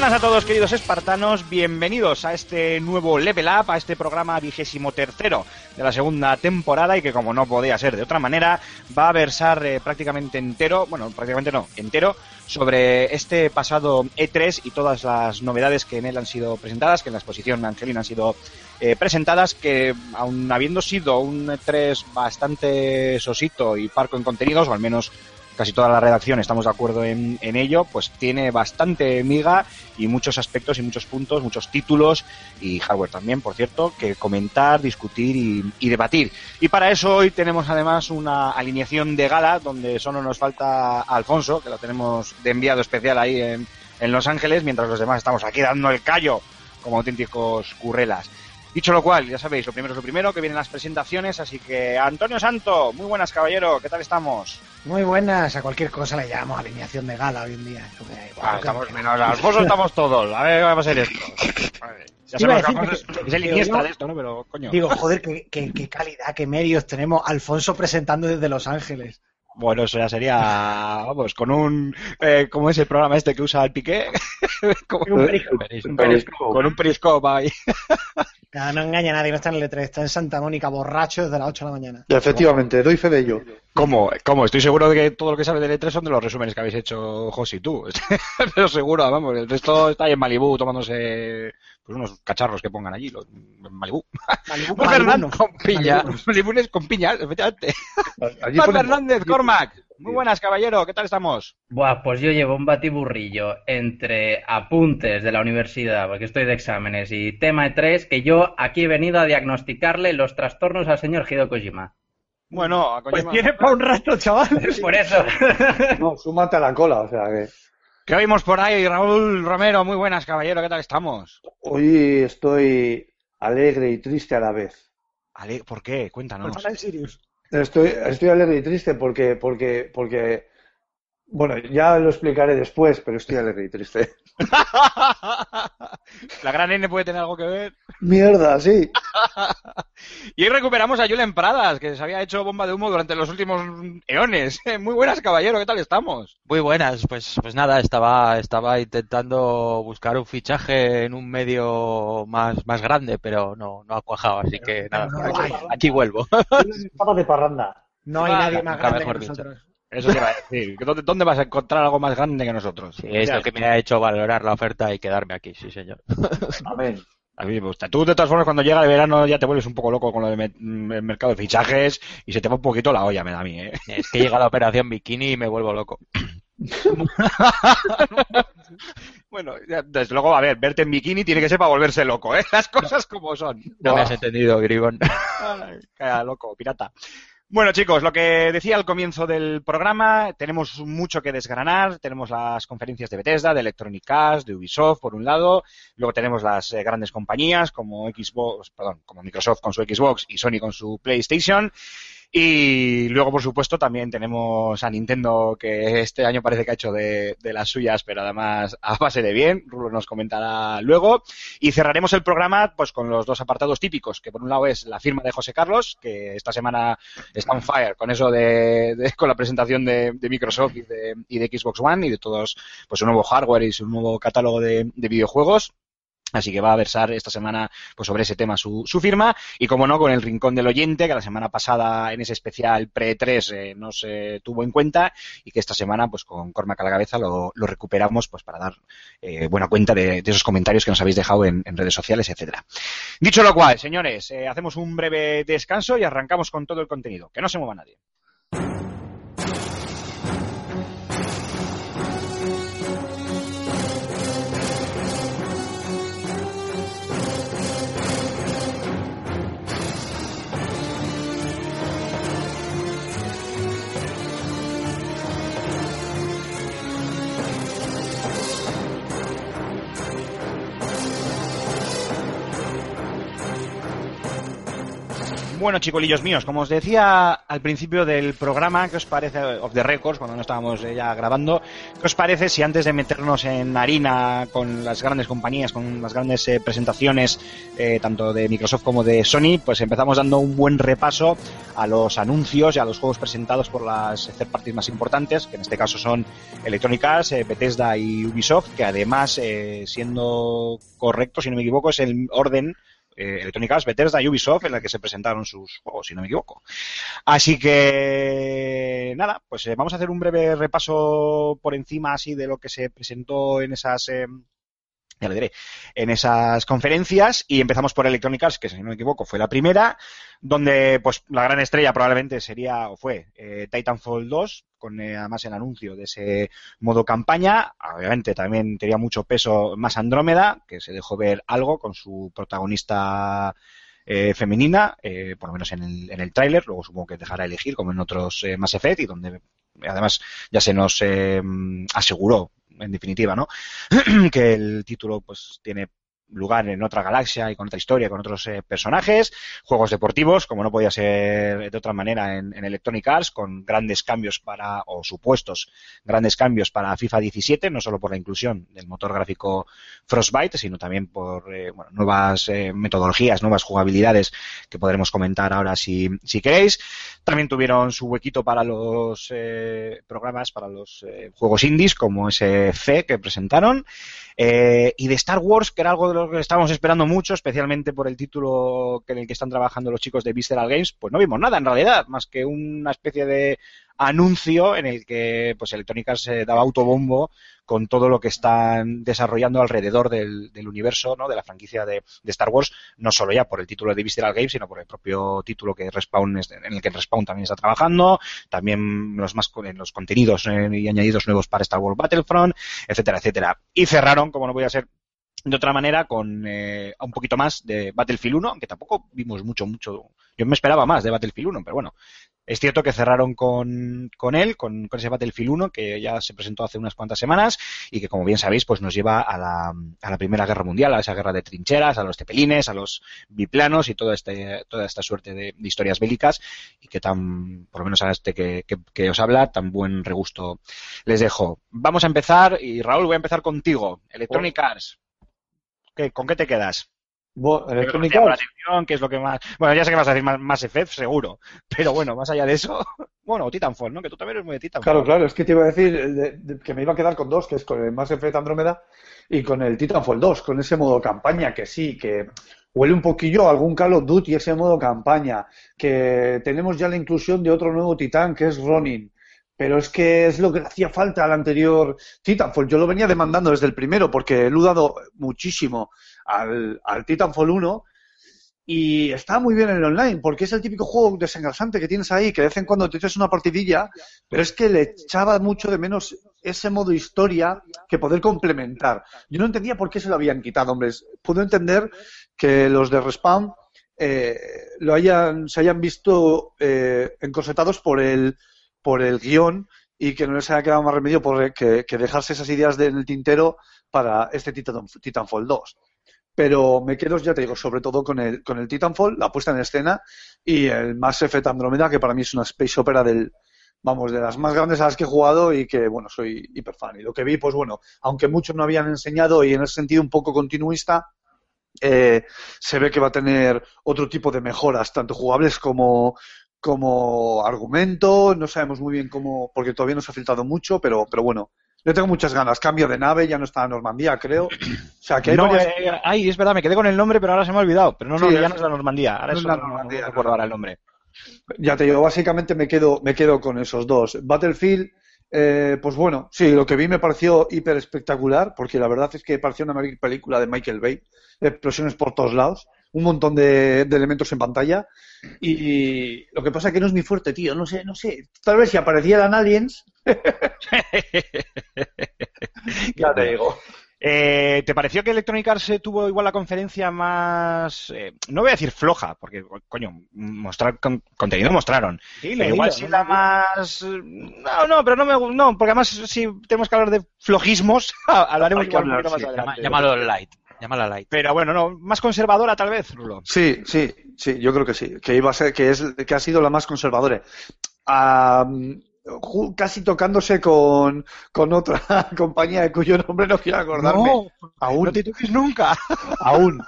Buenas a todos, queridos espartanos. Bienvenidos a este nuevo Level Up, a este programa vigésimo tercero de la segunda temporada y que, como no podía ser de otra manera, va a versar eh, prácticamente entero, bueno, prácticamente no, entero, sobre este pasado E3 y todas las novedades que en él han sido presentadas, que en la exposición Angelina han sido eh, presentadas, que aun habiendo sido un E3 bastante sosito y parco en contenidos, o al menos casi toda la redacción estamos de acuerdo en, ello, pues tiene bastante miga y muchos aspectos y muchos puntos, muchos títulos y hardware también, por cierto, que comentar, discutir y, y debatir. Y para eso hoy tenemos además una alineación de gala donde solo nos falta Alfonso, que lo tenemos de enviado especial ahí en, en Los Ángeles, mientras los demás estamos aquí dando el callo como auténticos currelas. Dicho lo cual, ya sabéis, lo primero es lo primero, que vienen las presentaciones, así que Antonio Santo, muy buenas caballero, ¿qué tal estamos? Muy buenas, a cualquier cosa le llamamos alineación de gala hoy en día. Igual. Ah, estamos menos Alfonso estamos todos. A ver, vamos a hacer esto. Vale. Ya sabemos que Alfonso es, que- es el que Iniesta de esto, ¿no? Pero, coño. Digo, joder, qué, qué- qué calidad, qué medios tenemos. Alfonso presentando desde Los Ángeles. Bueno, eso ya sería, vamos, con un, eh, ¿cómo es el programa este que usa el Piqué? Como- Un periscope. Con un periscope ahí. No engaña a nadie, no está en el E3, está en Santa Mónica, borracho desde las 8 de la mañana. Efectivamente, doy fe de ello. ¿Cómo? ¿Cómo? Estoy seguro de que todo lo que sabes del E3 son de los resúmenes que habéis hecho José y tú. Pero seguro, vamos, el resto está ahí en Malibú tomándose pues unos cacharros que pongan allí, los, Malibú. Juan Malibu, Fernández con piña. Malibunes con piña, efectivamente. Juan ponen- Fernández, Cormac. Muy buenas, caballero. ¿Qué tal estamos? Buah, pues yo llevo un batiburrillo entre apuntes de la universidad, porque estoy de exámenes, y tema E3, que yo aquí he venido a diagnosticarle los trastornos al señor Hideo Kojima. Bueno, a Pues Kojima- tienes para un rato, chaval. Por eso. No, súmate a la cola, o sea que. ¿Qué oímos por ahí? Raúl Romero, muy buenas, caballero. ¿Qué tal estamos? Hoy estoy alegre y triste a la vez. Ale, ¿Por qué? Cuéntanos. Habla en Sirius. Estoy, estoy alegre y triste porque, porque, porque. Bueno, ya lo explicaré después, pero estoy alegre y triste. La gran N puede tener algo que ver. Mierda, sí. Y hoy recuperamos a Julen Pradas, que se había hecho bomba de humo durante los últimos eones. Muy buenas, caballero. ¿Qué tal estamos? Muy buenas, pues, pues nada, estaba, estaba intentando buscar un fichaje en un medio más, más grande, pero no, no ha cuajado, así que nada, no aquí, hay. aquí vuelvo. De parranda. No hay nadie más grande que dicho. Eso te iba a decir. ¿Que ¿Dónde, dónde vas a encontrar algo más grande que nosotros? Sí, es lo que me ha hecho valorar la oferta y quedarme aquí, sí señor. Amén. A mí me gusta. Tú, de todas formas, cuando llega el verano ya te vuelves un poco loco con lo del mercado de fichajes y se te va un poquito la olla, me da a mí, ¿eh? Es que llega la operación bikini y me vuelvo loco. Bueno, desde luego, a ver, verte en bikini tiene que ser para volverse loco, ¿eh? Las cosas como son. No me has entendido, Gribón. Calla, loco, pirata. Bueno, chicos, lo que decía al comienzo del programa, tenemos mucho que desgranar. Tenemos las conferencias de Bethesda, de Electronic Arts, de Ubisoft, por un lado. Luego tenemos las eh, grandes compañías como Xbox, perdón, como Microsoft con su Xbox y Sony con su PlayStation. Y luego, por supuesto, también tenemos a Nintendo, que este año parece que ha hecho de, de las suyas, pero además a base de bien. Rulo nos comentará luego. Y cerraremos el programa pues con los dos apartados típicos, que por un lado es la firma de José Carlos, que esta semana está on fire con eso de, de- con la presentación de, de Microsoft y de, y de Xbox One y de todos pues su nuevo hardware y su nuevo catálogo de, de videojuegos. Así que va a versar esta semana pues, sobre ese tema su, firma y, como no, con el Rincón del Oyente, que la semana pasada en ese especial pre-3 eh, no se tuvo en cuenta y que esta semana, pues con Cormac a la cabeza, lo, recuperamos pues para dar eh, buena cuenta de, esos comentarios que nos habéis dejado en, en redes sociales, etcétera. Dicho lo cual, señores, eh, hacemos un breve descanso y arrancamos con todo el contenido. Que no se mueva nadie. Bueno, chicolillos míos, como os decía al principio del programa, ¿qué os parece, of the records, cuando no estábamos eh, ya grabando, qué os parece si antes de meternos en harina con las grandes compañías, con las grandes eh, presentaciones, eh, tanto de Microsoft como de Sony, pues empezamos dando un buen repaso a los anuncios y a los juegos presentados por las third parties más importantes, que en este caso son Electronic Arts, eh, Bethesda y Ubisoft, que además, eh, siendo correcto, si no me equivoco, es el orden eh, Electronic Arts, Bethesda Ubisoft en la que se presentaron sus juegos, si no me equivoco. Así que, nada, pues eh, vamos a hacer un breve repaso por encima así de lo que se presentó en esas... eh, ya le diré, en esas conferencias y empezamos por Electronic Arts, que si no me equivoco fue la primera, donde pues la gran estrella probablemente sería o fue Titanfall 2, con eh, además el anuncio de ese modo campaña, obviamente también tenía mucho peso más Andrómeda, que se dejó ver algo con su protagonista eh, femenina, eh, por lo menos en el, en el tráiler, luego supongo que dejará elegir como en otros eh, Mass Effect y donde además ya se nos eh, aseguró en definitiva, ¿no? que el título pues tiene lugar en otra galaxia y con otra historia, con otros eh, personajes, juegos deportivos, como no podía ser de otra manera en, en, Electronic Arts, con grandes cambios para, o supuestos grandes cambios para FIFA 17, no solo por la inclusión del motor gráfico Frostbite, sino también por eh, bueno, nuevas eh, metodologías, nuevas jugabilidades que podremos comentar ahora si, si queréis. También tuvieron su huequito para los programas, para los juegos indies, como ese FE que presentaron. Y de Star Wars, que era algo de lo que estábamos esperando mucho, especialmente por el título en el que están trabajando los chicos de Visceral Games, pues no vimos nada en realidad, más que una especie de anuncio en el que pues Electronic Arts se daba autobombo con todo lo que están desarrollando alrededor del, universo, ¿no? de la franquicia de, Star Wars, no solo ya por el título de Visceral Games, sino por el propio título que Respawn en el que Respawn también está trabajando, también los más los contenidos eh, y añadidos nuevos para Star Wars Battlefront, etcétera, etcétera. Y cerraron, como no voy a ser de otra manera con eh, un poquito más de Battlefield 1, aunque tampoco vimos mucho, mucho. Yo me esperaba más de Battlefield 1, pero bueno. Es cierto que cerraron con, con él, con, con, ese Battlefield 1, que ya se presentó hace unas cuantas semanas y que, como bien sabéis, pues nos lleva a la, a la Primera Guerra Mundial, a esa guerra de trincheras, a los tepelines, a los biplanos y toda, este, toda esta suerte de, de historias bélicas y que tan, por lo menos a este que, que, que, os habla, tan buen regusto les dejo. Vamos a empezar y Raúl, voy a empezar contigo. Electronic Arts. ¿Qué, ¿Con qué te quedas? Arts. ¿Qué es lo que más? Bueno, ya sé que vas a decir más, más Effect, seguro. Pero bueno, más allá de eso, bueno, Titanfall, ¿no? Que tú también eres muy de Titanfall. Claro, claro, es que te iba a decir de, de, que me iba a quedar con dos, que es con el Mass Effect Andrómeda y con el Titanfall 2, con ese modo campaña que sí, que huele un poquillo a algún Call of Duty ese modo campaña, que tenemos ya la inclusión de otro nuevo titán que es Ronin. Pero es que es lo que le hacía falta al anterior Titanfall. Yo lo venía demandando desde el primero porque he dudado muchísimo al, al Titanfall 1 y está muy bien en el online porque es el típico juego desengrasante que tienes ahí que de vez en cuando te echas una partidilla pero es que le echaba mucho de menos ese modo historia que poder complementar yo no entendía por qué se lo habían quitado hombres puedo entender que los de Respawn eh, lo hayan se hayan visto eh, encorsetados por el por el guion y que no les haya quedado más remedio por que, que dejarse esas ideas en el tintero para este Titan, Titanfall 2 pero me quedo, ya te digo, sobre todo con el, con el Titanfall, la puesta en escena y el Mass Effect Andromeda, que para mí es una space opera del, vamos, de las más grandes a las que he jugado y que, bueno, soy hiper fan. Y lo que vi, pues bueno, aunque muchos no habían enseñado y en ese sentido un poco continuista, eh, se ve que va a tener otro tipo de mejoras, tanto jugables como, como argumento, no sabemos muy bien cómo, porque todavía no se ha filtrado mucho, pero, pero bueno, Yo tengo muchas ganas. Cambio de nave, ya no está en Normandía, creo. O sea, que hay No, varias- eh, ay, es verdad, me quedé con el nombre, pero ahora se me ha olvidado. Pero no, no, Sí, ya es- no es la Normandía. Ahora no es la no Normandía, recuerdo no. ahora el nombre. Ya te digo, básicamente me quedo, me quedo con esos dos. Battlefield, eh, pues bueno, sí, lo que vi me pareció hiper espectacular, porque la verdad es que pareció una película de Michael Bay, explosiones por todos lados, un montón de, de elementos en pantalla, y lo que pasa es que no es mi fuerte, tío, no sé, no sé, tal vez si aparecieran aliens, ya te digo. Eh, ¿Te pareció que Electronic Arts eh, tuvo igual la conferencia más, eh, no voy a decir floja, porque coño, mostrar con- contenido mostraron, pero igual sí no la más, no, no, pero no me, no, porque además si tenemos que hablar de flojismos, hablaremos igual un poquito más sí. adelante. Llama- Llámalo light. Llámala light. Pero bueno, no, más conservadora tal vez, Rulo. Sí, sí, sí, yo creo que sí, que iba a ser, que es, que ha sido la más conservadora. Ju- casi tocándose con, con otra compañía de cuyo nombre no quiero acordarme. No, aún, no te toques nunca. aún.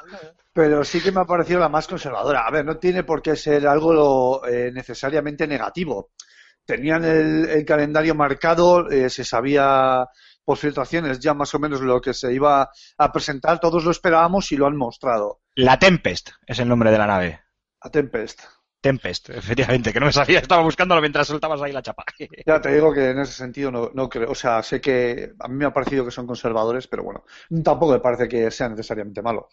Pero sí que me ha parecido la más conservadora. A ver, no tiene por qué ser algo eh, necesariamente negativo. Tenían el, el calendario marcado, eh, se sabía por filtraciones ya más o menos lo que se iba a presentar, todos lo esperábamos y lo han mostrado. La Tempest es el nombre de la nave. A Tempest. Tempest, efectivamente, que no me sabía, estaba buscándolo mientras soltabas ahí la chapa. Ya te digo que en ese sentido no, no creo. O sea, sé que a mí me ha parecido que son conservadores, pero bueno, tampoco me parece que sea necesariamente malo.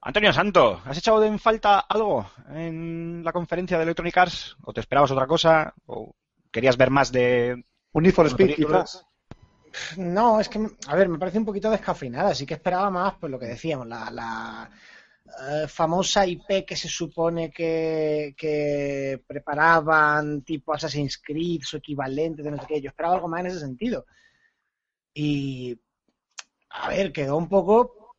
Antonio Santo, ¿has echado en falta algo en la conferencia de Electronic Arts? ¿O te esperabas otra cosa? ¿O querías ver más de...? Un for Speed, quizás. No, es que, a ver, me parece un poquito descafeinada. Así que esperaba más, pues lo que decíamos, la, la eh, famosa IP que se supone que, que preparaban, tipo Assassin's Creed, su equivalente, de no sé qué. Yo esperaba algo más en ese sentido. Y, a ver, quedó un poco.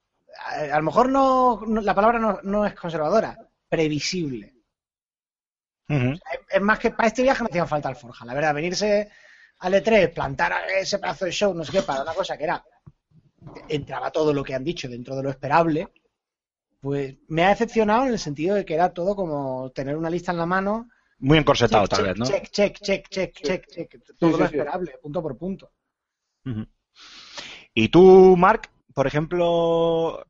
A, a lo mejor no, no- la palabra no, no es conservadora, previsible. Es, es más que para este viaje no hacían falta Forja. La verdad, venirse al E3, plantar ese pedazo de show, no sé qué, para una cosa que era. Entraba todo lo que han dicho dentro de lo esperable. Pues me ha decepcionado en el sentido de que era todo como tener una lista en la mano. Muy encorsetado, check, tal check, vez, ¿no? check, check, check, check, check, check. Todo sí, lo sí. esperable, punto por punto. Y tú, Mark, por ejemplo,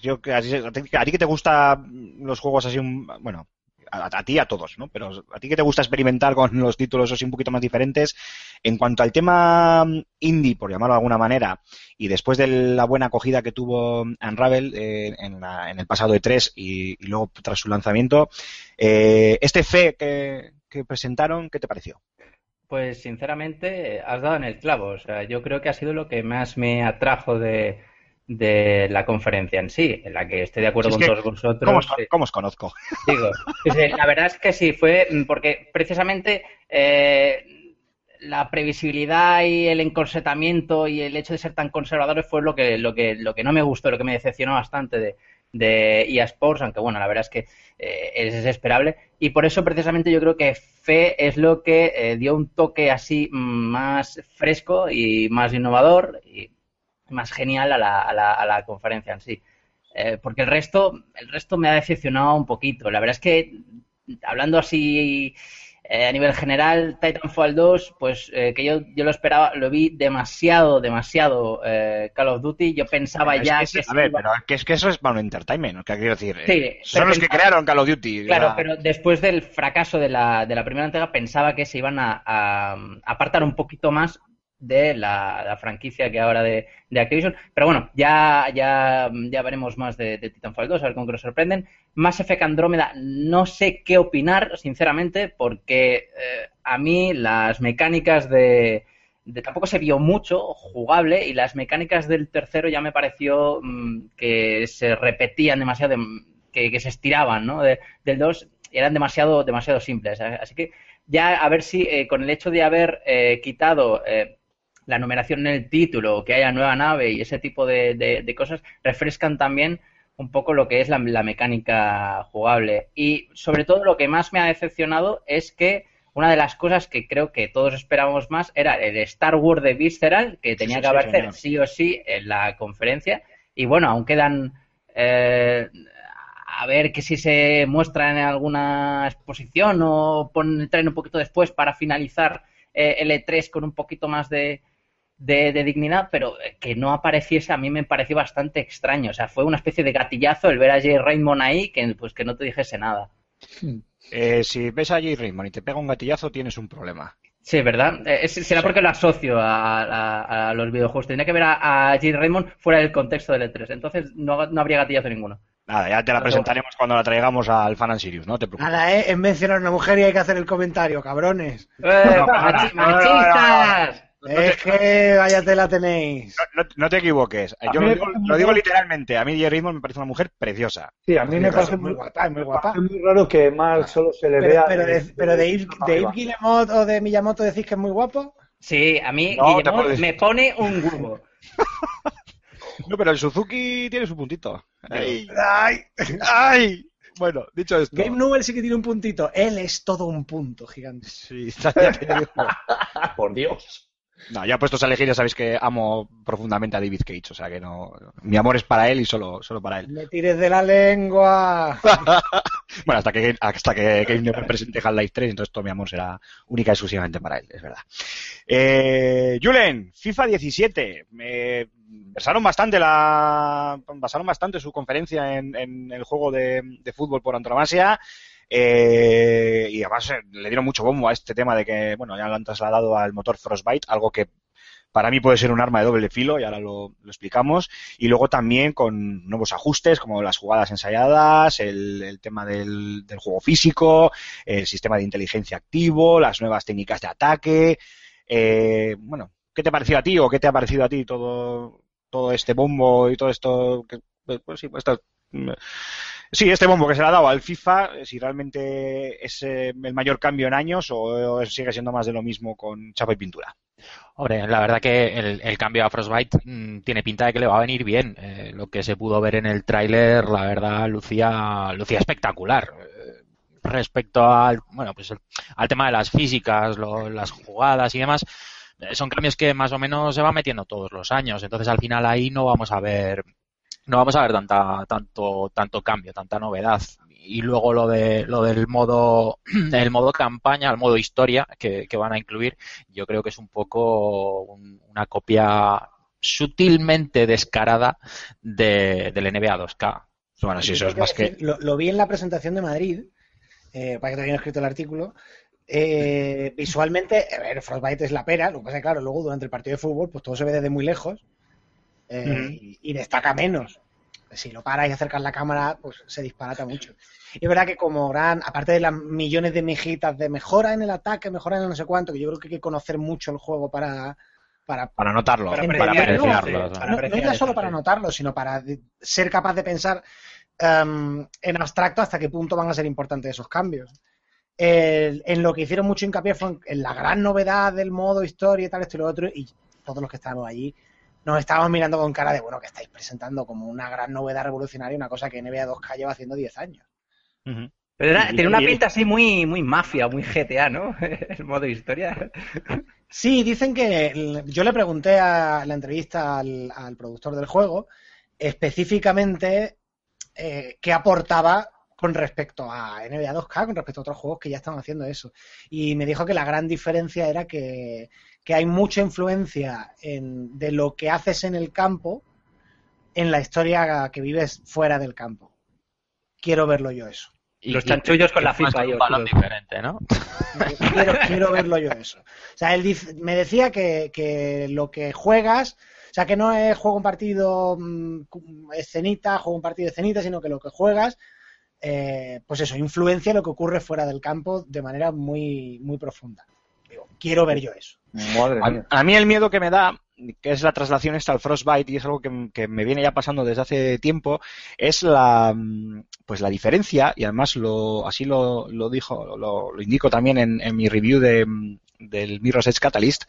yo que a ti, que te gustan los juegos así, un- bueno, a, ti a todos, ¿no? Pero a ti que te gusta experimentar con los títulos así un poquito más diferentes, en cuanto al tema mm, indie, por llamarlo de alguna manera, y después de la buena acogida que tuvo Unravel eh, en, la- en el pasado E3 y, y luego tras su lanzamiento, eh, este fe que, que presentaron, ¿qué te pareció? Pues sinceramente has dado en el clavo. O sea, yo creo que ha sido lo que más me atrajo de, de la conferencia en sí, en la que estoy de acuerdo con todos vosotros. ¿Cómo os, Sí. cómo os conozco? Digo, pues, la verdad es que sí, fue mm, porque precisamente eh, la previsibilidad y el encorsetamiento y el hecho de ser tan conservadores fue lo que, lo que, lo que no me gustó, lo que me decepcionó bastante de, de EA Sports, aunque bueno, la verdad es que eh, es desesperable. Y por eso precisamente yo creo que Fe es lo que eh, dio un toque así mm, más fresco y más innovador y más genial a la, a la, a la conferencia en sí. Eh, porque el resto, el resto me ha decepcionado un poquito. La verdad es que, hablando así eh, a nivel general, Titanfall 2, pues eh, que yo, yo lo esperaba, lo vi demasiado, demasiado eh, Call of Duty. Yo pensaba ya que, que... a ver, iba- pero que es que eso es un entertainment, que quiero decir. Sí, son los que crearon Call of Duty. Claro, la- pero después del fracaso de la, de la primera entrega pensaba que se iban a, a apartar un poquito más de la, franquicia que ahora de, de Activision. Pero bueno, ya, ya, ya veremos más de, Titanfall 2, a ver con qué nos sorprenden. Mass Effect Andrómeda, no sé qué opinar, sinceramente, porque eh, a mí las mecánicas de, tampoco se vio mucho jugable y las mecánicas del tercero ya me pareció mm, que se repetían demasiado, mm, que, se estiraban, ¿no? De- del 2 eran demasiado, demasiado simples. Así que ya a ver si eh, con el hecho de haber eh, quitado la numeración en el título, que haya nueva nave y ese tipo de, de- de cosas, refrescan también un poco lo que es la, la mecánica jugable. Y sobre todo lo que más me ha decepcionado es que una de las cosas que creo que todos esperábamos más era el Star Wars de Visceral, que tenía sí, que aparecer sí o sí en la conferencia. Y bueno, aún quedan eh, a ver que si se muestra en alguna exposición o ponen el tren un poquito después para finalizar eh, el E3 con un poquito más de, de, de dignidad, pero que no apareciese a mí me pareció bastante extraño. O sea, fue una especie de gatillazo el ver a Jay Raymond ahí que, pues, que no te dijese nada. Eh, si ves a Jay Raymond y te pega un gatillazo, tienes un problema. Sí, ¿verdad? Eh, es- será porque lo asocio a, a- a los videojuegos. Tendría que ver a, a Jay Raymond fuera del contexto del E3. Entonces no, no habría gatillazo ninguno. Nada, ya te la presentaremos cuando la traigamos al Fan and Sirius, no te preocupes. Nada, ¿eh? Es mencionar a una mujer y hay que hacer el comentario, cabrones. ¡Eh, no, machi- no, no, no, ¡Machistas! Es que vaya tela tenéis. No, no- no te equivoques. A Yo lo digo, lo literalmente. A mí Jay Raymond me parece una mujer preciosa. Sí, a mí me parece es muy guapa, es muy guapa. parece muy raro que Mark solo se le Pero, vea. pero de, pero de, de- Yves, para de arriba. Yves Guillemot o de Miyamoto decís que es muy guapo. Sí, a mí No, te Guillemot me pone un huevo. No, pero el Suzuki tiene su puntito. ¡Ay! Ay, ¡Ay! Bueno, dicho esto. Game Newell sí que tiene un puntito. Él es todo un punto gigante. Sí, ya te digo. Por Dios. No, ya puestos a elegir, ya sabéis que amo profundamente a David Cage, o sea que no. Mi amor es para él y solo, solo para él. Me tires de la lengua. Bueno, hasta que hasta que Game presente Half-Life 3, entonces todo mi amor será única y exclusivamente para él, es verdad. Eh, Julen, FIFA 17. Me basaron bastante la basaron bastante su conferencia en, en el juego de, de fútbol por antonomasia. Eh, y además eh, le dieron mucho bombo a este tema de que, bueno, ya lo han trasladado al motor Frostbite, algo que para mí puede ser un arma de doble filo, y ahora lo, lo explicamos. Y luego también con nuevos ajustes, como las jugadas ensayadas, el, tema del, del juego físico, el sistema de inteligencia activo, las nuevas técnicas de ataque. Eh, bueno, ¿qué te ha parecido a ti o qué te ha parecido a ti todo, todo este bombo y todo esto? Que, pues sí, pues esto, Sí, este bombo que se le ha dado al FIFA, eh, si realmente es eh, el mayor cambio en años o, sigue siendo más de lo mismo con chapa y pintura. Hombre, la verdad que el, cambio a Frostbite mm, tiene pinta de que le va a venir bien. Eh, lo que se pudo ver en el tráiler, la verdad, lucía, lucía espectacular. Respecto al, bueno, pues al tema de las físicas, las jugadas y demás, son cambios que más o menos se van metiendo todos los años. Entonces, al final ahí no vamos a ver, no vamos a ver tanta, tanto, tanto cambio, tanta novedad. Y luego lo de, lo del modo, el modo campaña, el modo historia que, que van a incluir, yo creo que es un poco un- una copia sutilmente descarada de, del NBA 2K. Bueno, sí, eso es más que... Lo, lo vi en la presentación de Madrid, eh, para que te escrito el artículo. Eh, visualmente, a ver, Frostbite es la pera, lo que pasa es que, claro, luego durante el partido de fútbol, pues todo se ve desde muy lejos eh, y, y destaca menos. Si lo paras y acercas la cámara, pues se disparata mucho. Y es verdad que como gran, aparte de las millones de mijitas de mejora en el ataque, mejora en el no sé cuánto, que yo creo que hay que conocer mucho el juego para, para Para notarlo, Para para, apreciar, apreciarlo. ¿no? no, eso, solo para notarlo, sino para ser capaz de pensar em, en abstracto hasta qué punto van a ser importantes esos cambios. El- en lo que hicieron mucho hincapié fue en, en la gran novedad del modo historia y tal, esto y lo otro, y todos los que estábamos allí nos estábamos mirando con cara de, bueno, que estáis presentando como una gran novedad revolucionaria, una cosa que NBA 2K lleva haciendo 10 años. Ujú. Pero era- Y- tiene una pinta así muy, muy mafia, muy GTA, ¿no? El modo historia. Sí, dicen que el- yo le pregunté a la entrevista al, al productor del juego específicamente eh, qué aportaba con respecto a NBA 2K, con respecto a otros juegos que ya están haciendo eso. Y me dijo que la gran diferencia era que, que hay mucha influencia en- de lo que haces en el campo en la historia que vives fuera del campo. Quiero verlo yo eso. Y- Los y- chanchullos con la y FIFA un balón diferente, ¿no? quiero, quiero verlo yo eso. O sea, él dice- me decía que, que lo que juegas, o sea, que no es juego un partido mm, escenita, juego un partido escenita, sino que lo que juegas, eh, pues eso, influencia lo que ocurre fuera del campo de manera muy, muy profunda. Digo, quiero ver yo eso. Madre mía. A, a mí el miedo que me da, que es la traslación esta al Frostbite, y es algo que, que me viene ya pasando desde hace tiempo, es la mm, pues la diferencia, y además lo, así lo, lo dijo, lo, lo indico también en, en mi review de, mm, del Mirror's Edge Catalyst,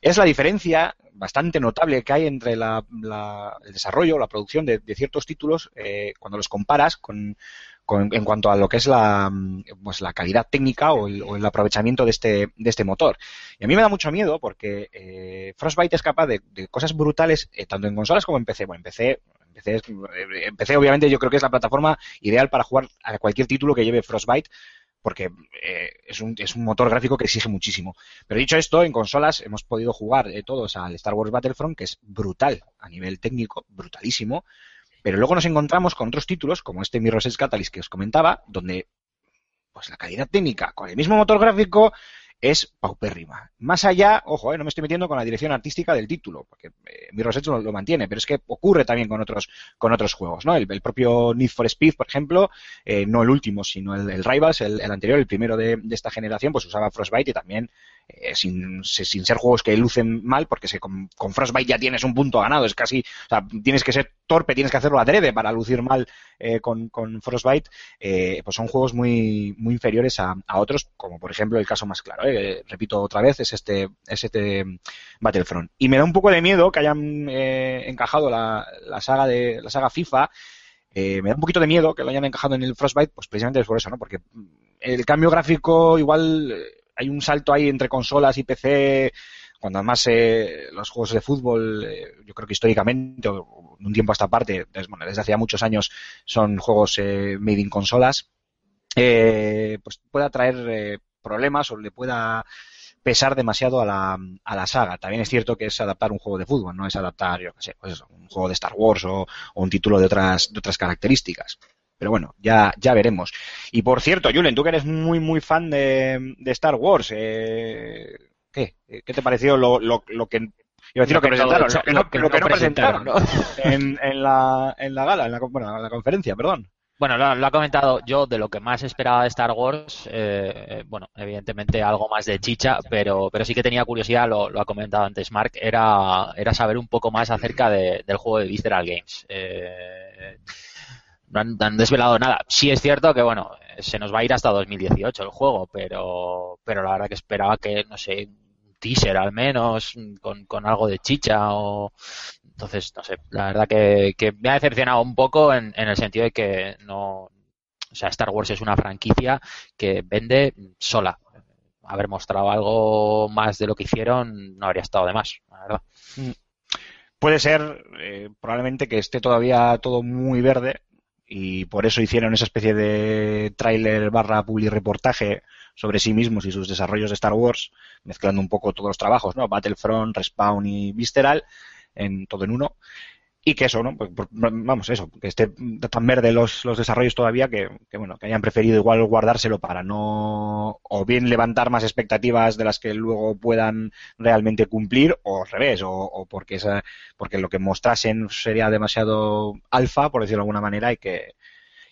es la diferencia bastante notable que hay entre la, la- el desarrollo, la producción de, de ciertos títulos eh, cuando los comparas con, con- en cuanto a lo que es la, mm, pues la calidad técnica o el, o el aprovechamiento de este, de este motor. Y a mí me da mucho miedo porque eh, Frostbite es capaz de, cosas brutales eh, tanto en consolas como en PC. Bueno, en PC, eh, obviamente yo creo que es la plataforma ideal para jugar a cualquier título que lleve Frostbite porque eh, es, un, es un motor gráfico que exige muchísimo. Pero dicho esto, en consolas hemos podido jugar eh, todos al Star Wars Battlefront, que es brutal a nivel técnico, brutalísimo. Pero luego nos encontramos con otros títulos, como este Mirror's Edge Catalyst que os comentaba, donde pues la calidad técnica con el mismo motor gráfico es paupérrima. Más allá, ojo, eh, no me estoy metiendo con la dirección artística del título, porque eh, Mirror's Edge lo, lo mantiene, pero es que ocurre también con otros, con otros juegos, ¿no? El, el propio Need for Speed, por ejemplo, eh, no el último, sino el, el Rivals, el, el anterior, el primero de, de esta generación, pues usaba Frostbite y también eh, sin, sin ser juegos que lucen mal, porque se, con, Frostbite ya tienes un punto ganado, es casi, o sea, tienes que ser torpe, tienes que hacerlo adrede para lucir mal eh, con, con Frostbite, eh, pues son juegos muy, muy inferiores a, a otros, como por ejemplo el caso más claro, eh, repito otra vez, es este, es este Battlefront. Y me da un poco de miedo que hayan encajado la, la saga de la saga FIFA me da un poquito de miedo que lo hayan encajado en el Frostbite, pues precisamente es por eso, ¿no? Porque mm, el cambio gráfico igual hay un salto ahí entre consolas y PC, cuando además eh, los juegos de fútbol, eh, yo creo que históricamente, o un tiempo a esta parte, desde, bueno, desde hace ya muchos años, son juegos eh, made in consolas, eh, pues pueda traer eh, problemas o le pueda pesar demasiado a la, a la saga. También es cierto que es adaptar un juego de fútbol, no es adaptar, yo sé, pues un juego de Star Wars o, o un título de otras, de otras características. Pero bueno, ya, ya veremos. Y por cierto, Julen, tú que eres muy, muy fan de, de Star Wars, eh, ¿qué? ¿Qué te pareció lo, lo, lo que... Iba a decir lo que presentaron, lo que no, lo que no presentaron, presentaron, en, en, la, en la gala, en la, bueno, en la conferencia, perdón. Bueno, lo, lo ha comentado yo de lo que más esperaba de Star Wars. eh, eh, bueno, evidentemente algo más de chicha, pero, pero sí que tenía curiosidad, lo, lo ha comentado antes Mark, era, era saber un poco más acerca de- del juego de Visceral Games. Eh, no han, desvelado nada. Sí es cierto que, bueno, se nos va a ir hasta 2018 el juego, pero, pero la verdad que esperaba que, no sé, un teaser al menos, con, con algo de chicha o... Entonces, no sé, la verdad que, me ha decepcionado un poco en, en el sentido de que no... O sea, Star Wars es una franquicia que vende sola. Haber mostrado algo más de lo que hicieron no habría estado de más, la verdad. Puede ser, eh, probablemente que esté todavía todo muy verde y por eso hicieron esa especie de tráiler barra publi reportaje sobre sí mismos y sus desarrollos de Star Wars, mezclando un poco todos los trabajos, ¿no? Battlefront, Respawn y Visceral, en todo en uno. Y que eso, ¿no? Pues, vamos, eso, que esté tan verde los, los desarrollos todavía que, que, bueno, que hayan preferido igual guardárselo para no, o bien levantar más expectativas de las que luego puedan realmente cumplir, o al revés, o, o porque esa, porque lo que mostrasen sería demasiado alfa, por decirlo de alguna manera, y que,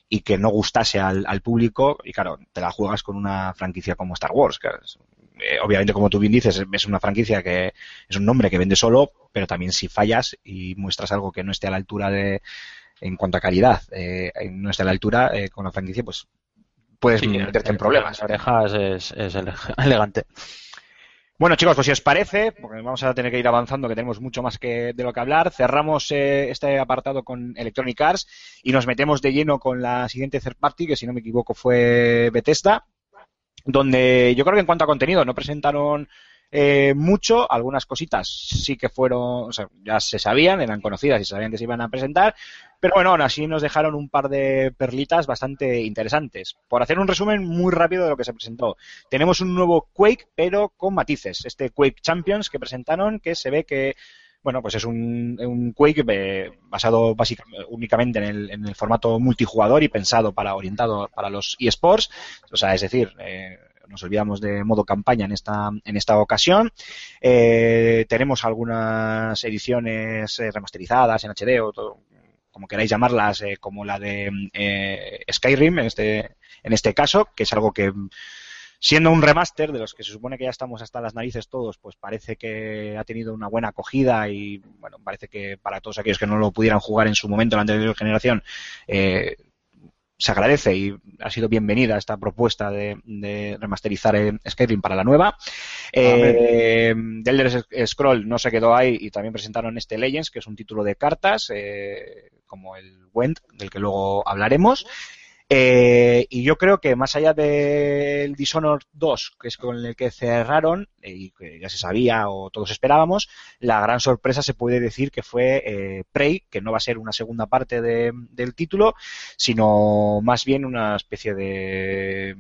y que no gustase al, al público, y claro, te la juegas con una franquicia como Star Wars, que es- eh, obviamente como tú bien dices, es una franquicia que es un nombre que vende solo, pero también si fallas y muestras algo que no esté a la altura de, en cuanto a calidad, eh, no esté a la altura eh, con la franquicia, pues puedes Sí, meterte en problemas. Orejas es, es ele- elegante. Bueno, chicos, pues si os parece, porque vamos a tener que ir avanzando, que tenemos mucho más que de lo que hablar, cerramos eh, este apartado con Electronic Arts y nos metemos de lleno con la siguiente third party, que si no me equivoco fue Bethesda, donde yo creo que en cuanto a contenido no presentaron eh, mucho, algunas cositas sí que fueron, o sea, ya se sabían, eran conocidas y sabían que se iban a presentar, pero bueno, aún así nos dejaron un par de perlitas bastante interesantes. Por hacer un resumen muy rápido de lo que se presentó, tenemos un nuevo Quake, pero con matices. Este Quake Champions que presentaron, que se ve que, bueno, pues es un, un Quake eh, basado básicamente únicamente en el, formato multijugador y pensado para orientado para los eSports. O sea, es decir, eh, nos olvidamos de modo campaña en esta, en esta ocasión. Eh, tenemos algunas ediciones eh, remasterizadas en HD o como queráis llamarlas, eh, como la de eh, Skyrim en este, en este caso, que es algo que siendo un remaster de los que se supone que ya estamos hasta las narices todos, pues parece que ha tenido una buena acogida y bueno, parece que para todos aquellos que no lo pudieran jugar en su momento en la anterior generación, eh, se agradece y ha sido bienvenida esta propuesta de, de remasterizar eh, Skyrim para la nueva. Eh, The Elder Scroll no se quedó ahí y también presentaron este Legends, que es un título de cartas, eh, como el Wend, del que luego hablaremos. Eh, y yo creo que más allá del Dishonored 2, que es con el que cerraron, eh, y que ya se sabía o todos esperábamos, la gran sorpresa se puede decir que fue eh, Prey, que no va a ser una segunda parte de- del título, sino más bien una especie de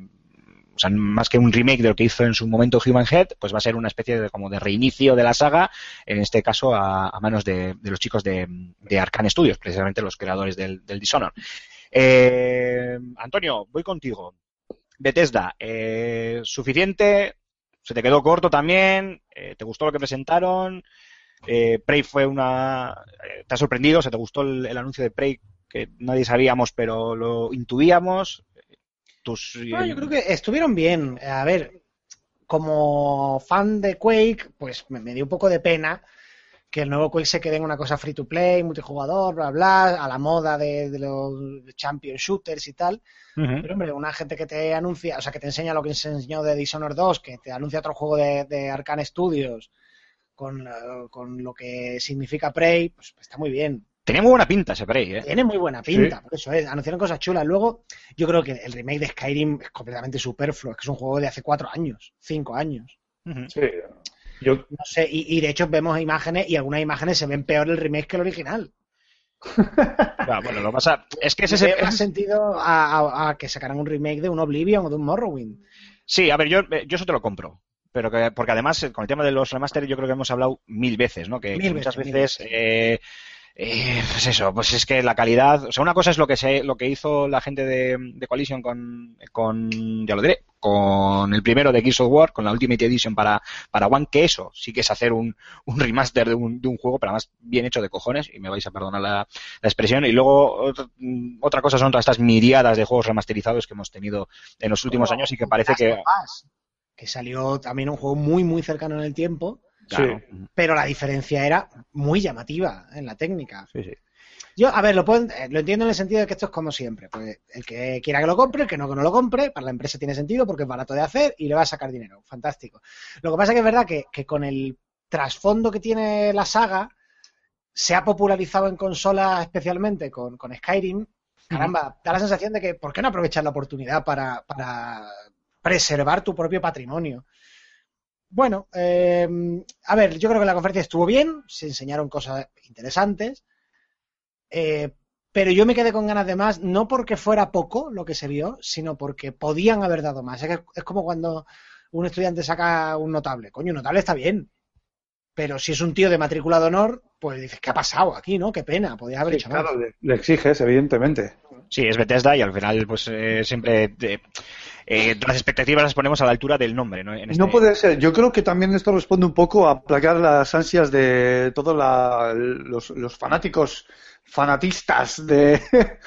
o sea, más que un remake de lo que hizo en su momento Human Head, pues va a ser una especie de como de reinicio de la saga, en este caso a, a manos de, de los chicos de, de Arcane Studios, precisamente los creadores del, del Dishonored. Eh, Antonio, voy contigo. Bethesda, eh, ¿suficiente? ¿Se te quedó corto también? Eh, ¿Te gustó lo que presentaron? Eh, Prey fue una... eh, ¿Te ha sorprendido? ¿Se te gustó el, el anuncio de Prey que nadie sabíamos pero lo intuíamos? Tus, No, yo creo que estuvieron bien. A ver, como fan de Quake, pues me, me dio un poco de pena que el nuevo Quake se quede en una cosa free to play, multijugador, bla, bla, a la moda de, de los champion shooters y tal. Pero hombre, una gente que te anuncia, o sea, que te enseña lo que se enseñó de Dishonored 2, que te anuncia otro juego de, de Arcane Studios con, eh, con lo que significa Prey, pues está muy bien. Tenía muy buena pinta ese Prey, ¿eh? Tiene muy buena pinta, por eso es. Anunciaron cosas chulas. Luego, yo creo que el remake de Skyrim es completamente superfluo. Es que es un juego de hace cuatro años, cinco años. Ujú. Sí. Yo, No sé, y, y de hecho vemos imágenes y algunas imágenes se ven peor el remake que el original. Bueno, lo pasa es que ese, más sentido a, a- a que sacaran un remake de un Oblivion o de un Morrowind. Sí, a ver, yo, yo eso te lo compro. Pero que, porque además, eh, con el tema de los remaster, yo creo que hemos hablado mil veces, ¿no? Que, Mil que muchas veces, veces, eh, eh, pues eso, pues es que la calidad, o sea, una cosa es lo que se, lo que hizo la gente de, de Coalition con, con, ya lo diré, con el primero de Gears of War, con la Ultimate Edition para, para One, que eso sí que es hacer un, un remaster de un, de un juego, pero además bien hecho de cojones, y me vais a perdonar la, la expresión. Y luego, otra, otra cosa son todas estas miriadas de juegos remasterizados que hemos tenido en los últimos años y que parece que, que salió también un juego muy, muy cercano en el tiempo, claro, pero la diferencia era muy llamativa en la técnica. sí, sí. Yo, a ver, lo, puedo- eh, lo entiendo en el sentido de que esto es como siempre. Pues el que quiera que lo compre, el que no que no lo compre, para la empresa tiene sentido porque es barato de hacer y le va a sacar dinero. Fantástico. Lo que pasa que es verdad que, que con el trasfondo que tiene la saga, se ha popularizado en consolas especialmente con, con Skyrim. Caramba, da la sensación de que ¿por qué no aprovechar la oportunidad para, para preservar tu propio patrimonio? Bueno, eh, a ver, yo creo que la conferencia estuvo bien, se enseñaron cosas interesantes. Eh, pero yo me quedé con ganas de más, no porque fuera poco lo que se vio, sino porque podían haber dado más. Es, que es como cuando un estudiante saca un notable. Coño, un notable está bien. Pero si es un tío de matrícula de honor, pues dices, ¿qué ha pasado aquí, no? Qué pena, podías haber sí, hecho más. claro, le, le exiges, evidentemente. Sí, es Bethesda y al final, pues eh, siempre eh, eh, las expectativas las ponemos a la altura del nombre, ¿no? En este- No puede ser. Yo creo que también esto responde un poco a aplacar las ansias de todos los, los fanáticos fanatistas de,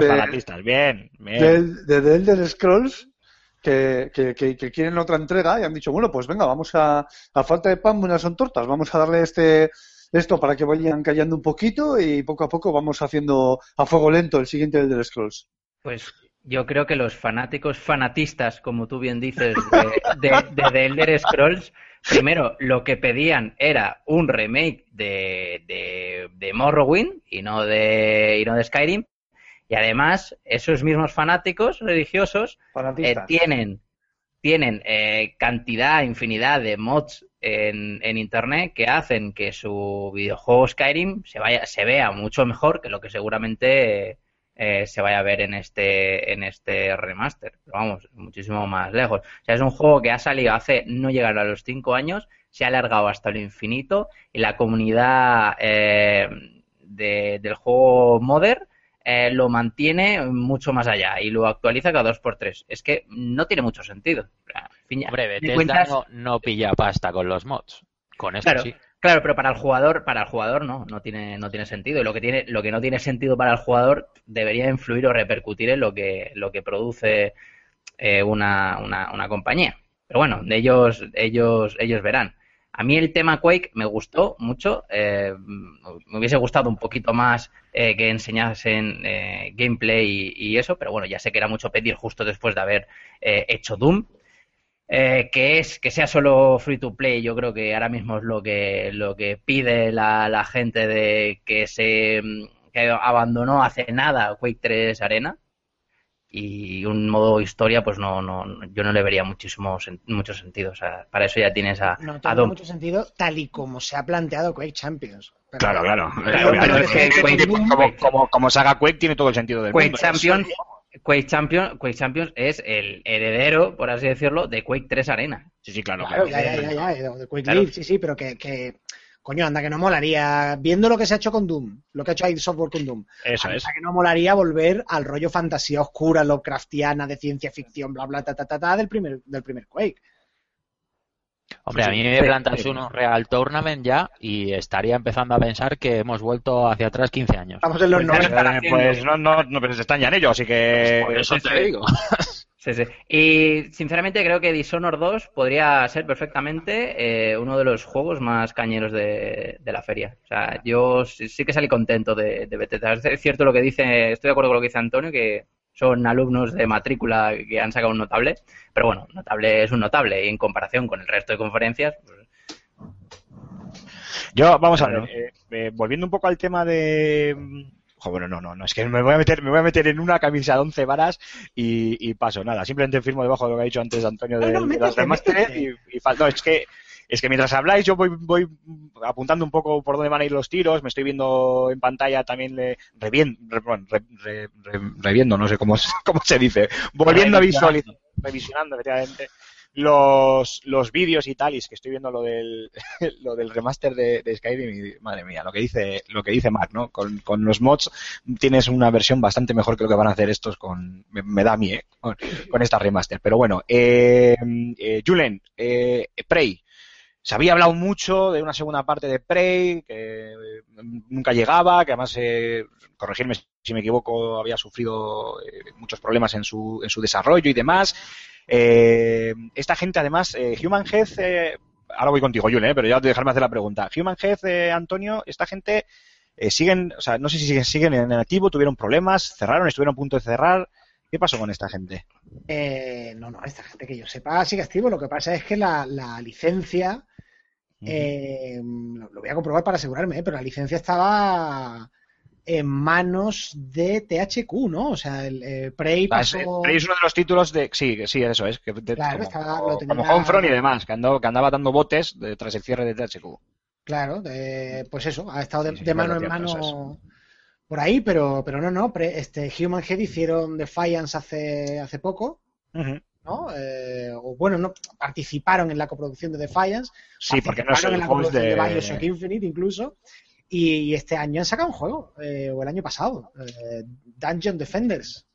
de- fanatistas, bien, bien. de, The Elder Scrolls que, que- que- que quieren otra entrega y han dicho, bueno, pues venga, vamos a, a falta de pan, buenas son tortas, vamos a darle este esto para que vayan callando un poquito y poco a poco vamos haciendo a fuego lento el siguiente Elder Scrolls. Pues yo creo que los fanáticos fanatistas, como tú bien dices, de, de, de The Elder Scrolls, primero lo que pedían era un remake de, de, de Morrowind y no de, y no de Skyrim. Y además, esos mismos fanáticos religiosos eh, tienen, tienen eh, cantidad, infinidad de mods en, internet que hacen que su videojuego Skyrim se vaya, se vea mucho mejor que lo que seguramente eh, se vaya a ver en este, en este remaster. Pero vamos, muchísimo más lejos. O sea, es un juego que ha salido hace no llegar a los cinco años, se ha alargado hasta lo infinito y la comunidad eh, de- del juego Modern eh, lo mantiene mucho más allá y lo actualiza cada dos por tres. Es que no tiene mucho sentido. Ya, Hombre, me Bethesda cuentas- no, no pilla pasta con los mods. Con esto Claro, sí. claro, pero para el jugador, para el jugador no, no tiene, no tiene sentido. Y lo que tiene, lo que no tiene sentido para el jugador debería influir o repercutir en lo que, lo que produce eh, una, una, una compañía. Pero bueno, de ellos, ellos, ellos verán. A mí el tema Quake me gustó mucho. eh, me hubiese gustado un poquito más eh, que enseñasen eh, gameplay y, y eso, pero bueno, ya sé que era mucho pedir justo después de haber eh, hecho Doom. Eh, que es que sea solo free to play, yo creo que ahora mismo es lo que lo que pide la, la gente de que se que abandonó hace nada Quake 3 Arena y un modo historia pues no, no yo no le vería muchísimo mucho sentido, o sea, para eso ya tienes a, No tiene mucho sentido tal y como se ha planteado Quake Champions. Pero- Claro, claro. Pero es que Quake- como, como, como saga Quake tiene todo el sentido del Quake mundo. Champions Quake Champions, Quake Champions es el heredero, por así decirlo, de Quake 3 Arena. Sí, sí, claro. Claro, claro. ya, ya, ya, ya, de Quake Claro. League, sí, sí, pero que, que, coño, anda que no molaría, viendo lo que se ha hecho con Doom, lo que ha hecho id Software con Doom, Eso anda es. que no molaría volver al rollo fantasía oscura, Lovecraftiana, de ciencia ficción, bla, bla, ta, ta, ta, ta, del primer, del primer Quake. Hombre, Sí, a mí me plantas sí. uno Real Tournament ya y estaría empezando a pensar que hemos vuelto hacia atrás 15 años. Estamos en los Pues ya 90. están Eh, haciendo. pues no, no, no, se están ya en ello, así que. Por eso sí, te sí. digo. Sí, sí. Y sinceramente creo que Dishonored 2 podría ser perfectamente eh, uno de los juegos más cañeros de, de la feria. O sea, yo sí, sí que salí contento de, de Bethesda. Es cierto lo que dice, estoy de acuerdo con lo que dice Antonio, que son alumnos de matrícula que han sacado un notable, pero bueno, notable es un notable y en comparación con el resto de conferencias, pues, Yo, vamos a ver, eh, eh, volviendo un poco al tema de. bueno, no, no, no, es que me voy a meter, me voy a meter en una camisa de 11 varas y, y paso, nada, simplemente firmo debajo de lo que ha dicho antes Antonio de, No, no, de las métete, remastered métete. y, y no, es que es que mientras habláis yo voy, voy apuntando un poco por dónde van a ir los tiros, me estoy viendo en pantalla también le, revien- re- reviendo, no sé cómo, se- cómo se dice, volviendo a visualizar, revisionando efectivamente los, los vídeos y tal, y es que estoy viendo lo del, lo del remaster de, de Skyrim y madre mía, lo que dice, lo que dice Mark, ¿no? Con, con los mods tienes una versión bastante mejor que lo que van a hacer estos con, me, me da a mí, ¿eh? Con, con esta remaster. Pero bueno, eh, eh, Julen, eh, Prey. Se había hablado mucho de una segunda parte de Prey, que eh, nunca llegaba, que además, eh, corregirme si me equivoco, había sufrido eh, muchos problemas en su, en su desarrollo y demás. Eh, esta gente, además, eh, Human eh, ahora voy contigo, Julen, eh, pero ya dejarme hacer la pregunta. Human eh, Antonio, esta gente siguen, o sea, no sé si siguen, siguen en activo, tuvieron problemas, cerraron, estuvieron a punto de cerrar. ¿Qué pasó con esta gente? No, no, esta gente que yo sepa sigue activo. Lo que pasa es que la, la licencia, eh, lo, lo voy a comprobar para asegurarme, eh, pero la licencia estaba en manos de THQ, ¿no? O sea, el eh, Prey Ah, es, pasó... Prey es uno de los títulos de. Sí, sí, eso es. Que de- Claro, como, estaba- lo tenía- como Homefront y demás, que, andó, que andaba dando botes de- tras el cierre de THQ. Claro, de- pues eso, ha estado de, Sí, sí, de claro, mano en mano por ahí, pero, pero no, no, pre- este Human Head hicieron Defiance hace, hace poco, ¿no? Eh, o bueno, no participaron en la coproducción de Defiance, Sí, porque no en la coproducción de... de. Bioshock Infinite incluso, y, este año han sacado un juego, eh, o el año pasado, eh, Dungeon Defenders.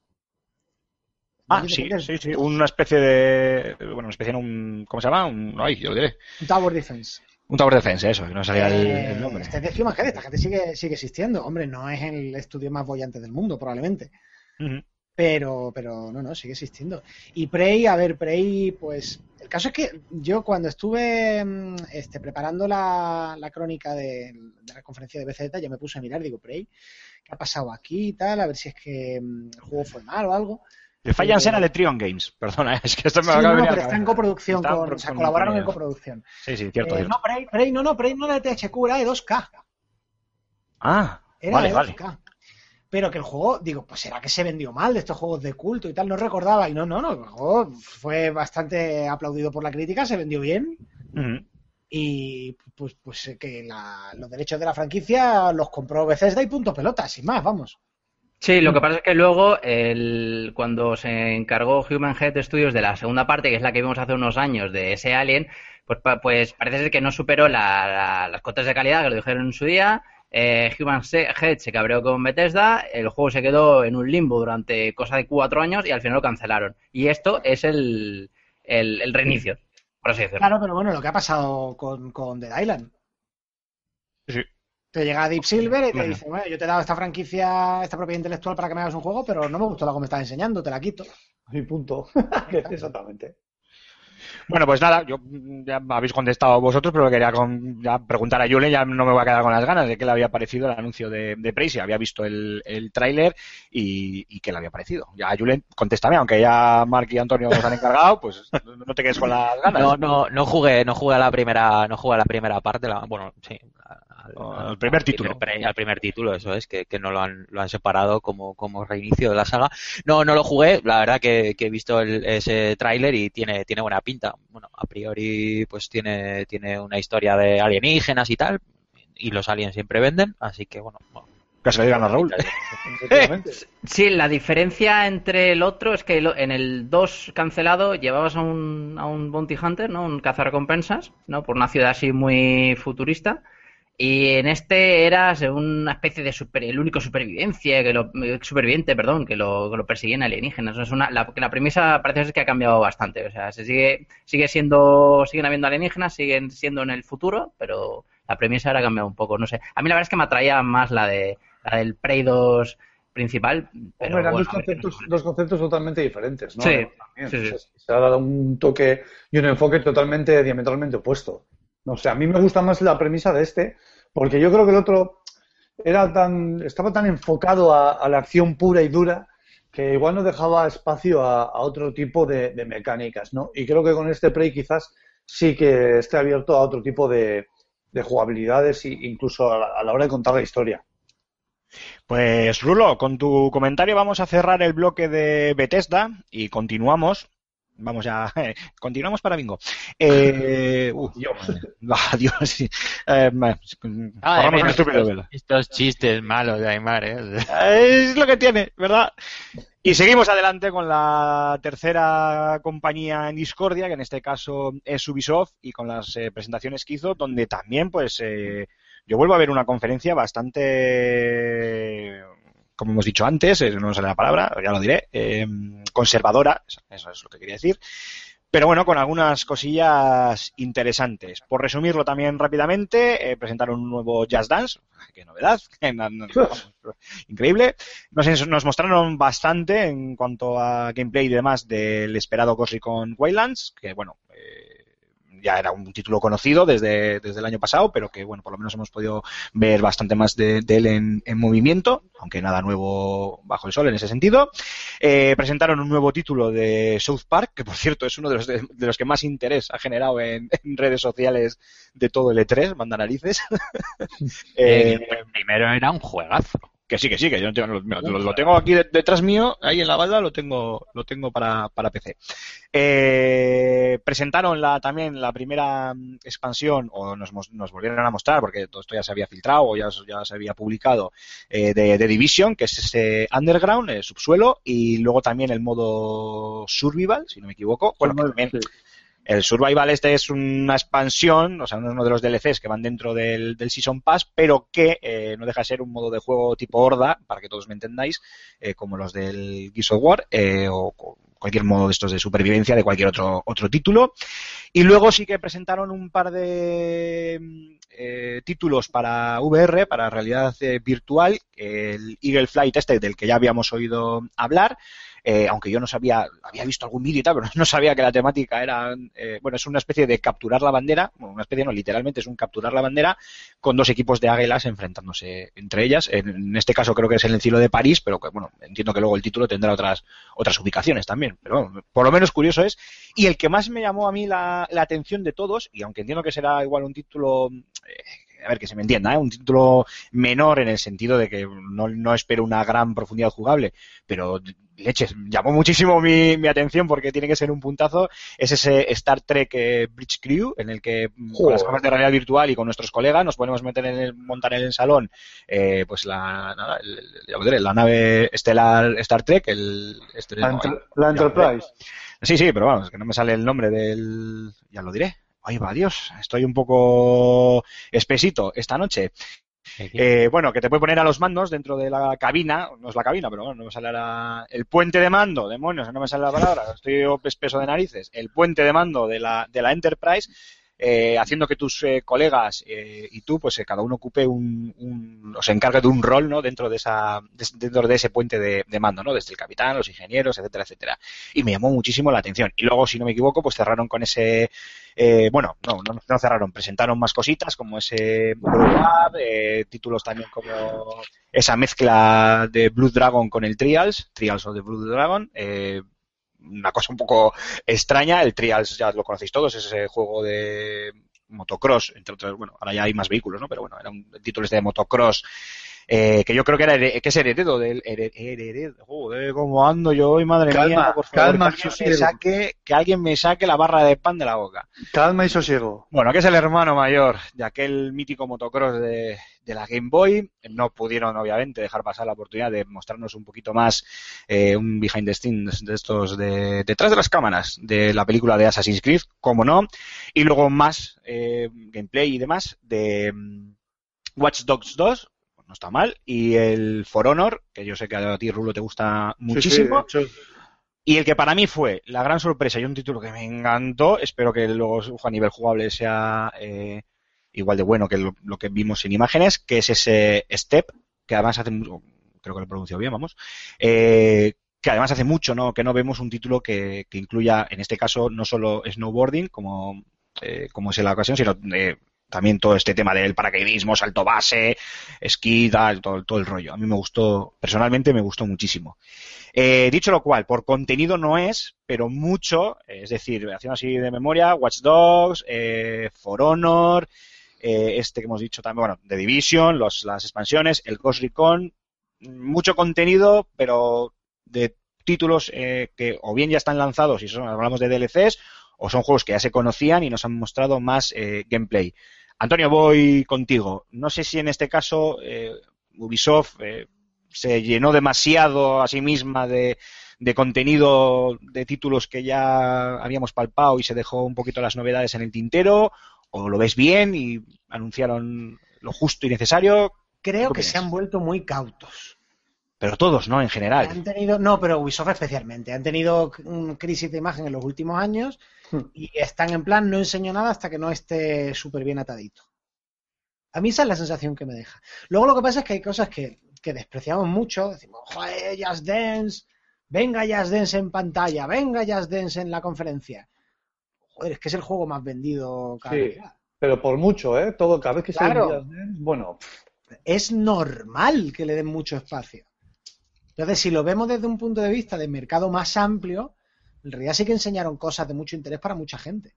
Ah, Dungeon sí, Defenders, sí, sí, una especie de. Bueno, una especie de un. ¿Cómo se llama? Un. Ay, yo lo diré. un Tower Defense. Un Tower Defense, eso, que no salía el, Eh, el nombre. Este es de Human Head, esta gente sigue, sigue existiendo. Hombre, no es el estudio más bollante del mundo, probablemente. Ujú. Pero, pero no, no, sigue existiendo. Y Prey, a ver, Prey, pues. El caso es que yo cuando estuve mm, este, preparando la, la crónica de, de la conferencia de BZ, ya me puse a mirar, digo, Prey, ¿qué ha pasado aquí y tal? A ver si es que mm, el juego fue mal o algo. Defiance Eh, era de Trion Games, perdona, es que esto me Sí, acaba no, de venir pero está en coproducción Está con, con- o sea, con colaboraron en coproducción. Sí, sí, cierto, Eh, cierto. no, Prey, Prey, no, no, Prey no era de THQ, era de 2K. Ah, Era vale, de vale. 2K. Pero que el juego, digo, pues será que se vendió mal de estos juegos de culto y tal, no recordaba. Y no, no, no, el juego fue bastante aplaudido por la crítica, se vendió bien. Y pues, pues eh, que la- los derechos de la franquicia los compró Bethesda y punto pelota, sin más, vamos. Sí, lo que pasa es que luego, el, cuando se encargó Human Head Studios de la segunda parte, que es la que vimos hace unos años de ese Alien, pues, pues parece ser que no superó la- la- las cotas de calidad que lo dijeron en su día. Eh, Human Head se cabreó con Bethesda, el juego se quedó en un limbo durante cosa de cuatro años y al final lo cancelaron. Y esto es el, el, el reinicio, por así decirlo. Claro, pero bueno, lo que ha pasado con, con Dead Island. Sí. Te llega Deep Silver y te Bueno. dice, bueno, yo te he dado esta franquicia, esta propiedad intelectual para que me hagas un juego, pero no me gustó lo que me estás enseñando, te la quito. Y punto. Exactamente. Bueno, pues nada, yo mm, ya habéis contestado vosotros, pero quería con- ya preguntar a Julen, ya no me voy a quedar con las ganas de qué le había parecido el anuncio de, de había visto el, el tráiler y, y qué le había parecido. Ya, Julen, contéstame, aunque ya Mark y Antonio nos han encargado, pues no no te quedes con las ganas. No, no, no jugué, no jugué a la primera, no jugué a la primera parte, la- bueno, sí, al, Al primer título. pre- al primer título, eso es, que, que no lo han, lo han separado como, como reinicio de la saga. No, no lo jugué, la verdad que, que he visto el- ese tráiler y tiene, tiene buena pinta. Bueno, a priori, pues tiene, tiene una historia de alienígenas y tal, y los aliens siempre venden, así que bueno, bueno, Que se lo digan a Raúl. Sí, la diferencia entre el otro es que lo- en el 2 cancelado llevabas a un, a un Bounty Hunter, ¿no? Un cazarrecompensas, ¿no? Por una ciudad así muy futurista. Y en este eras una especie de super, el único supervivencia, que lo, eh, superviviente, perdón, que lo, que lo persiguen alienígenas. Es una, la, que la premisa parece ser que ha cambiado bastante. O sea, se sigue, sigue siendo, siguen habiendo alienígenas, siguen siendo en el futuro, pero la premisa ahora ha cambiado un poco. No sé. A mí la verdad es que me atraía más la de la del Prey 2 principal. Pero Hombre, eran bueno, dos, conceptos, dos conceptos totalmente diferentes, ¿no? Sí, También, sí, sí. o sea, Se ha dado un toque y un enfoque totalmente diametralmente opuesto. No sé, a mí me gusta más la premisa de este, porque yo creo que el otro era tan, estaba tan enfocado a, la acción pura y dura que igual no dejaba espacio a, otro tipo de, de mecánicas, ¿no? Y creo que con este Prey quizás sí que esté abierto a otro tipo de, de jugabilidades e incluso a la, a la hora de contar la historia. Pues Rulo, con tu comentario vamos a cerrar el bloque de Bethesda y continuamos. Vamos ya, continuamos para bingo. Eh, uh, Dios. Eh, Ah, menos estos chistes malos de Aymar, ¿eh? Es lo que tiene, ¿verdad? Y seguimos adelante con la tercera compañía en discordia, que en este caso es Ubisoft, y con las eh, presentaciones que hizo, donde también, pues, eh, yo vuelvo a ver una conferencia bastante, como hemos dicho antes, eh, no me sale la palabra, ya lo diré, eh, conservadora, eso- es lo que quería decir, pero bueno, con algunas cosillas interesantes. Por resumirlo también rápidamente, eh, presentaron un nuevo Jazz Dance, qué novedad, increíble. Nos, nos mostraron bastante en cuanto a gameplay y demás del esperado Ghost Recon Wildlands, que bueno, eh, ya era un título conocido desde, desde el año pasado, pero que bueno, por lo menos hemos podido ver bastante más de, de él en, en movimiento, aunque nada nuevo bajo el sol en ese sentido. Eh, presentaron un nuevo título de South Park, que por cierto es uno de los, de, de los que más interés ha generado en, en redes sociales de todo el E3, manda narices. Eh, Eh, el primero era un juegazo. Que sí, que sí, que yo tengo- lo, lo- tengo aquí de- detrás mío, ahí en la balda lo tengo, lo tengo para, para PC. Eh, presentaron la, también la primera mm, expansión, o nos, nos volvieron a mostrar, porque todo esto ya se había filtrado o ya, ya se había publicado, eh, de, de Division, que es ese Underground, eh, subsuelo, y luego también el modo Survival, si no me equivoco. Bueno, que también, el Survival este es una expansión, o sea, uno de los DLCs que van dentro del, Season Pass, pero que eh, no deja de ser un modo de juego tipo Horda, para que todos me entendáis, eh, como los del Gears of War, eh, o cualquier modo de estos de supervivencia de cualquier otro, otro título. Y luego sí que presentaron un par de mm, títulos para VR, para realidad virtual, el Eagle Flight este del que ya habíamos oído hablar, eh, aunque yo no sabía, había visto algún vídeo pero no sabía que la temática era, eh, bueno, es una especie de capturar la bandera, bueno, una especie no, literalmente es un capturar la bandera con dos equipos de águilas enfrentándose entre ellas. En, este caso creo que es el cielo de París, pero que, bueno, entiendo que luego el título tendrá otras, otras ubicaciones también, pero bueno, por lo menos curioso es. Y el que más me llamó a mí la, la atención de todos, y aunque entiendo que será igual un título, eh, a ver que se me entienda, ¿eh? un título menor en el sentido de que no, no espero una gran profundidad jugable, pero leches, llamó muchísimo mi, mi atención porque tiene que ser un puntazo, es ese Star Trek eh, Bridge Crew en el que mm, con las gafas de realidad virtual y con nuestros colegas nos podemos meter en el, montar en el salón eh, pues la, lo diré, la nave estelar Star Trek, el este- La, no, la Enterprise. Sí, sí, pero vamos, que no me sale el nombre del. Ya lo diré. Ahí va, Dios. Estoy un poco espesito esta noche. Eh, bueno, que te puede poner a los mandos dentro de la cabina. No es la cabina, pero bueno, no me sale ahora. El puente de mando, demonios, no me sale la palabra. Estoy espeso de narices. El puente de mando de la, de la Enterprise. Eh, haciendo que tus eh, colegas eh, y tú, pues eh, cada uno ocupe un, un, o se encargue de un rol, ¿no? Dentro de esa, de- dentro de ese puente de, de mando, ¿no? Desde el capitán, los ingenieros, etcétera, etcétera. Y me llamó muchísimo la atención. Y luego, si no me equivoco, pues cerraron con ese, eh, bueno, no, no, no cerraron, presentaron más cositas como ese eh, títulos también como esa mezcla de Blood Dragon con el Trials, Trials of the Blood Dragon, eh, una cosa un poco extraña, el Trials ya lo conocéis todos, es ese juego de motocross, entre otros, bueno, ahora ya hay más vehículos, ¿no? Pero bueno, era un título este de motocross eh, que yo creo que era que es heredero del here- heredero. Joder, cómo ando yo hoy, madre Calma, mía, por favor, calma, que, alguien me saque, que alguien me saque la barra de pan de la boca. Calma y sosiego. Bueno, que es el hermano mayor de aquel mítico motocross de, de la Game Boy. No pudieron, obviamente, dejar pasar la oportunidad de mostrarnos un poquito más eh, un behind the scenes de estos de detrás de las cámaras de la película de Assassin's Creed, como no, y luego más eh, gameplay y demás de mm, Watch Dogs 2, no está mal, y el For Honor, que yo sé que a ti, Rulo, te gusta muchísimo. Sí, sí, Y el que para mí fue la gran sorpresa y un título que me encantó, espero que luego a nivel jugable sea eh, igual de bueno que lo, lo que vimos en imágenes, que es ese Step, que además hace mucho, creo que lo pronuncio bien, vamos, eh, que además hace mucho ¿no? que no vemos un título que, que incluya, en este caso, no solo snowboarding, como, eh, como es en la ocasión, sino eh, también todo este tema del paracaidismo, salto base, esquí, todo, todo el rollo. A mí me gustó, personalmente me gustó muchísimo. Eh, dicho lo cual, por contenido no es, pero mucho, es decir, haciendo así de memoria, Watch Dogs, eh, For Honor, eh, este que hemos dicho también, bueno, The Division, los, las expansiones, el Ghost Recon, mucho contenido, pero de títulos eh, que o bien ya están lanzados y son, hablamos de DLCs, o son juegos que ya se conocían y nos han mostrado más eh, gameplay. Antonio, voy contigo. No sé si en este caso eh, Ubisoft eh, se llenó demasiado a sí misma de, de contenido de títulos que ya habíamos palpado y se dejó un poquito las novedades en el tintero, o lo ves bien y anunciaron lo justo y necesario, Creo ¿Qué que se han vuelto muy cautos. pero todos, ¿no? En Han general. tenido, no, pero Ubisoft especialmente. Han tenido crisis de imagen en los últimos años. y están en plan, no enseño nada hasta que no esté súper bien atadito. A mí esa es la sensación que me deja. Luego lo que pasa es que hay cosas que, que despreciamos mucho. Decimos, joder, Just Dance, venga Just Dance en pantalla, venga Just Dance en la conferencia. Joder, es que es el juego más vendido cada Sí. Pero por mucho, ¿eh? Todo, cada vez que Claro. se Just Dance, bueno, es normal que le den mucho espacio. Entonces, si lo vemos desde un punto de vista de mercado más amplio, en realidad sí que enseñaron cosas de mucho interés para mucha gente.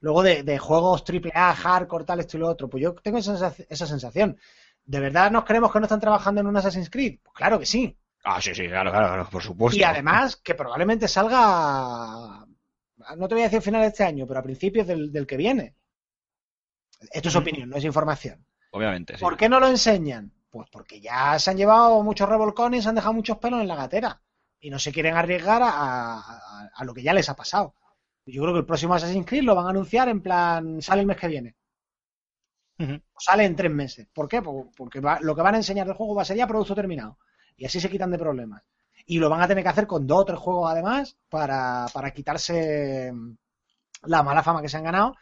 Luego de, de juegos AAA, hardcore, tal, esto y lo otro, pues yo tengo esa, sensac- esa sensación. ¿De verdad nos creemos que no están trabajando en un Assassin's Creed? Pues claro que sí. Ah, sí, sí, claro, claro, claro, por supuesto. Y además que probablemente salga, no te voy a decir final de este año, pero a principios del, del que viene. Esto es opinión, no es información. Obviamente, sí. ¿Por qué no lo enseñan? Pues porque ya se han llevado muchos revolcones y se han dejado muchos pelos en la gatera. Y no se quieren arriesgar a, a- a lo que ya les ha pasado. Yo creo que el próximo Assassin's Creed lo van a anunciar en plan, sale el mes que viene. O sale en tres meses. ¿Por qué? Por- Porque va- lo que van a enseñar del juego va a ser ya producto terminado. Y así se quitan de problemas. Y lo van a tener que hacer con dos o tres juegos además para, para quitarse la mala fama que se han ganado.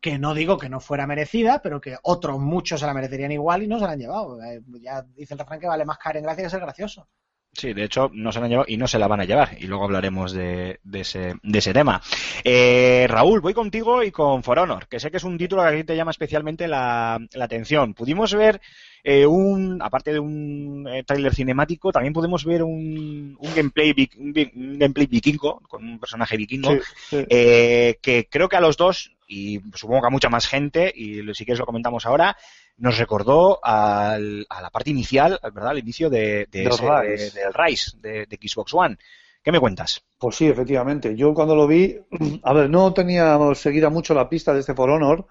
Que no digo que no fuera merecida, pero que otros muchos se la merecerían igual y no se la han llevado. Eh, Ya dice el refrán que vale más caer en gracia que ser gracioso. Sí, de hecho, no se la han llevado y no se la van a llevar. Y luego hablaremos de, de ese, de ese tema. Eh, Raúl, voy contigo y con For Honor, que sé que es un título que a ti te llama especialmente la, la atención. Pudimos ver eh, un, aparte de un eh, tráiler cinemático, también pudimos ver un, un gameplay vi- un, vi- un gameplay vikingo, con un personaje vikingo, sí, sí. eh, que creo que a los dos, y supongo que a mucha más gente, y si quieres lo comentamos ahora, nos recordó al- a la parte inicial, ¿verdad? Al inicio de, de ese- Rise. de- del Rise, de, de Xbox One. ¿Qué me cuentas? Pues sí, efectivamente. Yo cuando lo vi, a ver, no tenía seguida mucho la pista de este For Honor.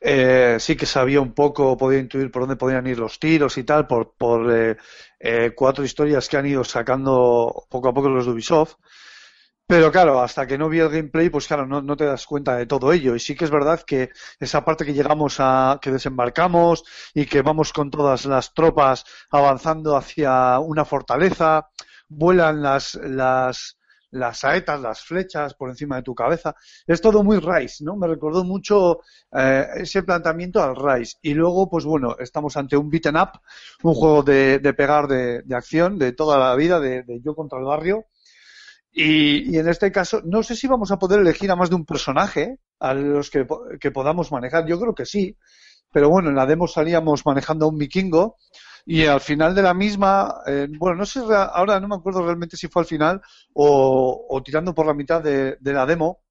Eh, sí que sabía un poco, podía intuir por dónde podían ir los tiros y tal, por, por eh, eh, cuatro historias que han ido sacando poco a poco los de Ubisoft. Pero claro, hasta que no vi el gameplay, pues claro, no, te das cuenta de todo ello. Y sí que es verdad que esa parte que llegamos a, que desembarcamos y que vamos con todas las tropas avanzando hacia una fortaleza, vuelan las, las, las saetas, las flechas por encima de tu cabeza. Es todo muy Rise, ¿no? Me recordó mucho eh, ese planteamiento al Rise. Y luego, pues bueno, estamos ante un beaten up, un juego de, de pegar de, de acción de toda la vida, de, de yo contra el barrio. Y, y en este caso, no sé si vamos a poder elegir a más de un personaje a los que, po- que podamos manejar. Yo creo que sí. Pero bueno, en la demo salíamos manejando a un vikingo y al final de la misma, eh, bueno, no sé, ahora no me acuerdo realmente si fue al final o, o tirando por la mitad de, de la demo,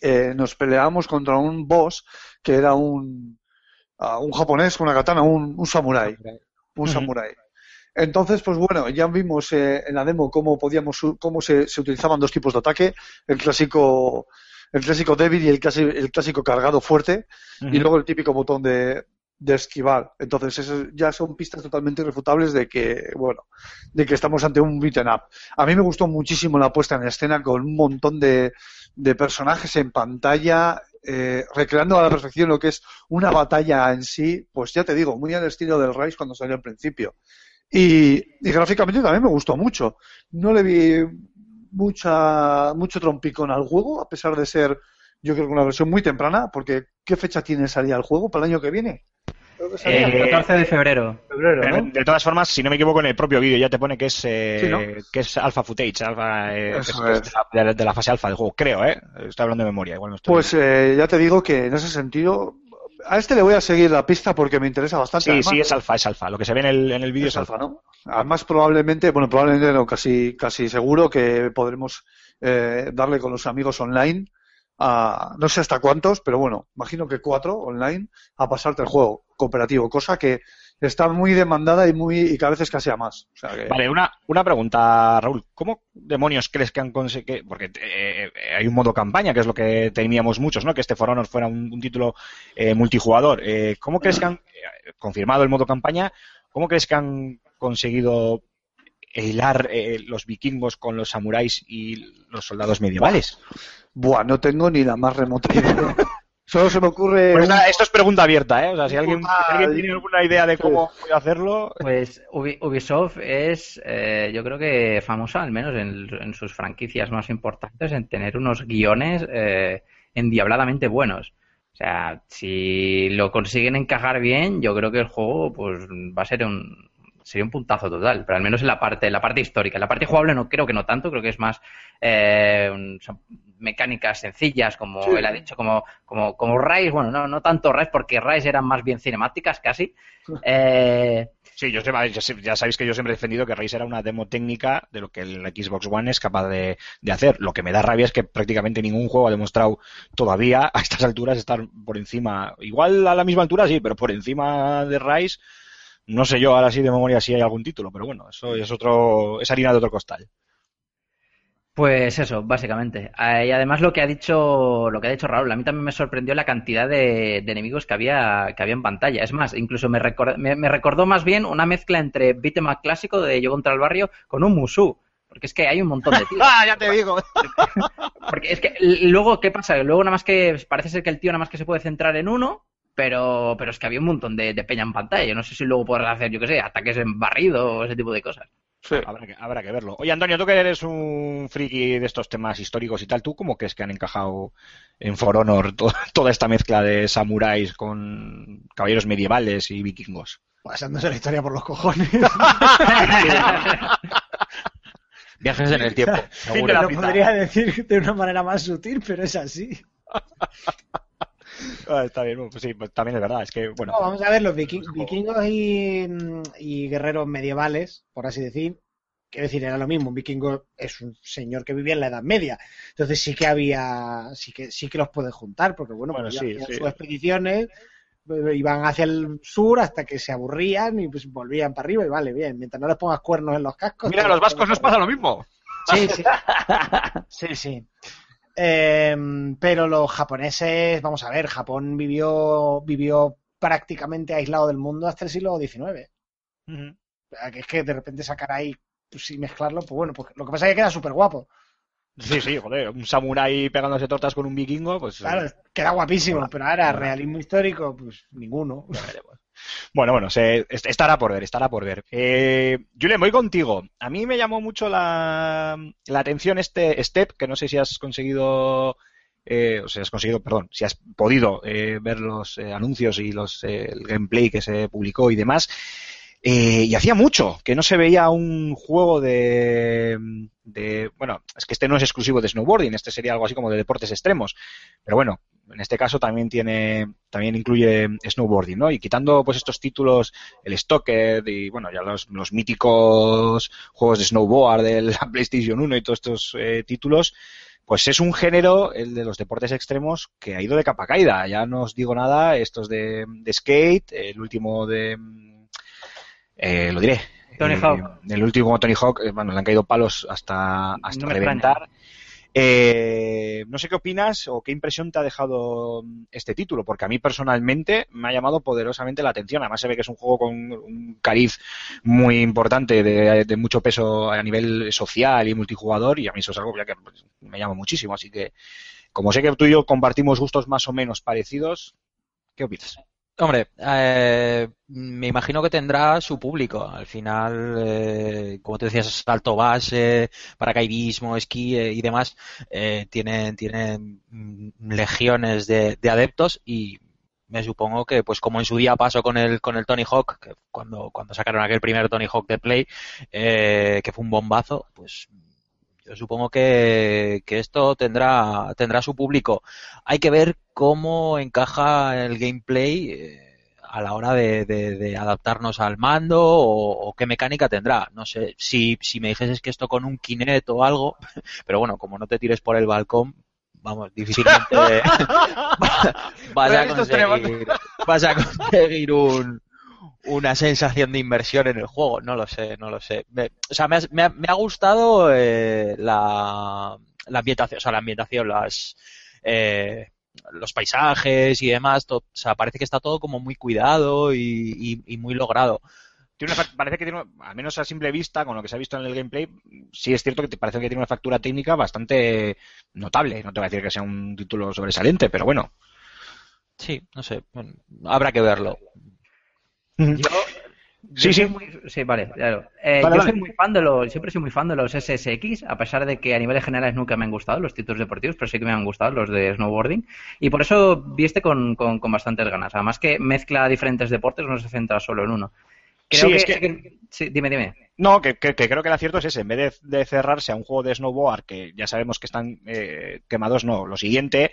eh, nos peleamos contra un boss que era un, ah, un japonés con una katana, un, un samurái. un samurái. Entonces, pues bueno, ya vimos eh, en la demo cómo podíamos, cómo se, se utilizaban dos tipos de ataque, el clásico, el clásico débil y el clásico, el clásico cargado fuerte, y luego el típico botón de, de esquivar. Entonces, eso ya son pistas totalmente irrefutables de que, bueno, de que estamos ante un beaten up. A mí me gustó muchísimo la puesta en escena con un montón de, de personajes en pantalla, eh, recreando a la perfección lo que es una batalla en sí, pues ya te digo, muy al estilo del Rise cuando salió al principio. Y, y gráficamente también me gustó mucho. No le vi mucha, mucho trompicón al juego, a pesar de ser, yo creo que una versión muy temprana, porque ¿qué fecha tiene salida el juego para el año que viene? Creo que salía El Eh, 14 de febrero. febrero, ¿no? De todas formas, si no me equivoco, en el propio vídeo ya te pone que es, eh, Sí, ¿no? que es alpha footage, alpha, eh, que es, Eso que es es. de, la, de la- de la fase alfa del juego, creo, ¿eh? Estoy hablando de memoria, igual no estoy. Pues eh, ya te digo que en ese sentido, a este le voy a seguir la pista porque me interesa bastante. sí, Además, sí, es alfa, es alfa. Lo que se ve en el, en el vídeo es es alfa. alfa, ¿no? Además, probablemente, bueno, probablemente no, casi, casi seguro que podremos eh, darle con los amigos online a, no sé hasta cuántos, pero bueno, imagino que cuatro online a pasarte el juego cooperativo, cosa que está muy demandada y muy y cada vez escasea más. O sea que, Vale, una, una pregunta, Raúl. ¿Cómo demonios crees que han conseguido...? Porque eh, eh, hay un modo campaña, que es lo que temíamos muchos, ¿no? Que este For Honor fuera un, un título eh, multijugador. Eh, ¿Cómo crees que han confirmado el modo campaña? ¿Cómo crees que han conseguido hilar eh, los vikingos con los samuráis y los soldados medievales? buah, no tengo ni la más remota idea. Solo se me ocurre Pues un- nada, esto es pregunta abierta, ¿eh? O sea, si alguien, si alguien tiene alguna idea de cómo voy a hacerlo... Pues Ubi- Ubisoft es, eh, yo creo que famosa, al menos en, en sus franquicias más importantes, en tener unos guiones eh, endiabladamente buenos. O sea, si lo consiguen encajar bien, yo creo que el juego pues va a ser un sería un puntazo total, pero al menos en la parte, en la parte histórica. En la parte jugable no creo que no tanto, creo que es más eh, son mecánicas sencillas, como Sí. él ha dicho, como, como, como Rise, bueno, no, no tanto Rise, porque Rise eran más bien cinemáticas casi. Eh, Sí, yo sé- ya sabéis que yo siempre he defendido que Rise era una demo técnica de lo que el Xbox One es capaz de, de hacer. Lo que me da rabia es que prácticamente ningún juego ha demostrado todavía a estas alturas estar por encima. Igual a la misma altura sí, pero por encima de Rise, no sé yo ahora sí de memoria si hay algún título, pero bueno, eso es otro, es harina de otro costal. Pues eso, básicamente. Eh, y además lo que ha dicho, lo que ha dicho Raúl, a mí también me sorprendió la cantidad de, de enemigos que había, que había en pantalla. Es más, incluso me, me, me recordó más bien una mezcla entre beat'em up clásico de Yo contra el barrio con un Musou. Porque es que hay un montón de tíos. ¡Ah, ya te digo! Porque es que luego, ¿qué pasa? Luego nada más que parece ser que el tío nada más que se puede centrar en uno, pero, pero es que había un montón de, de peña en pantalla. Yo no sé si luego podrás hacer, yo qué sé, ataques en barrido o ese tipo de cosas. Sí. Habrá que, habrá que verlo. Oye, Antonio, tú que eres un friki de estos temas históricos y tal, ¿tú cómo crees que han encajado en For Honor to- toda esta mezcla de samuráis con caballeros medievales y vikingos? Pasándose la historia por los cojones. Viajes en el tiempo, la Lo podría decir de una manera más sutil, pero es así. Ah, está bien, bueno, pues sí, pues también es verdad. Es que, bueno, No, vamos a ver, los viking- vikingos y, y guerreros medievales, por así decir, quiero decir, era lo mismo, un vikingo es un señor que vivía en la Edad Media, entonces sí que había, sí que sí que los puedes juntar, porque bueno, Bueno, pues sí, sus expediciones, eh, iban hacia el sur hasta que se aburrían y pues volvían para arriba y vale, bien, mientras no les pongas cuernos en los cascos. mira, a los vascos todo nos pasa lo mismo. Sí, sí. Sí, sí. Eh, pero los japoneses, vamos a ver, Japón vivió, vivió prácticamente aislado del mundo hasta el siglo XIX. Ujú. O sea, que es que de repente sacar ahí pues, y mezclarlo, pues bueno, pues lo que pasa es que queda súper guapo. Sí, sí, joder, un samurái pegándose tortas con un vikingo, pues... Claro, queda guapísimo, pero ahora realismo histórico, pues ninguno. Bueno, bueno, se, est- estará por ver, estará por ver. Eh, Julen, voy contigo. A mí me llamó mucho la, la atención este step, que no sé si has conseguido, eh, o sea, has conseguido, perdón, si has podido eh, ver los eh, anuncios y los eh, el gameplay que se publicó y demás. Eh, y hacía mucho que no se veía un juego de, de, bueno, es que este no es exclusivo de snowboarding, este sería algo así como de deportes extremos, pero bueno, en este caso también tiene, también incluye snowboarding, ¿no? Y quitando pues estos títulos, el Stoker y bueno, ya los, los míticos juegos de snowboard de la PlayStation 1 y todos estos eh, títulos, pues es un género, el de los deportes extremos, que ha ido de capa caída. Ya no os digo nada, estos de, de skate, el último de Eh, lo diré. Tony Eh, Hawk. El último Tony Hawk, eh, bueno, le han caído palos hasta, hasta No me reventar. Eh, no sé qué opinas o qué impresión te ha dejado mm, este título, porque a mí personalmente me ha llamado poderosamente la atención. Además se ve que es un juego con un cariz muy importante, de, de mucho peso a nivel social y multijugador, y a mí eso es algo que pues, me llama muchísimo. Así que, como sé que tú y yo compartimos gustos más o menos parecidos, ¿qué opinas? Hombre, eh, me imagino que tendrá su público. Al final, eh, como te decías, salto base, paracaidismo, esquí eh, y demás, eh, tienen, tienen mm, legiones de, de adeptos y me supongo que, pues como en su día pasó con el, con el Tony Hawk, que cuando, cuando sacaron aquel primer Tony Hawk de Play, eh, que fue un bombazo, pues yo supongo que, que esto tendrá, tendrá su público. Hay que ver cómo encaja el gameplay eh, a la hora de, de- de adaptarnos al mando o, o qué mecánica tendrá. No sé, si, si me dijeses que esto con un Kinect o algo, pero bueno, como no te tires por el balcón, vamos, difícilmente vas a conseguir, vas a conseguir un, una sensación de inversión en el juego. No lo sé, no lo sé. Me- o sea, me, has- me ha, me ha gustado eh, la, la ambientación, o sea, la ambientación, las, eh, los paisajes y demás. o sea, parece que está todo como muy cuidado y, y- y muy logrado. Tiene una fa- parece que tiene, al menos a simple vista, con lo que se ha visto en el gameplay, sí es cierto que te parece que tiene una factura técnica bastante notable. No te voy a decir que sea un título sobresaliente, pero bueno. Sí, no sé, bueno, habrá que verlo. Yo, Sí, muy- sí, vale, claro. Eh, Vale, yo vale. soy muy fan de los, siempre soy muy fan de los SSX, a pesar de que a niveles generales nunca me han gustado los títulos deportivos, pero sí que me han gustado los de snowboarding. Y por eso vi este con, con, con bastantes ganas. Además que mezcla diferentes deportes, no se centra solo en uno. Creo Sí, es que, que- sí, dime, dime. No, que, que- que creo que el acierto es ese. En vez de, de cerrarse a un juego de snowboard, que ya sabemos que están eh, quemados, no. Lo siguiente,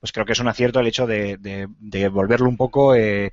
pues creo que es un acierto el hecho de, de- de volverlo un poco eh,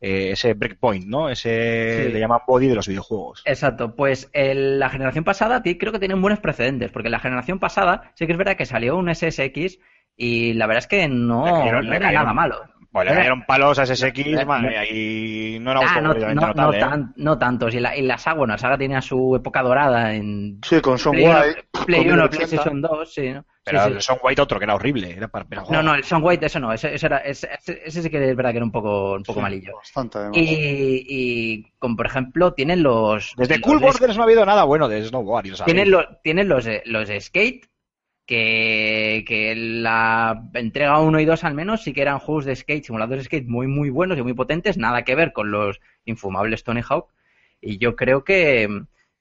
eh, ese breakpoint, ¿no? Ese Sí. le llaman body de los videojuegos. Exacto, pues el- la generación pasada ti- creo que tienen buenos precedentes, porque la generación pasada sí que es verdad que salió un SSX y la verdad es que no, Le cayeron- no era cayeron- nada malo. Pues le cayeron palos a SSX, madre mía, y no era un Ah, juego no, no, no ¿eh? tan- no tantos. Y la, y la saga, bueno, la saga tenía su época dorada en Sí, con Son Play 1, White. Play con 1, 1080. PlayStation 2, sí, ¿no? Pero Sí, el sí. Son White otro que era horrible. Era para, No, no, el Son White, eso no, ese, ese era, ese, ese- sí que es verdad que era un poco, un poco Sí, malillo. Bastante, además. Y, y como por ejemplo, tienen los. Desde los Cool de- Borders no ha habido nada bueno de snowboard. Tienen los, tienen los los de Skate, que, que la entrega 1 y 2 al menos sí que eran juegos de skate, simuladores de skate muy muy buenos y muy potentes, nada que ver con los infumables Tony Hawk. Y yo creo que,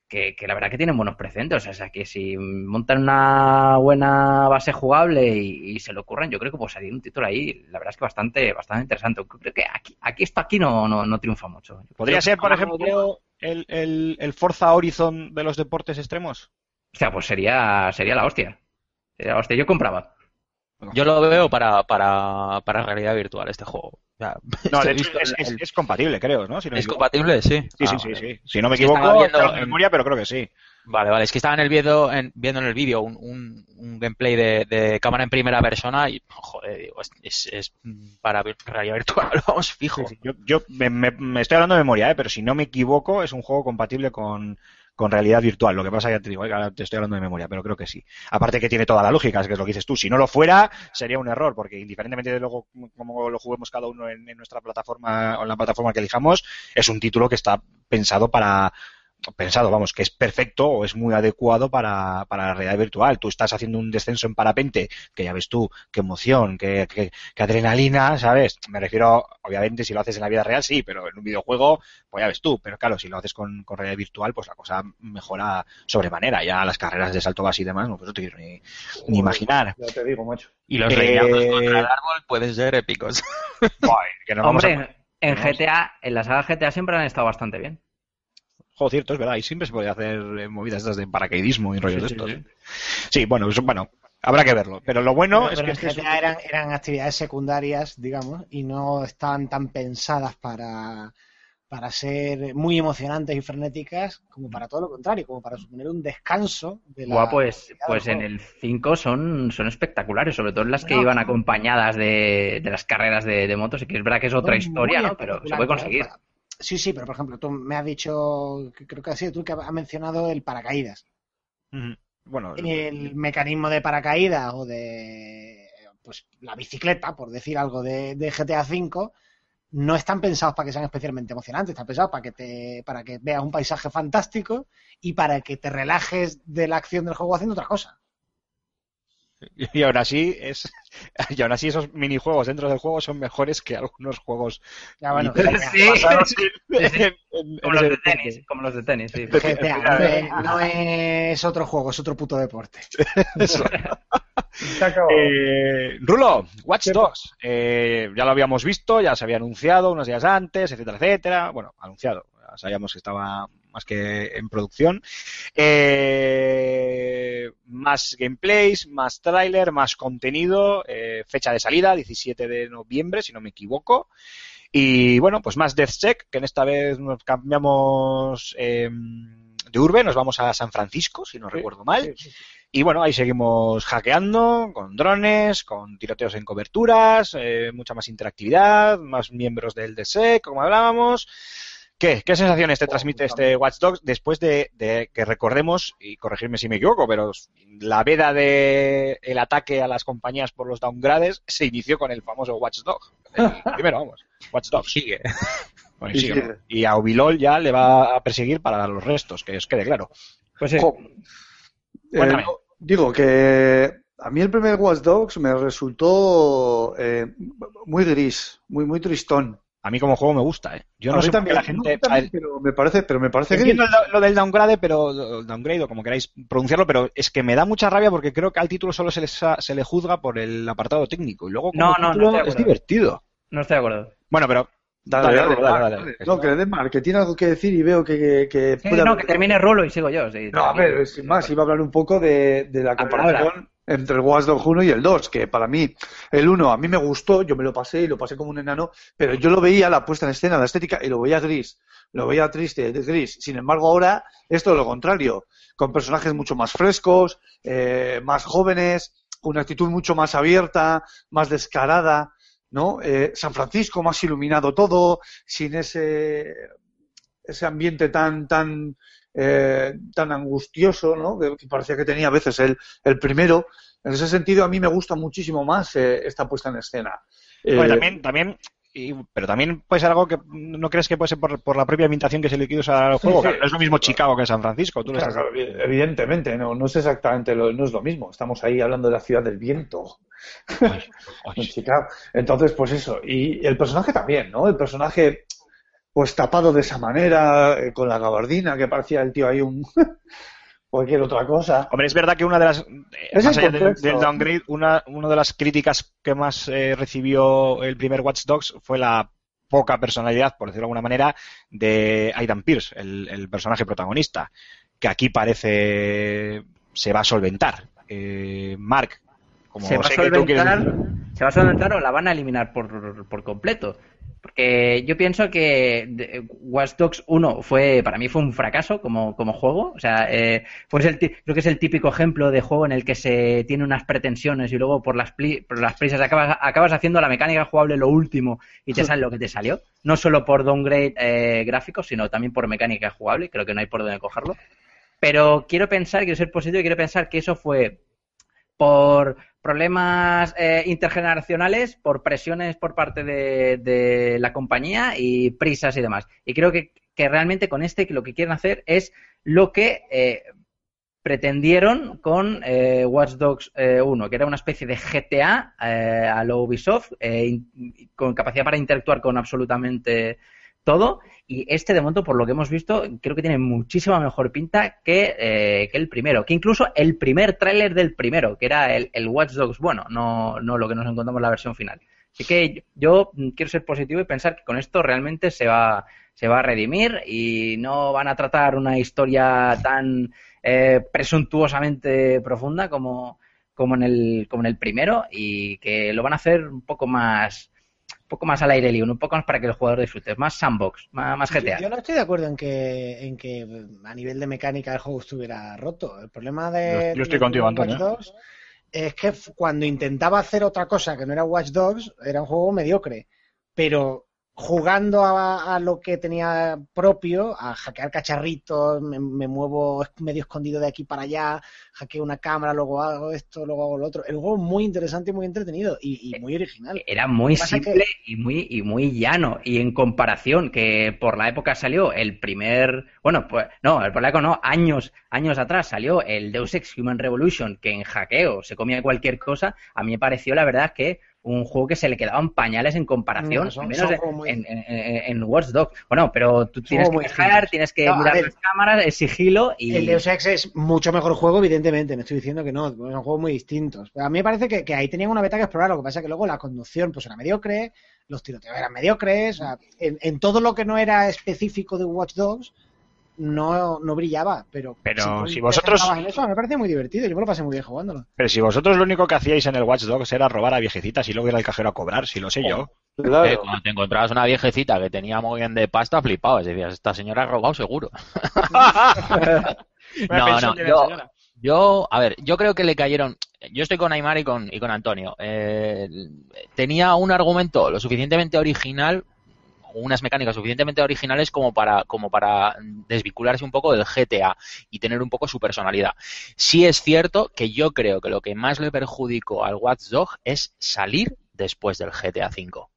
que, que la verdad que tienen buenos precedentes. O sea, que si montan una buena base jugable y, y se le ocurren, yo creo que puede salir un título ahí, la verdad es que bastante, bastante interesante. Creo que aquí, aquí esto aquí no, no, no triunfa mucho. Podría ser, por ejemplo, el, el, el Forza Horizon de los deportes extremos. O sea, pues sería, sería la hostia. Hostia. Yo compraba. Yo lo veo para, para, para realidad virtual este juego. O sea, No, he de hecho, visto es, el- es- es compatible, creo, ¿no? Si no me ¿Es compatible? Sí. Sí, sí, Ah, sí, vale. sí. Si no me Es equivoco, viendo en memoria, pero creo que sí. Vale, vale. Es que estaba en el viendo, en, viendo en el vídeo un, un, un gameplay de, de cámara en primera persona y, joder, digo, es, es, es para realidad virtual, vamos, fijo. Sí, sí. Yo, yo me, me- me estoy hablando de memoria, ¿eh? pero si no me equivoco, es un juego compatible con, con realidad virtual. Lo que pasa que te digo, eh, te estoy hablando de memoria, pero creo que sí. Aparte que tiene toda la lógica, es que es lo que dices tú. Si no lo fuera, sería un error, porque indiferentemente de luego cómo lo juguemos cada uno en, en nuestra plataforma o en la plataforma que elijamos, es un título que está pensado para pensado, vamos, que es perfecto o es muy adecuado para, para la realidad virtual. Tú estás haciendo un descenso en parapente, que ya ves tú, qué emoción, qué, qué- qué adrenalina, ¿sabes? Me refiero, obviamente, si lo haces en la vida real, sí, pero en un videojuego, pues ya ves tú. Pero claro, si lo haces con, con realidad virtual, pues la cosa mejora sobremanera. Ya las carreras de salto base y demás, no, pues no te quiero ni, ni imaginar. Ya te digo, macho. Y los Eh, contra el árbol pueden ser épicos. Que nos vamos Hombre, a- en. GTA, en la saga GTA siempre han estado bastante bien. Joder, cierto, es verdad. Y siempre se puede hacer eh, movidas estas de paracaidismo y rollos Sí, de sí, estos. Sí, bueno, eso- bueno, habrá que verlo. Pero lo bueno Pero- es pero que en este GTA eran, eran actividades secundarias, digamos, y no estaban tan pensadas para, para ser muy emocionantes y frenéticas como para todo lo contrario, como para suponer un descanso de la Buah, pues, pues en el 5 son, son espectaculares, sobre todo en las que No, iban acompañadas de, de las carreras de, de motos, y que es verdad que es otra historia, ¿no? Pero se puede conseguir. para- Sí, sí, pero por ejemplo, tú me has dicho, creo que ha sido tú que has mencionado el paracaídas. Bueno, El mecanismo de paracaídas o de pues la bicicleta, por decir algo de, de GTA V, no están pensados para que sean especialmente emocionantes, están pensados para que te, para que veas un paisaje fantástico y para que te relajes de la acción del juego haciendo otra cosa. y aún así es y aún así esos minijuegos dentro del juego son mejores que algunos juegos Ya bueno, Sí. en- en- Como los de tenis, como los de tenis, sí. GTA no es, no es otro juego, es otro puto deporte. Eh, Rulo, Watch Dogs, eh, ya lo habíamos visto, ya se había anunciado unos días antes, etcétera, etcétera. Bueno, anunciado, ya sabíamos que estaba más que en producción. Eh, más gameplays, más tráiler, más contenido, eh, fecha de salida, 17 de noviembre, si no me equivoco. Y bueno, pues más DeathSec, que en esta vez nos cambiamos eh, de urbe, nos vamos a San Francisco, si no Sí, recuerdo mal. sí, sí, sí. Y bueno, ahí seguimos hackeando con drones, con tiroteos en coberturas, eh, mucha más interactividad, más miembros del DSEC, como hablábamos. ¿Qué, qué sensaciones te transmite este Watch Dogs después de, de que recordemos, y corregirme si me equivoco, pero la veda de el ataque a las compañías por los downgrades se inició con el famoso Watch Dogs. Primero, vamos, Watch Dogs. Sigue. Bueno, y, Y sigue, sigue. ¿no? Y a Ubilol ya le va a perseguir para los restos, que os quede claro. Pues sí. Eh, digo que a mí el primer Watch Dogs me resultó eh, muy gris, muy muy tristón. A mí como juego me gusta, ¿eh? Yo A no sé por qué también, la no, gente... también, a ver, pero me parece, pero me parece. Entiendo lo, lo del downgrade, pero el downgrade o como queráis pronunciarlo, pero es que me da mucha rabia porque creo que al título solo se le, sa- se le juzga por el apartado técnico y luego como No, no, no título estoy de es divertido. No estoy de acuerdo. Bueno, pero Dale, Dale, dale, dale, dale, dale. dale. No, que le dé mal, que tiene algo que decir y veo que, que, que Sí, puede no, haber- que termine Rulo y sigo yo. sí, No, a ver, sin más, iba a hablar un poco de, de la Habla, comparación entre el Watch Dogs 1 y el 2, que para mí, el 1 a mí me gustó, yo me lo pasé y lo pasé como un enano, pero yo lo veía, la puesta en escena, la estética, y lo veía gris, lo veía triste, gris. Sin embargo, ahora es todo lo contrario, con personajes mucho más frescos, eh, más jóvenes, una actitud mucho más abierta, más descarada, ¿no? Eh, San Francisco más iluminado todo, sin ese, ese ambiente tan, tan, eh, tan angustioso, ¿no? Que, que parecía que tenía a veces el, el primero. En ese sentido, a mí me gusta muchísimo más eh, esta puesta en escena. Eh, bueno, también, también y- pero también puede ser algo que no crees que puede ser por, por la propia ambientación que se le quiere usar al juego. sí. no es lo mismo Chicago que San Francisco. Tú lo claro, estás- claro, evidentemente, no, no es exactamente lo, no es lo mismo. Estamos ahí hablando de la ciudad del viento. Ay, en ay. Chicago. Entonces, pues eso. Y el personaje también, ¿no? El personaje, pues tapado de esa manera, eh, con la gabardina, que parecía el tío ahí un. cualquier otra cosa. Hombre, es verdad que una de las. eh, Es más el allá del, downgrade, una, una de las críticas que más eh, recibió el primer Watch Dogs fue la poca personalidad, por decirlo de alguna manera, de Aidan Pierce, el, el personaje protagonista, que aquí parece se va a solventar. Eh, Mark, como se va a sé que se va a solventar o la van a eliminar por, por completo. Porque yo pienso que Watch Dogs 1 fue, para mí fue un fracaso como, como juego. O sea, eh, pues el, creo que es el típico ejemplo de juego en el que se tiene unas pretensiones y luego por las, pli- por las prisas acabas, acabas haciendo la mecánica jugable lo último y te sale lo que te salió. No solo por downgrade eh, gráficos, sino también por mecánica jugable. Creo que no hay por dónde cogerlo. Pero quiero pensar, quiero ser positivo y quiero pensar que eso fue por problemas eh, intergeneracionales, por presiones por parte de, de la compañía y prisas y demás. Y creo que, que realmente con este lo que quieren hacer es lo que eh, pretendieron con eh, Watch Dogs eh, 1, que era una especie de GTA eh, a lo Ubisoft, eh, con capacidad para interactuar con absolutamente todo. Y este, de momento, por lo que hemos visto, creo que tiene muchísima mejor pinta que, eh, que el primero. Que incluso el primer tráiler del primero, que era el, el Watch Dogs bueno, no, no lo que nos encontramos en la versión final. Así que yo quiero ser positivo y pensar que con esto realmente se va, se va a redimir y no van a tratar una historia tan eh, presuntuosamente profunda como, como, en el, como en el primero y que lo van a hacer un poco más un poco más al aire libre, un poco más para que el jugador disfrute, más sandbox, más, más GTA. Yo, yo no estoy de acuerdo en que, en que a nivel de mecánica el juego estuviera roto. El problema de. Yo- yo estoy de contigo, Watch Antonio. Dogs es que cuando intentaba hacer otra cosa que no era Watch Dogs, era un juego mediocre. Pero jugando a, a lo que tenía propio, a hackear cacharritos, me, me muevo medio escondido de aquí para allá, hackeo una cámara, luego hago esto, luego hago lo otro. El juego muy interesante y muy entretenido y, y muy original. Era muy que simple y muy y muy llano. Y en comparación, que por la época salió el primer, bueno, pues no, por la época no, años, años atrás salió el Deus Ex Human Revolution, que en hackeo se comía cualquier cosa. A mí me pareció, la verdad, que un juego que se le quedaban pañales en comparación, No, son- al menos en, muy- en, en- en Watch Dogs. Bueno, pero tú tienes que muy dejar, tienes que No, mirar las cámaras, el sigilo y... El Deus Ex es mucho mejor juego, evidentemente, no estoy diciendo que no, son juegos muy distintos. Pero a mí me parece que, que ahí tenían una beta que explorar, lo que pasa es que luego la conducción pues era mediocre, los tiroteos eran mediocres, o sea, en, en todo lo que no era específico de Watch Dogs no, no brillaba, pero, Pero si vosotros- en eso, me parece muy divertido, yo me lo pasé muy bien jugándolo. Pero si vosotros lo único que hacíais en el Watch Dogs era robar a viejecitas y luego ir al cajero a cobrar, si lo sé yo. Claro. Eh, cuando te encontrabas una viejecita que tenía muy bien de pasta, flipabas. Decías, esta señora ha robado seguro. No, no, yo, yo, a ver, yo creo que le cayeron. Yo estoy con Aymar y con, y con Antonio. Eh, tenía un argumento lo suficientemente original, unas mecánicas suficientemente originales como para, como para desvincularse un poco del GTA y tener un poco su personalidad. Sí es cierto que yo creo que lo que más le perjudicó al Watch Dog es salir después del GTA V.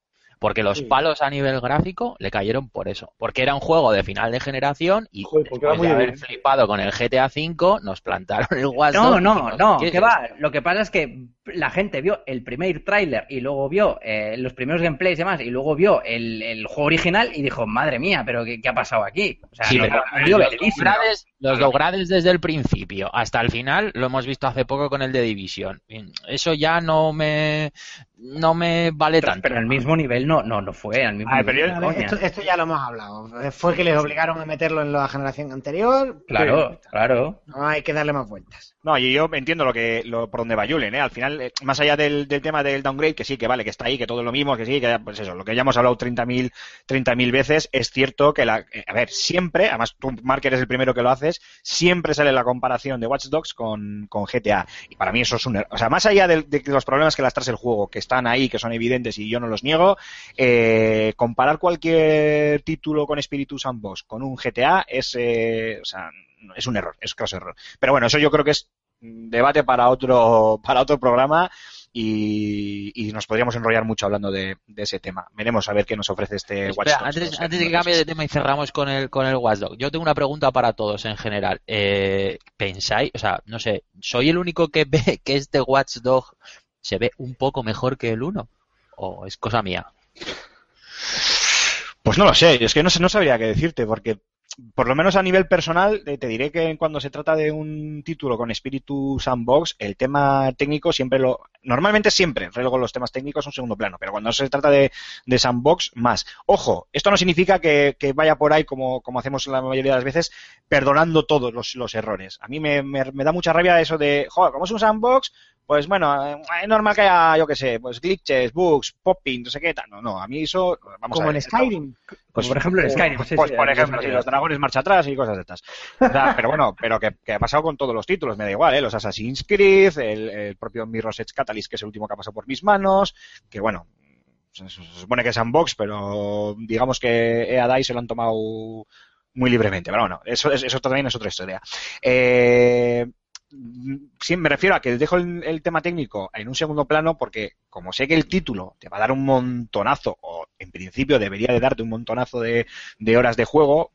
Porque los Sí. palos a nivel gráfico le cayeron por eso. Porque era un juego de final de generación y Joder, después de haber evidente. flipado con el GTA V, nos plantaron el Watch No, no, no, ¿qué que va. Lo que pasa es que la gente vio el primer tráiler y luego vio eh, los primeros gameplays y demás, y luego vio el, el juego original y dijo, madre mía, pero ¿qué, qué ha pasado aquí? O sea, Sí, lo- pero lo vio los dogrades, los dogrades desde el principio hasta el final lo hemos visto hace poco con el de Division. Eso ya no me no me vale Pero, tanto. pero al mismo nivel no, no, no fue, al mismo nivel. yo- A ver, coña. esto, esto ya lo hemos hablado. Fue que les obligaron a meterlo en la generación anterior. Claro, claro. No hay que darle más vueltas. No, y yo entiendo lo que lo, por donde va Julen, ¿eh? Al final, eh, más allá del, del tema del downgrade, que sí, que vale, que está ahí, que todo es lo mismo, que sí, que pues eso, lo que ya hemos hablado 30.000 30.000 veces, es cierto que la, eh, a ver, siempre, además tú, Mark, eres el primero que lo haces, siempre sale la comparación de Watch Dogs con, con GTA. Y para mí eso es un error. O sea, más allá de, de los problemas que lastra el juego, que están ahí, que son evidentes y yo no los niego, eh, comparar cualquier título con Spiritus Sandbox con un GTA es, eh, o sea, es un error, es casi error. Pero bueno, eso yo creo que es debate para otro para otro programa y, y nos podríamos enrollar mucho hablando de, de ese tema. Veremos a ver qué nos ofrece este Watch Espera, Dogs antes, de que cambie de tema y cerramos con el, con el Watch Dogs, yo tengo una pregunta para todos en general. Eh, ¿Pensáis, o sea, no sé, soy el único que ve que este Watch Dog se ve un poco mejor que el 1? ¿O es cosa mía? Pues no lo sé, es que no, sé- no sabría qué decirte, porque por lo menos a nivel personal, eh, te diré que cuando se trata de un título con espíritu sandbox, el tema técnico siempre lo. Normalmente siempre, luego los temas técnicos son segundo plano, pero cuando se trata de, de sandbox, más. Ojo, esto no significa que, que vaya por ahí, como, como hacemos la mayoría de las veces, perdonando todos los, los errores. A mí me, me- me da mucha rabia eso de, joder, como es un sandbox, pues bueno, eh, es normal que haya, yo qué sé, pues glitches, bugs, popping, no sé qué tal. No, no, a mí eso, vamos a Como ver, en Skyrim. Como por ejemplo en Skyrim. sí, pues sí, por ejemplo, sí, que- los dragones marcha atrás y cosas de estas. O sea, pero bueno, pero que, que ha pasado con todos los títulos, me da igual, ¿eh? Los Assassin's Creed, el, el propio Mirror's Edge Catalyst, que es el último que ha pasado por mis manos, que bueno, se, se supone que es sandbox, pero digamos que EA DICE se lo han tomado muy libremente. Pero bueno, eso, eso también es otra historia. Eh, sí, me refiero a que dejo el, tema técnico en un segundo plano porque como sé que el título te va a dar un montonazo, o en principio debería de darte un montonazo de, de horas de juego,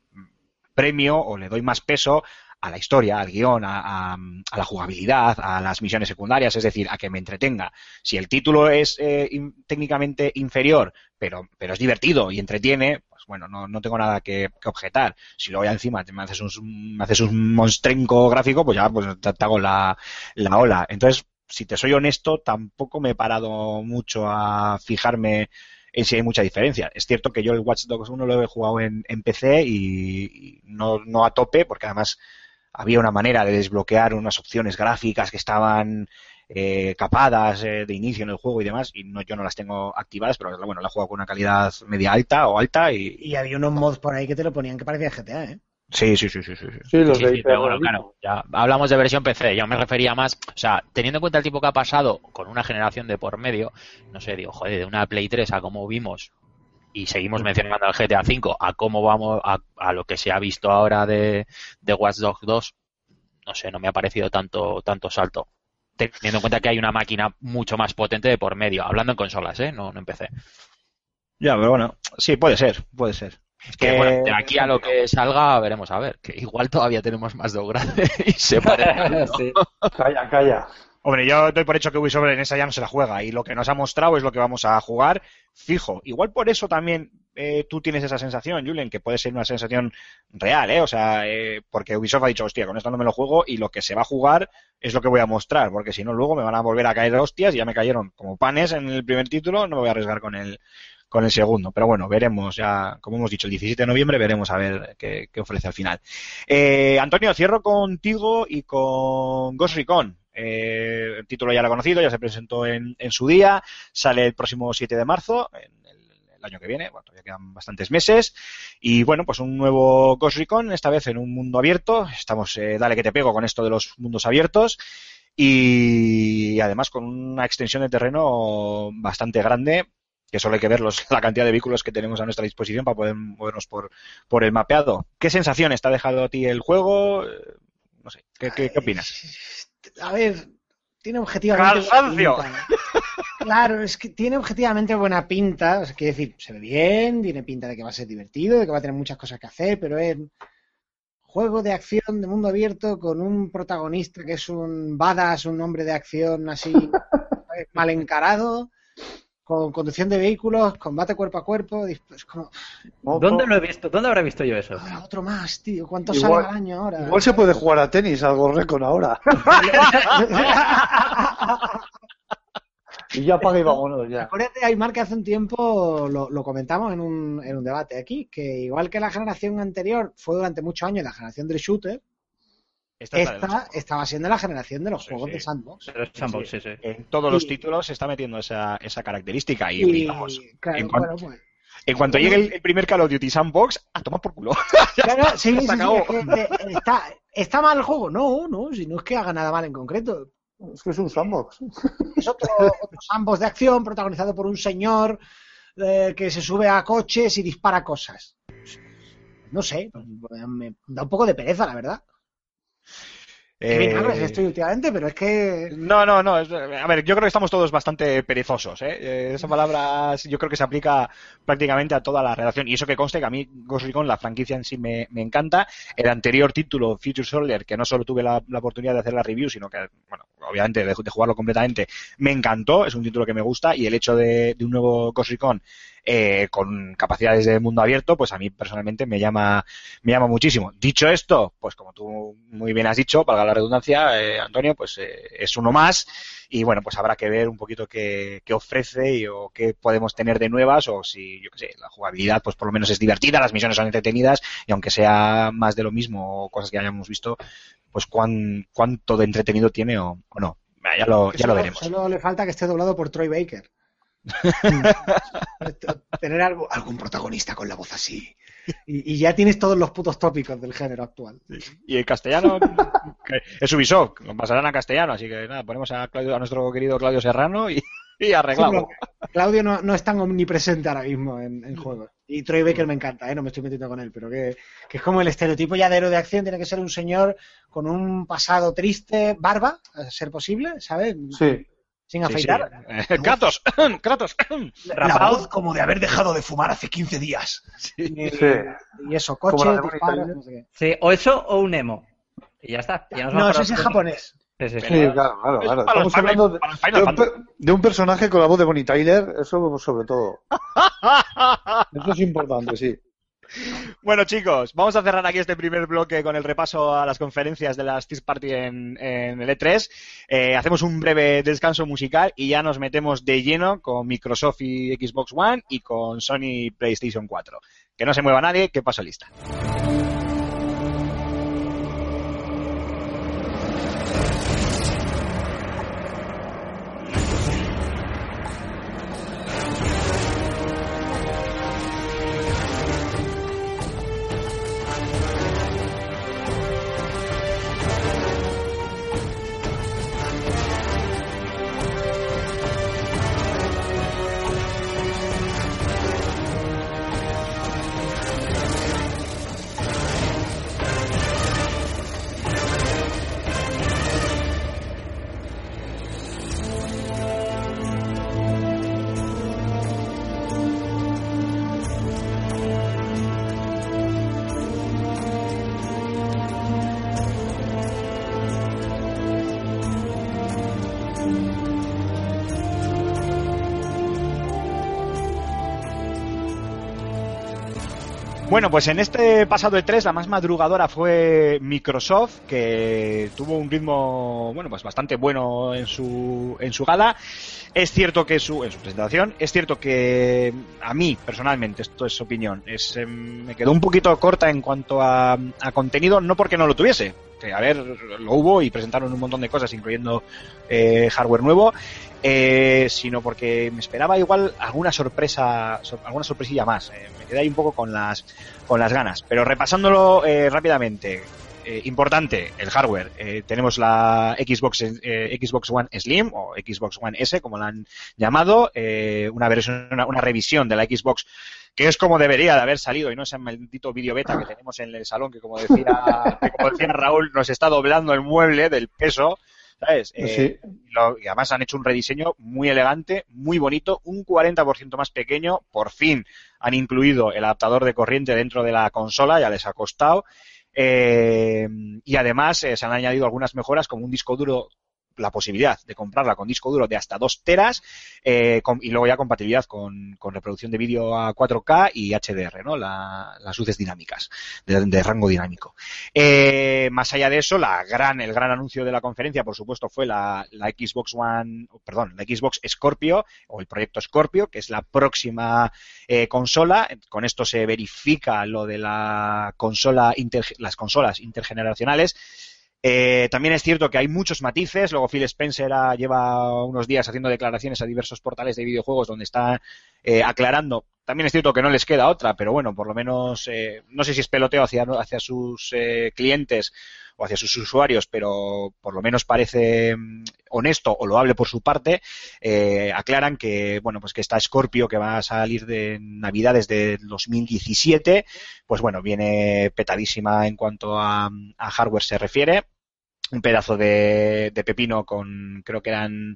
premio o le doy más peso a la historia, al guion, a, la jugabilidad, a las misiones secundarias, es decir, a que me entretenga. Si el título es eh, técnicamente inferior, pero, pero es divertido y entretiene, pues bueno, no, no tengo nada que, que objetar. Si luego ya encima te me haces un, me haces un monstrenco gráfico, pues ya pues te, hago la, la ola. Entonces, si te soy honesto, tampoco me he parado mucho a fijarme en si hay mucha diferencia. Es cierto que yo el Watch Dogs 1 lo he jugado en, en PC y, y no, no a tope, porque además había una manera de desbloquear unas opciones gráficas que estaban eh, capadas eh, de inicio en el juego y demás, y no, yo no las tengo activadas, pero bueno, la he jugado con una calidad media alta o alta y... Y había unos mods por ahí que te lo ponían que parecía GTA, ¿eh? Sí, sí, sí, sí, sí. sí. Sí, los Sí, de sí, pero bueno, Hyper claro, ya hablamos de versión PC, yo me refería más, o sea, teniendo en cuenta el tiempo que ha pasado con una generación de por medio, no sé, digo, joder, de una Play 3 a como vimos y seguimos mencionando al GTA V, a cómo vamos, a, a lo que se ha visto ahora de, de Watch Dogs 2, no sé, no me ha parecido tanto, tanto salto. Teniendo en cuenta que hay una máquina mucho más potente de por medio, hablando en consolas, ¿eh? No, no empecé. Ya, pero bueno, sí, puede ser, puede ser. Es que, Eh, bueno, de aquí a lo que salga, veremos a ver. Que igual todavía tenemos más dos grandes y se parece. Sí. Calla, calla. Hombre, yo doy por hecho que Ubisoft en esa ya no se la juega y lo que nos ha mostrado es lo que vamos a jugar fijo. Igual por eso también eh, tú tienes esa sensación, Julen, que puede ser una sensación real, ¿eh? O sea, eh, porque Ubisoft ha dicho, hostia, con esto no me lo juego y lo que se va a jugar es lo que voy a mostrar, porque si no luego me van a volver a caer hostias y ya me cayeron como panes en el primer título, no me voy a arriesgar con el con el segundo. Pero bueno, veremos ya, como hemos dicho, el 17 de noviembre veremos a ver qué, ofrece al final. Eh, Antonio, cierro contigo y con Ghost Recon. Eh, el título ya lo he conocido, ya se presentó en, en su día, sale el próximo 7 de marzo, en el, año que viene, bueno, todavía quedan bastantes meses, y bueno, pues un nuevo Ghost Recon, esta vez en un mundo abierto, estamos, eh, dale que te pego con esto de los mundos abiertos, y además con una extensión de terreno bastante grande, que solo hay que ver los, la cantidad de vehículos que tenemos a nuestra disposición para poder movernos por, por el mapeado. ¿Qué sensaciones te ha dejado a ti el juego? Eh, No sé, ¿qué, qué, qué opinas? A ver, tiene objetivamente. buena ¡Cansancio! pinta. Claro, es que tiene objetivamente buena pinta. O sea, quiere decir, se ve bien, tiene pinta de que va a ser divertido, de que va a tener muchas cosas que hacer, pero es juego de acción de mundo abierto con un protagonista que es un badass, un hombre de acción así mal encarado, con conducción de vehículos, combate cuerpo a cuerpo. dis- Es como, ¿Dónde lo he visto? ¿Dónde habrá visto yo eso? ahora otro más, tío. ¿Cuánto Igual- sale al año ahora? Igual se puede jugar a tenis, algo recon ahora. y ya apaga y vámonos ya. Acuérdate, Aymar, que hace un tiempo lo, lo comentamos en un, en un debate aquí, que igual que la generación anterior fue durante muchos años la generación del shooter, Esta es la estaba siendo la generación de los Sí, juegos sí. de sandbox. Pero es sandbox, sí, sí. En todos los títulos se está metiendo esa, esa característica. Y, Y, vamos, claro, en cuanto- bueno, pues, en cuanto llegue el, el primer Call of Duty Sandbox, a tomar por culo. Claro, sí, sí, se sí, acabó. es que, está, ¿Está mal el juego? No, no, si no es que haga nada mal en concreto. Es que es un sandbox. Es otro, otro sandbox de acción protagonizado por un señor eh, que se sube a coches y dispara cosas. No sé, me da un poco de pereza, la verdad. Eh, estoy últimamente, pero es que No, no, no. a ver, yo creo que estamos todos bastante perezosos. ¿eh? Eh, Esa palabra yo creo que se aplica prácticamente a toda la relación. Y eso que conste que a mí Ghost Recon, la franquicia en sí, me, me encanta. El anterior título, Future Soldier, que no solo tuve la, la oportunidad de hacer la review, sino que, bueno, obviamente de, de jugarlo completamente, me encantó. Es un título que me gusta. Y el hecho de, de un nuevo Ghost Recon eh, con capacidades de mundo abierto, pues a mí personalmente me llama, me llama muchísimo. Dicho esto, pues como tú muy bien has dicho, valga la redundancia, eh, Antonio, pues eh, es uno más y bueno, pues habrá que ver un poquito qué, qué ofrece y, o qué podemos tener de nuevas o si, yo qué sé, la jugabilidad pues por lo menos es divertida, las misiones son entretenidas y aunque sea más de lo mismo o cosas que hayamos visto, pues cuán, cuánto de entretenido tiene o, o no. Ya lo, ya lo veremos. Solo le falta que esté doblado por Troy Baker. Tener algo, algún protagonista con la voz así. Y, y ya tienes todos los putos tópicos del género actual. Y el castellano que es Ubisoft, lo pasarán a castellano, así que nada, ponemos a, Claudio, a nuestro querido Claudio Serrano y, y arreglado. Sí, pero Claudio no, no es tan omnipresente ahora mismo en, en juegos. Y Troy Baker me encanta, ¿eh? no me estoy metiendo con él, pero que, que es como el estereotipo ya de héroe de acción, tiene que ser un señor con un pasado triste, barba, a ser posible, ¿sabes? Sí. Sin Sí, sí. afeitar. Eh, Kratos, Kratos. La voz como de haber dejado de fumar hace 15 días. Y, Sí. y eso, coche, disparos, no sé qué. Sí, o eso o un emo. Y ya está. Ya nos No, ese es en japonés. Sí, claro, claro, Es claro. Estamos hablando un, de un personaje con la voz de Bonnie Tyler, eso sobre todo. Eso es importante, sí. Bueno, chicos, vamos a cerrar aquí este primer bloque con el repaso a las conferencias de las Team Party en, en el E3. Eh, hacemos un breve descanso musical y ya nos metemos de lleno con Microsoft y Xbox One y con Sony PlayStation 4. Que no se mueva nadie, que paso lista. Bueno, pues en este pasado E3 la más madrugadora fue Microsoft, que tuvo un ritmo, bueno, pues bastante bueno en su, en su gala. Es cierto que su, en su presentación, es cierto que a mí, personalmente, esto es opinión, es, em, me quedó un poquito corta en cuanto a, a contenido, no porque no lo tuviese, a ver, lo hubo y presentaron un montón de cosas, incluyendo eh, hardware nuevo, eh, sino porque me esperaba igual alguna sorpresa, sor- alguna sorpresilla más. Eh, me quedé ahí un poco con las, con las ganas. Pero repasándolo eh, rápidamente, eh, importante, el hardware. Tenemos la Xbox, Xbox One Slim o Xbox One S, como la han llamado, una versión, una, una revisión de la Xbox que es como debería de haber salido y no ese maldito vídeo beta que tenemos en el salón que como decía, que como decía Raúl nos está doblando el mueble del peso, ¿sabes? Eh, Sí. lo- y además han hecho un rediseño muy elegante, muy bonito, un 40% más pequeño, por fin han incluido el adaptador de corriente dentro de la consola, ya les ha costado, eh, y además eh, se han añadido algunas mejoras como un disco duro la posibilidad de comprarla con disco duro de hasta 2 teras eh, y luego ya compatibilidad con, reproducción de vídeo a 4K y HDR, ¿no? La- las luces dinámicas de, rango dinámico. Eh, más allá de eso, la gran, el gran anuncio de la conferencia, por supuesto, fue la, Xbox One, perdón, la Xbox Scorpio o el proyecto Scorpio, que es la próxima eh, consola. Con esto se verifica lo de la las consolas intergeneracionales. Eh, también es cierto que hay muchos matices. Luego Phil Spencer lleva unos días haciendo declaraciones a diversos portales de videojuegos donde está eh, aclarando. También es cierto que no les queda otra, pero bueno, por lo menos eh, no sé si es peloteo hacia, hacia sus eh, clientes o hacia sus usuarios, pero por lo menos parece mm, honesto o loable por su parte. Aclaran que bueno, pues que esta Scorpio que va a salir de Navidades de 2017, pues bueno, viene petadísima en cuanto a, a hardware se refiere un pedazo de, de pepino con, creo que eran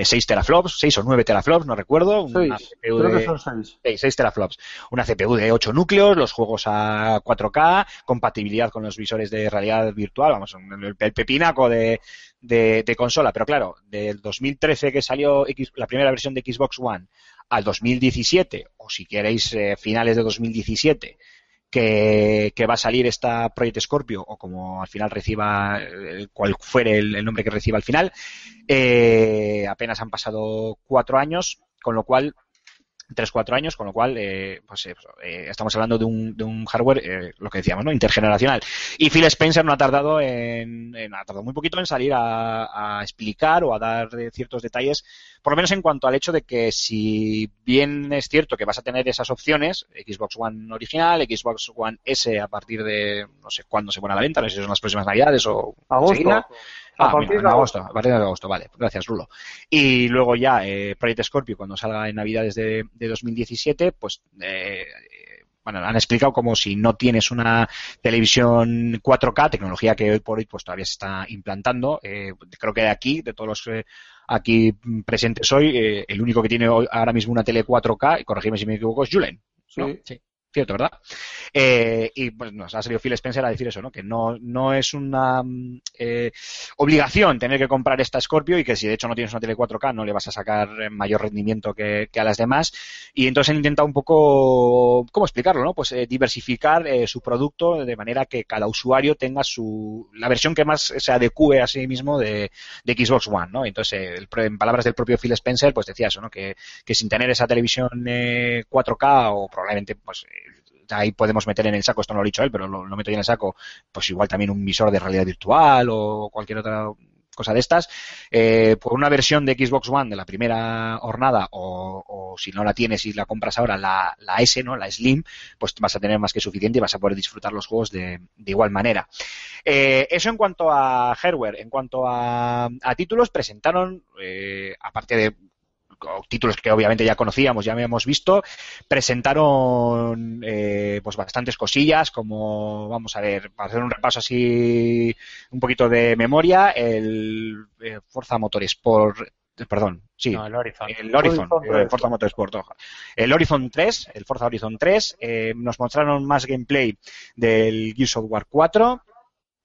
6 teraflops, 6 o 9 teraflops, no recuerdo. Una Seis. CPU Creo de- que son seis. 6, 6 teraflops. Una CPU de 8 núcleos, los juegos a 4K, compatibilidad con los visores de realidad virtual, vamos, el, el pepinaco de, de, de consola. Pero claro, del 2013 que salió X- la primera versión de Xbox One al 2017, o si queréis eh, finales de 2017, que, que va a salir esta Project Scorpio, o como al final reciba, eh, cual fuere el, el nombre que reciba al final, eh, apenas han pasado cuatro años, con lo cual tres cuatro años, con lo cual eh, pues, eh, eh, estamos hablando de un, de un hardware, eh, lo que decíamos, ¿no? intergeneracional. Y Phil Spencer no ha tardado en, en- ha tardado muy poquito en salir a, a explicar o a dar eh, ciertos detalles, por lo menos en cuanto al hecho de que si bien es cierto que vas a tener esas opciones, Xbox One original, Xbox One S a partir de no sé cuándo se pone a la venta, no sé si son las próximas navidades o Agosto. Enseguida. A Ah, partir mira, de en agosto, a partir de agosto, vale, gracias Rulo. Y luego ya eh, Project Scorpio cuando salga en Navidades de, de 2017, pues eh, eh, bueno, han explicado como si no tienes una televisión 4K, tecnología que hoy por hoy pues todavía se está implantando. eh, creo que de aquí, de todos los eh, aquí presentes hoy, eh, el único que tiene hoy- ahora mismo una tele 4K, y corregime si me equivoco, es Julen. Sí. ¿no? Sí. Cierto, ¿verdad? Eh, y pues nos ha salido Phil Spencer a decir eso, ¿no? Que no, no es una mm, eh, obligación tener que comprar esta Scorpio y que si de hecho no tienes una tele 4K no le vas a sacar eh, mayor rendimiento que, que a las demás. Y entonces han intentado un poco, ¿cómo explicarlo, no? Pues eh, diversificar eh, su producto de manera que cada usuario tenga su, la versión que más se adecue a sí mismo de, de Xbox One, ¿no? Entonces, eh, el en palabras del propio Phil Spencer, pues decía eso, ¿no? Que, que sin tener esa televisión eh, 4K o probablemente, pues, eh, ahí podemos meter en el saco, esto no lo ha dicho él, pero lo, meto yo en el saco, pues igual también un visor de realidad virtual o cualquier otra cosa de estas, eh, por una versión de Xbox One de la primera jornada o, si no la tienes y la compras ahora la, la S, ¿no? La Slim, pues vas a tener más que suficiente y vas a poder disfrutar los juegos de, igual manera. Eh, eso en cuanto a hardware. En cuanto a, a títulos, presentaron, eh, aparte de títulos que obviamente ya conocíamos, ya habíamos visto, presentaron eh, pues bastantes cosillas, como vamos a ver, para hacer un repaso así un poquito de memoria, el eh, Forza Motorsport, perdón, sí, No, el Horizon. el Horizon, Horizon eh, 3. Forza Motorsport, el Horizon 3, el Forza Horizon 3, eh, nos mostraron más gameplay del Gears of War 4,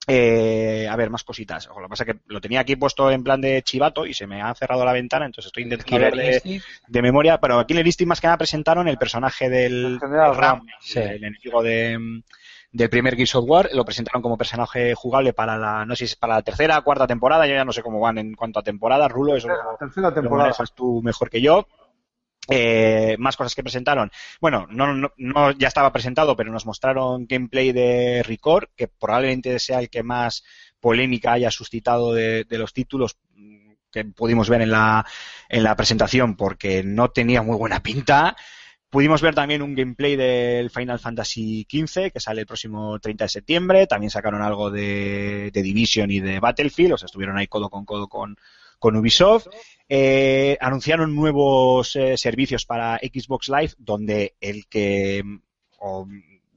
Eh, a ver, más cositas. Ojo, lo que pasa es que lo tenía aquí puesto en plan de chivato y se me ha cerrado la ventana, entonces estoy intentando ver de, de memoria. Pero aquí en el listing más que nada presentaron el personaje del El general Ram, sí. el enemigo de, del primer Gears of War. Lo presentaron como personaje jugable para la, no sé si es para la tercera, cuarta temporada. Yo ya no sé cómo van en cuanto a temporada. Rulo, eso La lo- tercera lo temporada. manejas tú mejor que yo. Eh, más cosas que presentaron. Bueno, no, ya estaba presentado, pero nos mostraron gameplay de Record, que probablemente sea el que más polémica haya suscitado de, de los títulos que pudimos ver en la, en la presentación, porque no tenía muy buena pinta. Pudimos ver también un gameplay del Final Fantasy XV, que sale el próximo 30 de septiembre. También sacaron algo de, de Division y de Battlefield, o sea, estuvieron ahí codo con codo con, con Ubisoft. Eh, anunciaron nuevos eh, servicios para Xbox Live, donde el que, mm, o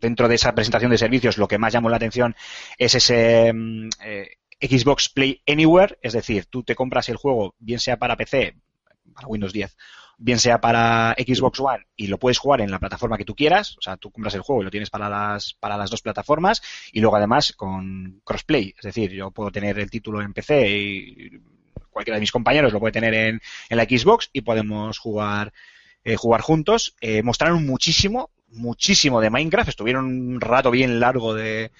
dentro de esa presentación de servicios, lo que más llamó la atención es ese mm, eh, Xbox Play Anywhere, es decir, tú te compras el juego, bien sea para PC, para Windows 10, bien sea para Xbox One y lo puedes jugar en la plataforma que tú quieras, o sea, tú compras el juego y lo tienes para las, para las dos plataformas y luego además con crossplay, es decir, yo puedo tener el título en PC y cualquiera de mis compañeros lo puede tener en, la Xbox y podemos jugar eh, jugar juntos. Eh, mostraron muchísimo, muchísimo de Minecraft, estuvieron un rato bien largo de,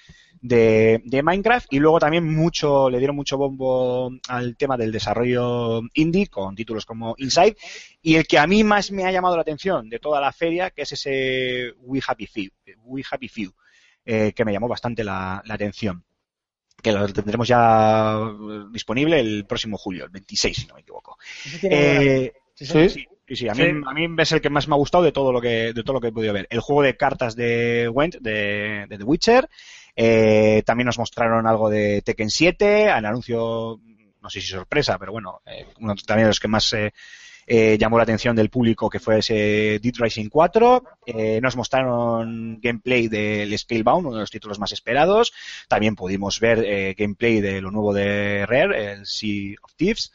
de, Minecraft y luego también mucho, le dieron mucho bombo al tema del desarrollo indie con títulos como Inside. Y el que a mí más me ha llamado la atención de toda la feria, que es ese We Happy Few, We Happy Few eh, que me llamó bastante la atención que lo tendremos ya eh, disponible el próximo julio, el 26, si no me equivoco. Eh, sí, sí. sí, sí, sí, a mí, Sí. a mí es el que más me ha gustado de todo lo que, de todo lo que he podido ver. El juego de cartas de Went, de, de The Witcher, eh, también nos mostraron algo de Tekken 7, el anuncio, no sé si sorpresa, pero bueno, eh, uno también de los que más eh, eh, llamó la atención del público, que fue ese Dead Rising 4. Eh, nos mostraron gameplay del Scalebound, uno de los títulos más esperados. También pudimos ver eh, gameplay de lo nuevo de Rare, el Sea of Thieves.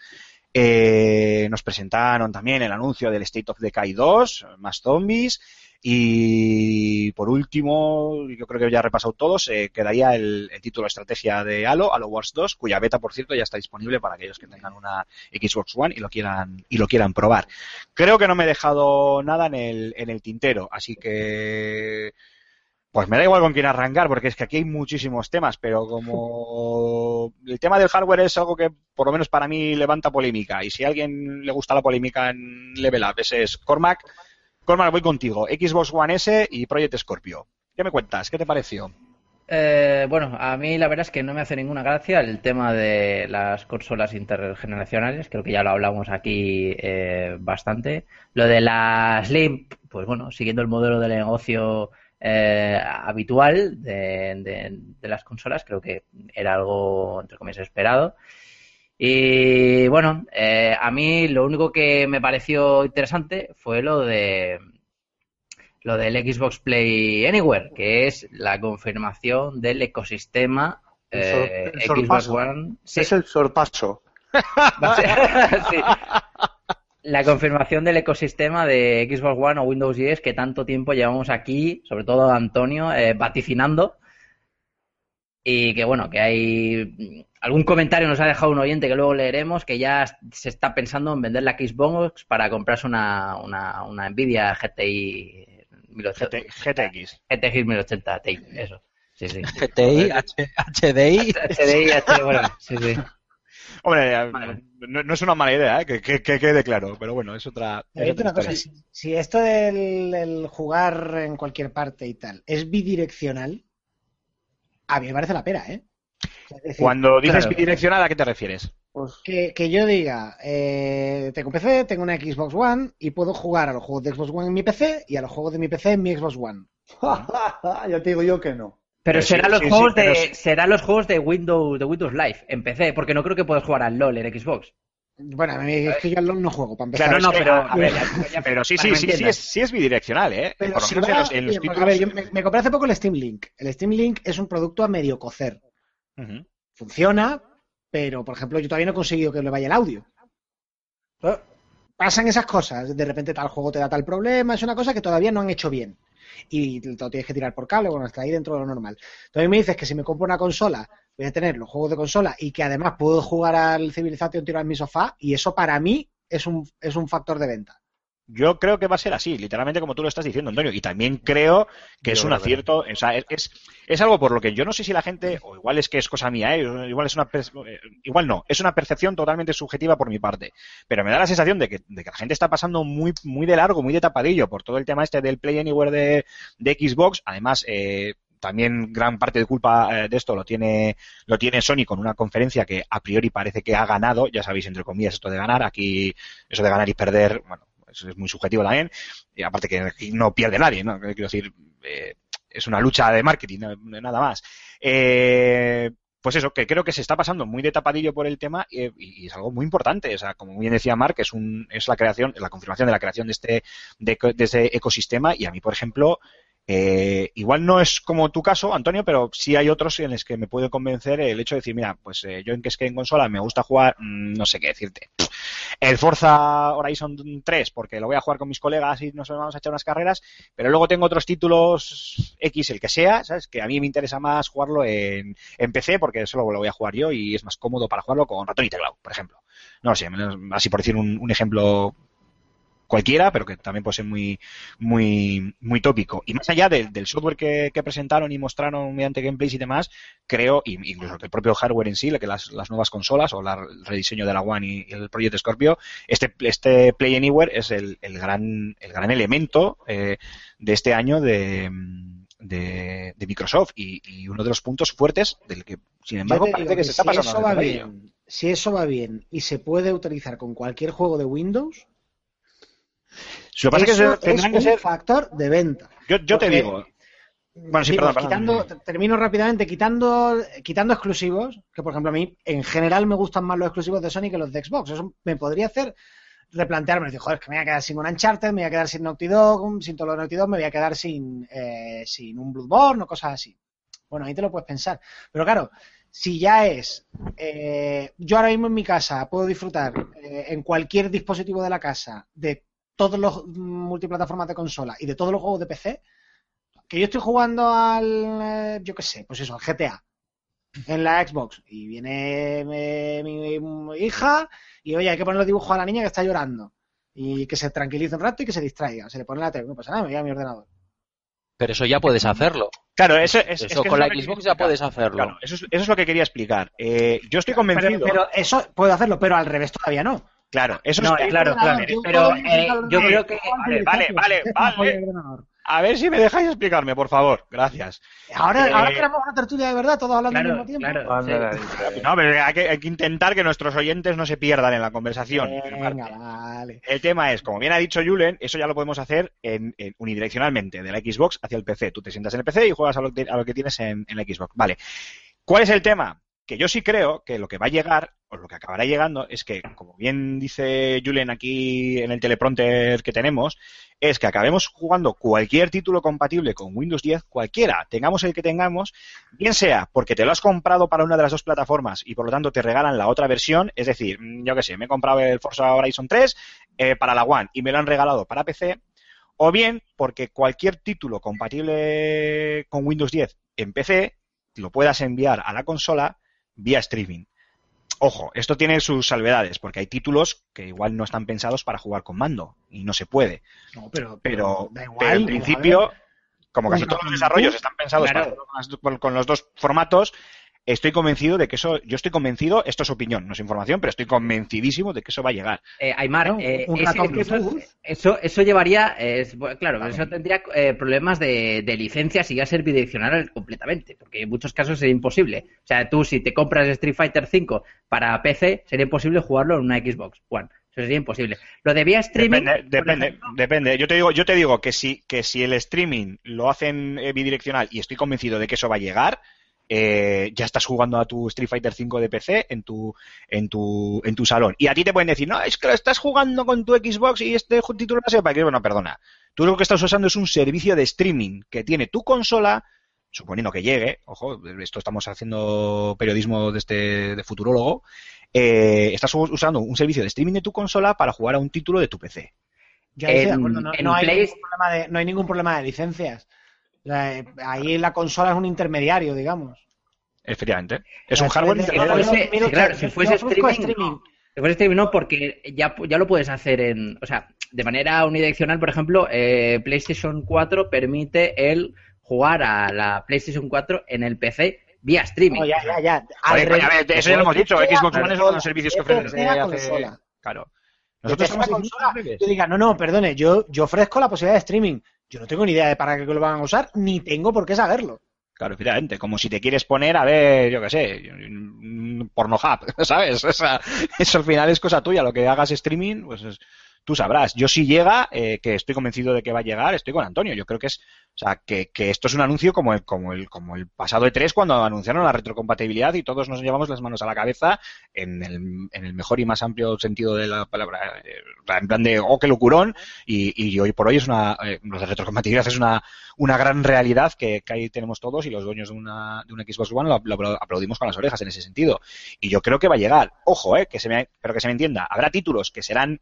Nos presentaron también el anuncio del State of Decay 2, más zombies. Y por último, yo creo que ya he repasado todos, eh, quedaría el, el título estrategia de Halo, Halo Wars 2, cuya beta, por cierto, ya está disponible para aquellos que tengan una Xbox One y lo quieran, y lo quieran probar. Creo que no me he dejado nada en el, en el tintero, así que pues me da igual con quién arrancar, porque es que aquí hay muchísimos temas, pero como el tema del hardware es algo que por lo menos para mí levanta polémica, y si a alguien le gusta la polémica en Level Up, ese es Cormac. Cormac, voy contigo. Xbox One S y Project Scorpio. ¿Qué me cuentas? ¿Qué te pareció? Eh, bueno, a mí la verdad es que no me hace ninguna gracia el tema de las consolas intergeneracionales, creo que ya lo hablamos aquí eh, bastante. Lo de la Slim, pues bueno, siguiendo el modelo de negocio eh, habitual de las consolas, creo que era algo, entre comillas, esperado. Y bueno, eh, a mí lo único que me pareció interesante fue lo de lo del Xbox Play Anywhere, que es la confirmación del ecosistema eh, el Xbox. One. Sí, Es el sorpaso. sí. La confirmación del ecosistema de Xbox One o Windows 10 que tanto tiempo llevamos aquí, sobre todo Antonio, eh, vaticinando. Y que bueno, que hay algún comentario nos ha dejado un oyente que luego leeremos que ya se está pensando en vender la Xbox para comprarse una, una, una Nvidia GTI 1080, GTX. GTX 1080 Ti, eso. Sí, sí. GTI, H- HDI. HDI, HD, bueno, sí, sí. Hombre, eh, no, no es una mala idea, ¿eh? que, que- que quede claro, pero bueno, es otra. Es otra cosa, si, si esto del el jugar en cualquier parte y tal es bidireccional, a mí me parece la pera, ¿eh? Decir, Cuando dices claro. bidireccional, ¿a qué te refieres? Pues, que, que yo diga, eh, tengo PC, tengo una Xbox One y puedo jugar a los juegos de Xbox One en mi PC y a los juegos de mi PC en mi Xbox One. ya te digo yo que no. Pero Pero sí, serán los sí, juegos pero de serán los juegos de Windows de Windows Live en PC, porque no creo que puedas jugar al LoL en Xbox. Bueno, a mí es que yo al LoL no juego, para empezar. Claro, no, pero- a ver, ya- ya- pero sí, sí, sí, sí, es, sí es bidireccional, ¿eh? Pero Por lo si menos va- en los, en los eh, porque, títulos. a ver, yo me, me compré hace poco el Steam Link. El Steam Link es un producto a medio cocer. Funciona, pero por ejemplo yo todavía no he conseguido que le vaya el audio. Pasan esas cosas. De repente tal juego te da tal problema. Es una cosa que todavía no han hecho bien. y lo tienes que tirar por cable, bueno, está ahí dentro de lo normal. Entonces me dices que si me compro una consola, voy a tener los juegos de consola y que además puedo jugar al Civilization tirado en mi sofá, y eso para mí es un, es un factor de venta. Yo creo que va a ser así, literalmente como tú lo estás diciendo, Antonio. Y también creo que Yo es un acierto. O sea, es, es, es algo por lo que yo no sé si la gente, o igual es que es cosa mía, ¿eh? igual es una eh, igual no, es una percepción totalmente subjetiva por mi parte. Pero me da la sensación de que, de que la gente está pasando muy, muy de largo, muy de tapadillo por todo el tema este del Play Anywhere de, de Xbox. Además, eh, también gran parte de culpa eh, de esto lo tiene lo tiene Sony con una conferencia que a priori parece que ha ganado, ya sabéis entre comillas esto de ganar, aquí eso de ganar y perder, bueno, eso es muy subjetivo también, y aparte que no pierde nadie, ¿no? Quiero decir, eh, es una lucha de marketing, nada más. Eh, pues eso, que creo que se está pasando muy de tapadillo por el tema eh, y, es algo muy importante. O sea, como bien decía Mark, es, un, es la creación, la confirmación de la creación de este, de, de este ecosistema y a mí, por ejemplo, eh, igual no es como tu caso, Antonio, pero sí hay otros en los que me puede convencer el hecho de decir, mira, pues eh, yo en que es que en consola me gusta jugar, mm, no sé qué decirte, el Forza Horizon 3, porque lo voy a jugar con mis colegas y nos vamos a echar unas carreras, pero luego tengo otros títulos X, el que sea, ¿sabes? Que a mí me interesa más jugarlo en, en PC, porque solo lo voy a jugar yo y es más cómodo para jugarlo con ratón y teclado, por ejemplo. No lo sé, así por decir un, un ejemplo cualquiera, pero que también puede ser muy, muy, muy tópico. Y más allá del, del software que, que presentaron y mostraron mediante gameplays y demás, creo, incluso que el propio hardware en sí, que las, las nuevas consolas o la- el rediseño de la One y, y el proyecto Scorpio, este, este Play Anywhere es el, el gran, el gran elemento eh, de este año de, de, de Microsoft y, y uno de los puntos fuertes del que, sin embargo, parece que, se está si pasando. eso va bien, si eso va bien y se puede utilizar con cualquier juego de Windows, Lo pasa que se- es que ser. factor de venta. Yo, yo te digo, Bueno, sí, Sí, perdón, perdón. quitando, termino rápidamente, quitando, quitando exclusivos, que por ejemplo a mí en general me gustan más los exclusivos de Sony que los de Xbox. Eso me podría hacer replantearme, decir, joder, es que me voy a quedar sin un Uncharted, me voy a quedar sin Naughty Dog, sin todo lo de Naughty Dog, me voy a quedar sin, eh, sin un Bloodborne o cosas así. Bueno, ahí te lo puedes pensar. Pero claro, si ya es, eh, yo ahora mismo en mi casa puedo disfrutar eh, en cualquier dispositivo de la casa de todos los multiplataformas de consola y de todos los juegos de PC, que yo estoy jugando al, eh, yo qué sé, pues eso, al GTA en la Xbox y viene eh, mi, mi hija y oye, hay que ponerle dibujo a la niña que está llorando y que se tranquilice un rato y que se distraiga, se le pone la tele, no pasa nada, me voy a mi ordenador. Pero eso ya puedes hacerlo. Claro, eso es, es Eso que con la Xbox ya puedes hacerlo. Claro, eso es, eso es lo que quería explicar. Eh, yo estoy Pero, convencido. pero eso puedo hacerlo, pero al revés todavía no. Claro, eso No, es. claro, claro. Pero eh, yo creo que Vale, vale, vale, vale. A ver si me dejáis explicarme, por favor. Gracias. Ahora, Eh, ahora queremos una tertulia de verdad, todos hablando al mismo tiempo. claro. Sí. No, pero hay que, hay que intentar que nuestros oyentes no se pierdan en la conversación. Venga, vale. El tema es, como bien ha dicho Julen, eso ya lo podemos hacer en, en- unidireccionalmente, de la Xbox hacia el PC. Tú te sientas en el PC y juegas a lo, que- a lo que tienes en, en la Xbox. Vale. ¿Cuál es el tema? Que yo sí creo que lo que va a llegar, o lo que acabará llegando, es que, como bien dice Julen aquí en el teleprompter que tenemos, es que acabemos jugando cualquier título compatible con Windows 10, cualquiera, tengamos el que tengamos, bien sea porque te lo has comprado para una de las dos plataformas y por lo tanto te regalan la otra versión, es decir, mm, yo que sé, me he comprado el Forza Horizon 3 eh, para la One y me lo han regalado para PC, o bien porque cualquier título compatible con Windows 10 en PC lo puedas enviar a la consola vía streaming. Ojo, esto tiene sus salvedades, porque hay títulos que igual no están pensados para jugar con mando y no se puede. No, pero, Pero, da igual, pero en principio, como casi todos los desarrollos están pensados Claro. para con los dos formatos, estoy convencido de que eso, yo estoy convencido, esto es opinión, no es información, pero estoy convencidísimo de que eso va a llegar. Eh, Aymar, No, eh, un ratón es que eso, eso, eso llevaría, eh, es- bueno, claro, eso tendría eh, problemas de, de licencias y ya ser bidireccional completamente, porque en muchos casos sería imposible. O sea, tú si te compras Street Fighter V para PC, sería imposible jugarlo en una Xbox One. Eso sería imposible. Lo de vía streaming... Depende, depende, ejemplo, depende. Yo te digo, yo te digo que si, que si el streaming lo hacen eh, bidireccional y estoy convencido de que eso va a llegar, eh, ya estás jugando a tu Street Fighter 5 de PC en tu, en tu, en tu salón. Y a ti te pueden decir, no, es que lo estás jugando con tu Xbox y este título no se para que bueno, perdona. Tú lo que estás usando es un servicio de streaming que tiene tu consola, suponiendo que llegue, ojo, esto estamos haciendo periodismo de este, de futurólogo, eh, estás usando un servicio de streaming de tu consola para jugar a un título de tu PC. Ahí estoy de En- acuerdo, no, en no hay Play- ningún problema de, no hay ningún problema de licencias. O sea, eh, ahí la consola es un intermediario, digamos. Efectivamente. Es un hardware intermediario. si fuese- claro, si fuese streaming, Si fuese streaming no, porque ya, ya lo puedes hacer en, o sea, de manera unidireccional, por ejemplo, eh, PlayStation 4 permite el jugar a la PlayStation 4 en el PC vía streaming. No, ya, ya, ya. A ver, eso ya lo hemos dicho. Xbox One es uno de los servicios que ofrece hace... consola. Claro. Nosotros estamos consola. Yo diga, no, no, perdone, yo, yo ofrezco la posibilidad de streaming. Yo no tengo ni idea de para qué lo van a usar, ni tengo por qué saberlo. Claro, efectivamente, como si te quieres poner a ver, yo qué sé, Pornhub, ¿sabes? O sea, eso al final es cosa tuya, lo que hagas streaming, pues es- tú sabrás. Yo si llega, eh, que estoy convencido de que va a llegar, estoy con Antonio. Yo creo que es, o sea, que, esto es un anuncio como el, como el, como el pasado E3 cuando anunciaron la retrocompatibilidad y todos nos llevamos las manos a la cabeza en el, en el mejor y más amplio sentido de la palabra, eh, en plan de, oh, qué locurón, y, y hoy por hoy es una, eh, la retrocompatibilidad es una, una gran realidad que, que ahí tenemos todos y los dueños de una, de una Xbox One lo aplaudimos con las orejas en ese sentido. Y yo creo que va a llegar. Ojo, eh, que se me, pero que se me entienda. Habrá títulos que serán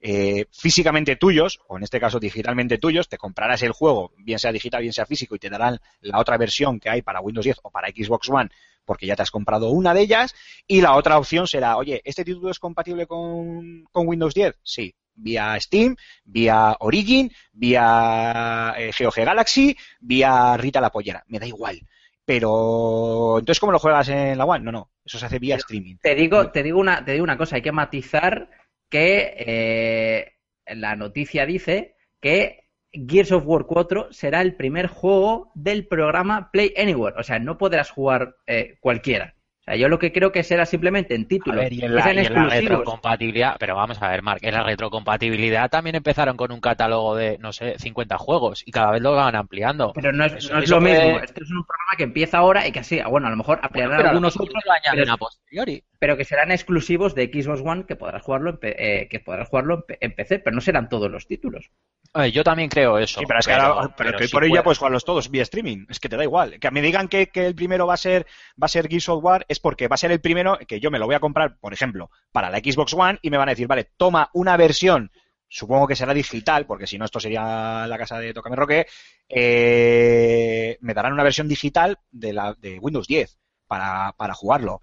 eh, físicamente tuyos, o en este caso digitalmente tuyos, te comprarás el juego, bien sea digital, bien sea físico, y te darán la otra versión que hay para Windows 10 o para Xbox One, porque ya te has comprado una de ellas, y la otra opción será, oye, ¿este título es compatible con, con Windows 10? Sí, vía Steam, vía Origin, vía eh, GeoG Galaxy, vía Rita la Pollera, me da igual. Pero, entonces, ¿cómo lo juegas en la One? No, no, eso se hace vía streaming. Te digo, te digo una, te digo una cosa, hay que matizar que eh, la noticia dice que Gears of War 4 será el primer juego del programa Play Anywhere. O sea, no podrás jugar eh, cualquiera. O sea, yo lo que creo que será simplemente en A títulos ver, y en la, sean y en la exclusivos. retrocompatibilidad, pero vamos a ver, Mark, en la retrocompatibilidad también empezaron con un catálogo de, no sé, 50 juegos y cada vez lo van ampliando. Pero no es, Eso- no es eso lo puede- mismo. Este es un programa que empieza ahora y que así, bueno, a lo mejor ampliarán pero algunos otros, otros lo añaden pero- a posteriori. pero que serán exclusivos de Xbox One que podrás jugarlo en, eh, que podrás jugarlo en, PC, pero no serán todos los títulos. Ver, yo también creo eso. Sí, pero es que ahora, pero que si por puede- puedes jugarlos todos vía streaming. Es que te da igual. Que me digan que, que el primero va a ser va a ser Gears of War es porque va a ser el primero que yo me lo voy a comprar, por ejemplo, para la Xbox One y me van a decir, vale, toma una versión, supongo que será digital, porque si no esto sería la casa de Tocame Roque, eh, me darán una versión digital de, de Windows 10 para, para jugarlo.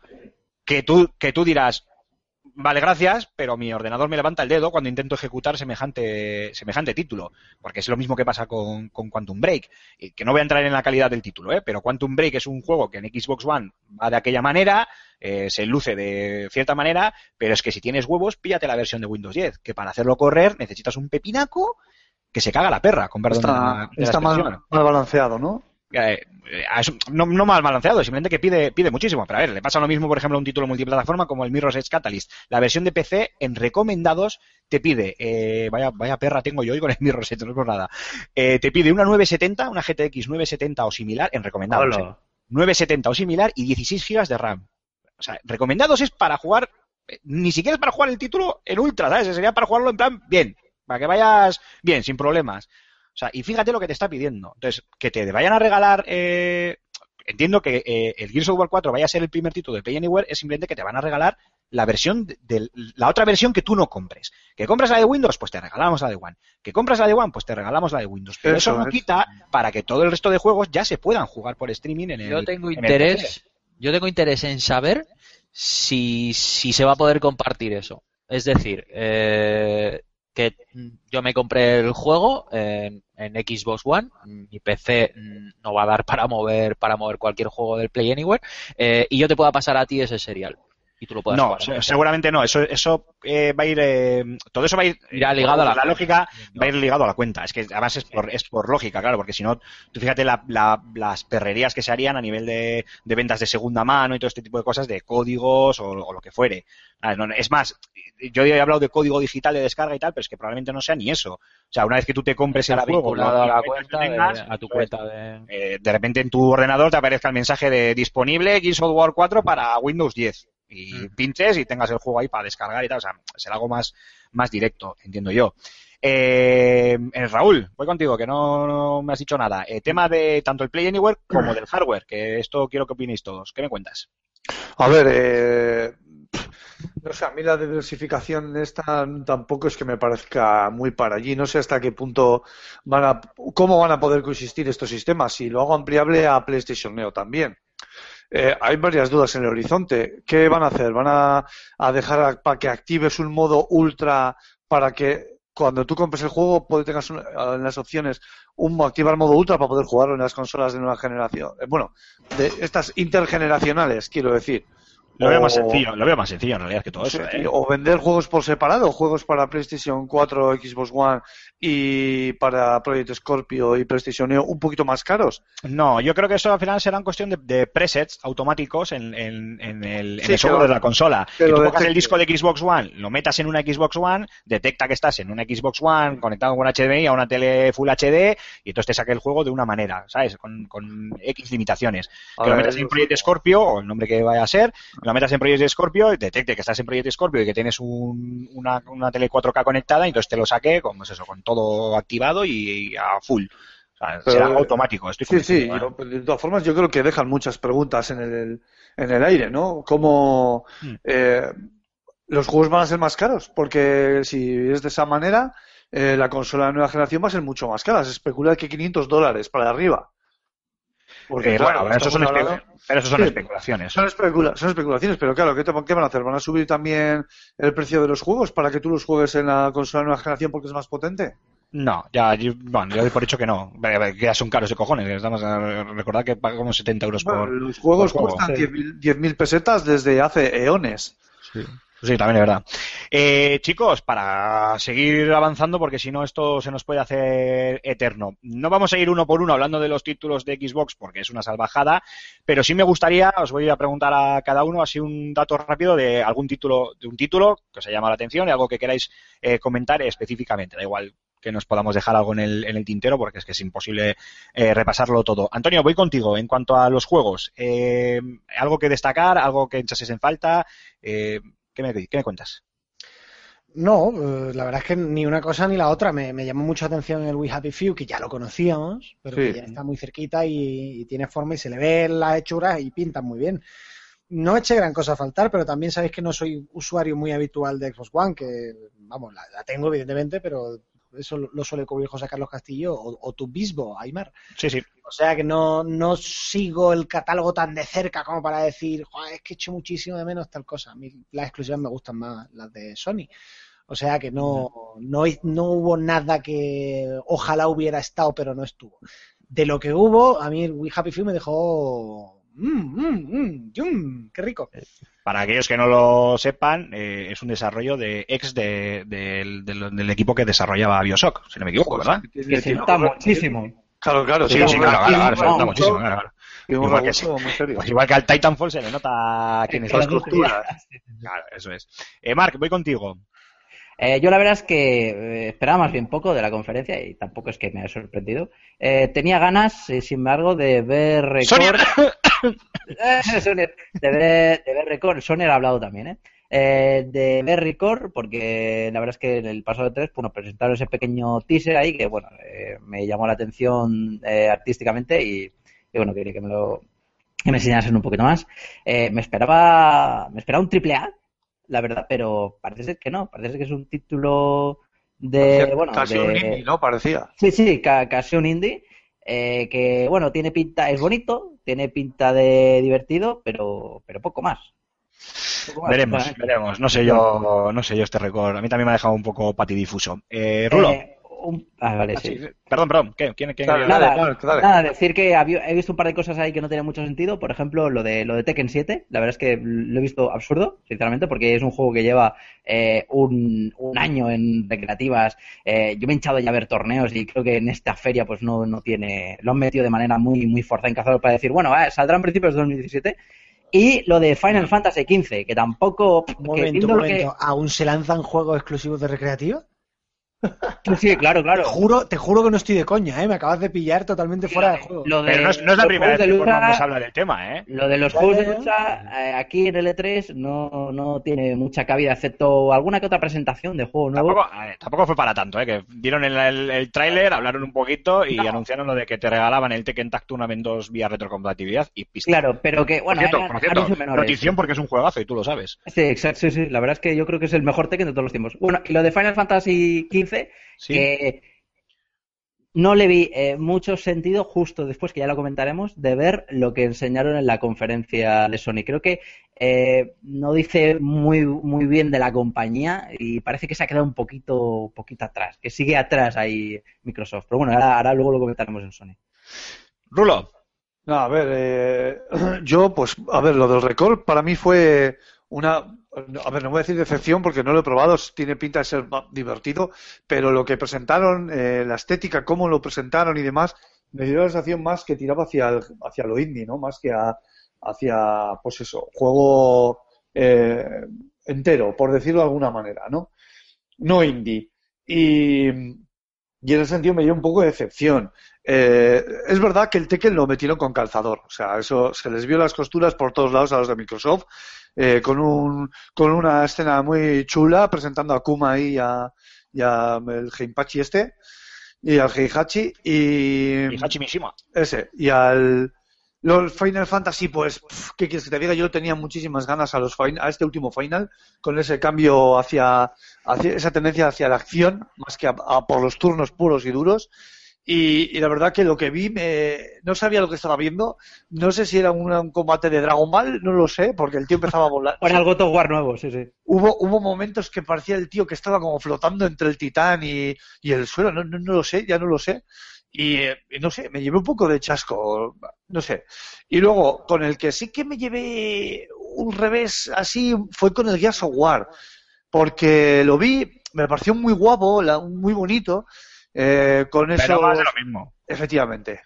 Que tú, que tú dirás, vale, gracias, pero mi ordenador me levanta el dedo cuando intento ejecutar semejante, semejante título, porque es lo mismo que pasa con, con Quantum Break, y que no voy a entrar en la calidad del título, ¿eh? pero Quantum Break es un juego que en Xbox One va de aquella manera, eh, se luce de cierta manera, pero es que si tienes huevos, píllate la versión de Windows 10, que para hacerlo correr necesitas un pepinaco que se caga la perra, con perdón de la- Está, de la está mal, expresión mal balanceado, ¿no? Eh, no, no mal balanceado, simplemente que pide, pide muchísimo. Pero a ver, le pasa lo mismo, por ejemplo, a un título multiplataforma como el Mirror's Edge Catalyst. La versión de PC en recomendados te pide, eh, vaya, vaya perra tengo yo hoy con el Mirror's Edge, no es por nada. Eh, te pide una 970, una GTX 970 o similar en recomendados. Hola. eh. 970 o similar y 16 GB de RAM. O sea, recomendados es para jugar, ni siquiera es para jugar el título en ultra, ¿sabes? Sería para jugarlo en plan bien, para que vayas bien, sin problemas. O sea, y fíjate lo que te está pidiendo. Entonces, que te vayan a regalar, eh, entiendo que eh, el Gears of War 4 vaya a ser el primer título de Play Anywhere, es simplemente que te van a regalar la versión de, de- la otra versión que tú no compres. Que compras la de Windows, pues te regalamos la de One. Que compras la de One, pues te regalamos la de Windows. Pero eso, Eso no es. quita para que todo el resto de juegos ya se puedan jugar por streaming en el Yo tengo interés, yo tengo interés en saber si, si se va a poder compartir eso. Es decir, eh, que yo me compré el juego en, en Xbox One, mi PC mm, no va a dar para mover para mover cualquier juego del Play Anywhere, eh, y yo te pueda pasar a ti ese serial y tú lo puedas No, jugar. seguramente no. Eso, eso eh, va a ir. eh, todo eso va a ir. Irá ligado a la lógica, va a ir ligado a la cuenta. Es que además es por, es por lógica, claro, porque si no, tú fíjate la- la- las perrerías que se harían a nivel de, de ventas de segunda mano y todo este tipo de cosas, de códigos o, o lo que fuere. Ah, Es más, yo he hablado de código digital de descarga y tal, pero es que probablemente no sea ni eso. O sea, una vez que tú te compres el juego, a tu pues, cuenta de... eh, de repente en tu ordenador te aparezca el mensaje de disponible Gears of War 4 para Windows 10 y Mm. pinches y tengas el juego ahí para descargar y tal, o sea, será algo más, más directo, entiendo yo. Eh, eh, Raúl, voy contigo, que no, no me has dicho nada. Eh, tema de tanto el Play Anywhere como del hardware, que esto quiero que opinéis todos. ¿Qué me cuentas? A ver, eh, No sé, a mí la diversificación esta tampoco es que me parezca muy para allí. No sé hasta qué punto van a, cómo van a poder coexistir estos sistemas. Si lo hago ampliable a PlayStation Neo también. Eh, hay varias dudas en el horizonte. ¿Qué van a hacer? ¿Van a, dejar para que actives un modo ultra para que cuando tú compres el juego tengas un- en las opciones un activar modo ultra para poder jugarlo en las consolas de nueva generación? Eh, bueno, de estas intergeneracionales, quiero decir. Lo veo O- más sencillo, lo veo más sencillo en realidad que todo eso. ¿eh? O vender juegos por separado, juegos para PlayStation 4, Xbox One y para Project Scorpio y PlayStation Neo un poquito más caros. No, yo creo que eso al final será en cuestión de, de presets automáticos en, en- en el, en Sí, el software lo- de la consola. que tú detecte. el disco de Xbox One, lo metas en una Xbox One, detecta que estás en una Xbox One conectado con HDMI a una tele Full HD y entonces te saque el juego de una manera, ¿sabes? Con, con X limitaciones. Que lo metas en Project Scorpio, o el nombre que vaya a ser, lo metas en Project Scorpio, detecte que estás en Project Scorpio y que tienes un- una, una tele 4K conectada, y entonces te lo saque con, pues eso, con todo activado y, y a full. O sea, Pero- será automático, estoy Sí, sí, ¿eh? yo- de todas formas yo creo que dejan muchas preguntas en el, en el aire, ¿no? Como Mm. eh, los juegos van a ser más caros, porque si es de esa manera, eh, la consola de nueva generación va a ser mucho más cara. Se especula que 500 dólares para arriba. Porque Eh, claro, bueno, pero eso son, pero eso son Sí. especulaciones. Son, especula- son especulaciones, pero claro, ¿qué, te- qué van a hacer? ¿Van a subir también el precio de los juegos para que tú los juegues en la consola de nueva generación porque es más potente? No, ya, yo, bueno, yo doy por hecho que no. Que ya son caros de cojones. Estamos a recordar que paga como 70 euros por. Bueno, los juegos por juego. cuestan 10.000 10.000 pesetas desde hace eones. Sí, también es verdad. Eh, chicos, para seguir avanzando, porque si no esto se nos puede hacer eterno. No vamos a ir uno por uno hablando de los títulos de Xbox porque es una salvajada, pero sí me gustaría, os voy a preguntar a cada uno así un dato rápido de algún título, de un título que os haya llamado la atención y algo que queráis eh, comentar específicamente. Da igual que nos podamos dejar algo en el, en el tintero porque es que es imposible eh, repasarlo todo. Antonio, voy contigo en cuanto a los juegos. Eh, ¿Algo que destacar? ¿Algo que echases en falta? Eh, ¿qué, me, ¿Qué me cuentas? No, la verdad es que ni una cosa ni la otra. Me, me llamó mucho la atención el We Happy Few, que ya lo conocíamos, pero que ya está muy cerquita y, y tiene forma y se le ve las hechuras y pintan muy bien. No eché gran cosa a faltar, pero también sabéis que no soy usuario muy habitual de Xbox One, que, vamos, la, la tengo evidentemente, pero eso lo, suele cubrir José Carlos Castillo o, o tu Bisbo, Aymar. Sí, sí. O sea que no, no sigo el catálogo tan de cerca como para decir, "Joder, es que echo muchísimo de menos tal cosa. A mí las exclusivas me gustan más las de Sony. O sea que no, no, no hubo nada que ojalá hubiera estado, pero no estuvo. De lo que hubo, a mí el We Happy Few me dejó... Mmm, mmm, mmm, yum, qué rico. Para aquellos que no lo sepan, eh, es un desarrollo de ex de- del- equipo que desarrollaba Bioshock, si no me equivoco, ¿verdad? Que se nota muchísimo. Claro, claro. Sí, sí, claro, claro, se nota muchísimo, claro, Igual que serio. Pues igual que al Titanfall se le nota quién es costuras. Claro, eso es. Eh, Mark, voy contigo. Eh, yo la verdad es que eh, esperaba más bien poco de la conferencia y tampoco es que me haya sorprendido. Eh, tenía ganas, eh, sin embargo, de ver Record. De de Record. Soner ha hablado también, ¿eh? Eh, de ver Record, porque la verdad es que en el pasado de tres, bueno, presentaron ese pequeño teaser ahí que, bueno, eh, me llamó la atención eh, artísticamente y, y, bueno, quería que me lo que me enseñasen un poquito más. Eh, me esperaba me esperaba un triple A, la verdad, pero parece ser que no, parece que es un título de, Parecía bueno, Casi de- un indie, ¿no? Parecía. Sí, sí, ca- casi un indie. Eh, que bueno, tiene pinta, es bonito, tiene pinta de divertido, pero, pero poco más. Poco más, Veremos, veremos. No sé yo, no sé yo este récord. A mí también me ha dejado un poco patidifuso. Eh, Rulo. Eh, un- ah, vale, Ah, sí. sí, Perdón, perdón. ¿Qué? ¿Quién, quién Dale, Nada, dale, dale. nada, decir que había- he visto un par de cosas ahí que no tienen mucho sentido. Por ejemplo, lo de lo de Tekken 7. La verdad es que lo he visto absurdo, sinceramente, porque es un juego que lleva eh, un, un año en recreativas. Eh, yo me he hinchado ya a ver torneos y creo que en esta feria pues no, no tiene... Lo han metido de manera muy, muy forzada en cazador para decir, bueno, eh, saldrá en principios de 2017. Y lo de Final Fantasy XV, que tampoco... Un momento, un lo que- momento. ¿Aún se lanzan juegos exclusivos de recreativa? Sí, sí, claro, Te claro. juro, te juro que no estoy de coña, ¿eh? Me acabas de pillar totalmente fuera de juego. Lo de, Pero no es, no es la primera vez que nos habla del tema, ¿eh? Lo de los juegos de lucha eh, aquí en el E3 no, no tiene mucha cabida, excepto alguna que otra presentación de juego nuevo. Tampoco, a ver, tampoco fue para tanto, ¿eh? Que dieron el, el, el tráiler, hablaron un poquito y anunciaron lo de que te regalaban el Tekken Tag Tournament 2 vía retrocompatibilidad y pista. Claro, pero que, bueno, por cierto, eran por cierto, menores. notición porque es un juegazo y tú lo sabes. Sí, exacto, sí, sí. La verdad es que yo creo que es el mejor Tekken de todos los tiempos. Bueno, y lo de Final Fantasy XV, Sí. que no le vi eh, mucho sentido justo después, que ya lo comentaremos, de ver lo que enseñaron en la conferencia de Sony. Creo que eh, no dice muy, muy bien de la compañía y parece que se ha quedado un poquito, poquito atrás, que sigue atrás ahí Microsoft. Pero bueno, ahora, ahora luego lo comentaremos en Sony. Rulo, No, a ver, eh, yo, pues, a ver, lo del Record para mí fue una, a ver, no voy a decir decepción porque no lo he probado, tiene pinta de ser divertido, pero lo que presentaron, eh, la estética, cómo lo presentaron y demás, me dio la sensación más que tiraba hacia, el- hacia lo indie, ¿no? Más que a- hacia, pues eso, juego eh, entero, por decirlo de alguna manera, ¿no? No indie. Y, y en ese sentido me dio un poco de decepción. Eh, es verdad que el Tekken lo metieron con calzador, o sea, eso se les vio las costuras por todos lados a los de Microsoft, eh, con un con una escena muy chula presentando a Kuma y a, y a el Heimpachi este y al Heihachi y y Hachi Mishima. ese y al los Final Fantasy pues pf, qué quieres que te diga yo tenía muchísimas ganas a los a este último final con ese cambio hacia, hacia esa tendencia hacia la acción más que a, a por los turnos puros y duros y, y la verdad que lo que vi me, no sabía lo que estaba viendo no sé si era un, un combate de Dragon Ball no lo sé porque el tío empezaba a volar Bueno, algo God War nuevo, sí, sí. hubo, hubo momentos que parecía el tío que estaba como flotando entre el titán y, y el suelo, no, no, no lo sé, ya no lo sé. Y eh, no sé, me llevé un poco de chasco, no sé. Y luego, con el que sí que me llevé un revés así fue con el Gears of War, porque lo vi, me pareció muy guapo, la- muy bonito, eh, con eso. Pero más de lo mismo. Efectivamente.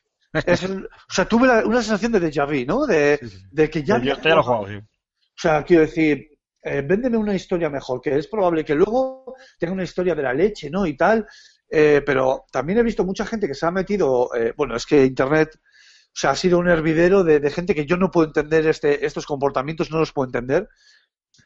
Es el- o sea, tuve la- una sensación de déjà vu, ¿no? De, de que ya. Yo esto ya lo he jugado, sí. O sea, quiero decir, eh, véndeme una historia mejor, que es probable que luego tenga una historia de la leche, ¿no? Y tal. eh, pero también he visto mucha gente que se ha metido, eh, bueno, es que Internet, o sea, ha sido un hervidero de, de gente que yo no puedo entender este, estos comportamientos, no los puedo entender.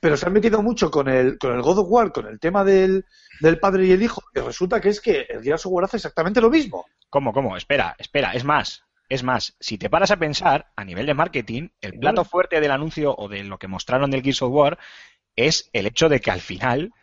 Pero se han metido mucho con el, con el God of War, con el tema del, del padre y el hijo, y resulta que es que el Gears of War hace exactamente lo mismo. ¿Cómo, cómo? Espera, espera, es más. Es más, si te paras a pensar, a nivel de marketing, el plato fuerte del anuncio o de lo que mostraron del Gears of War es el hecho de que al final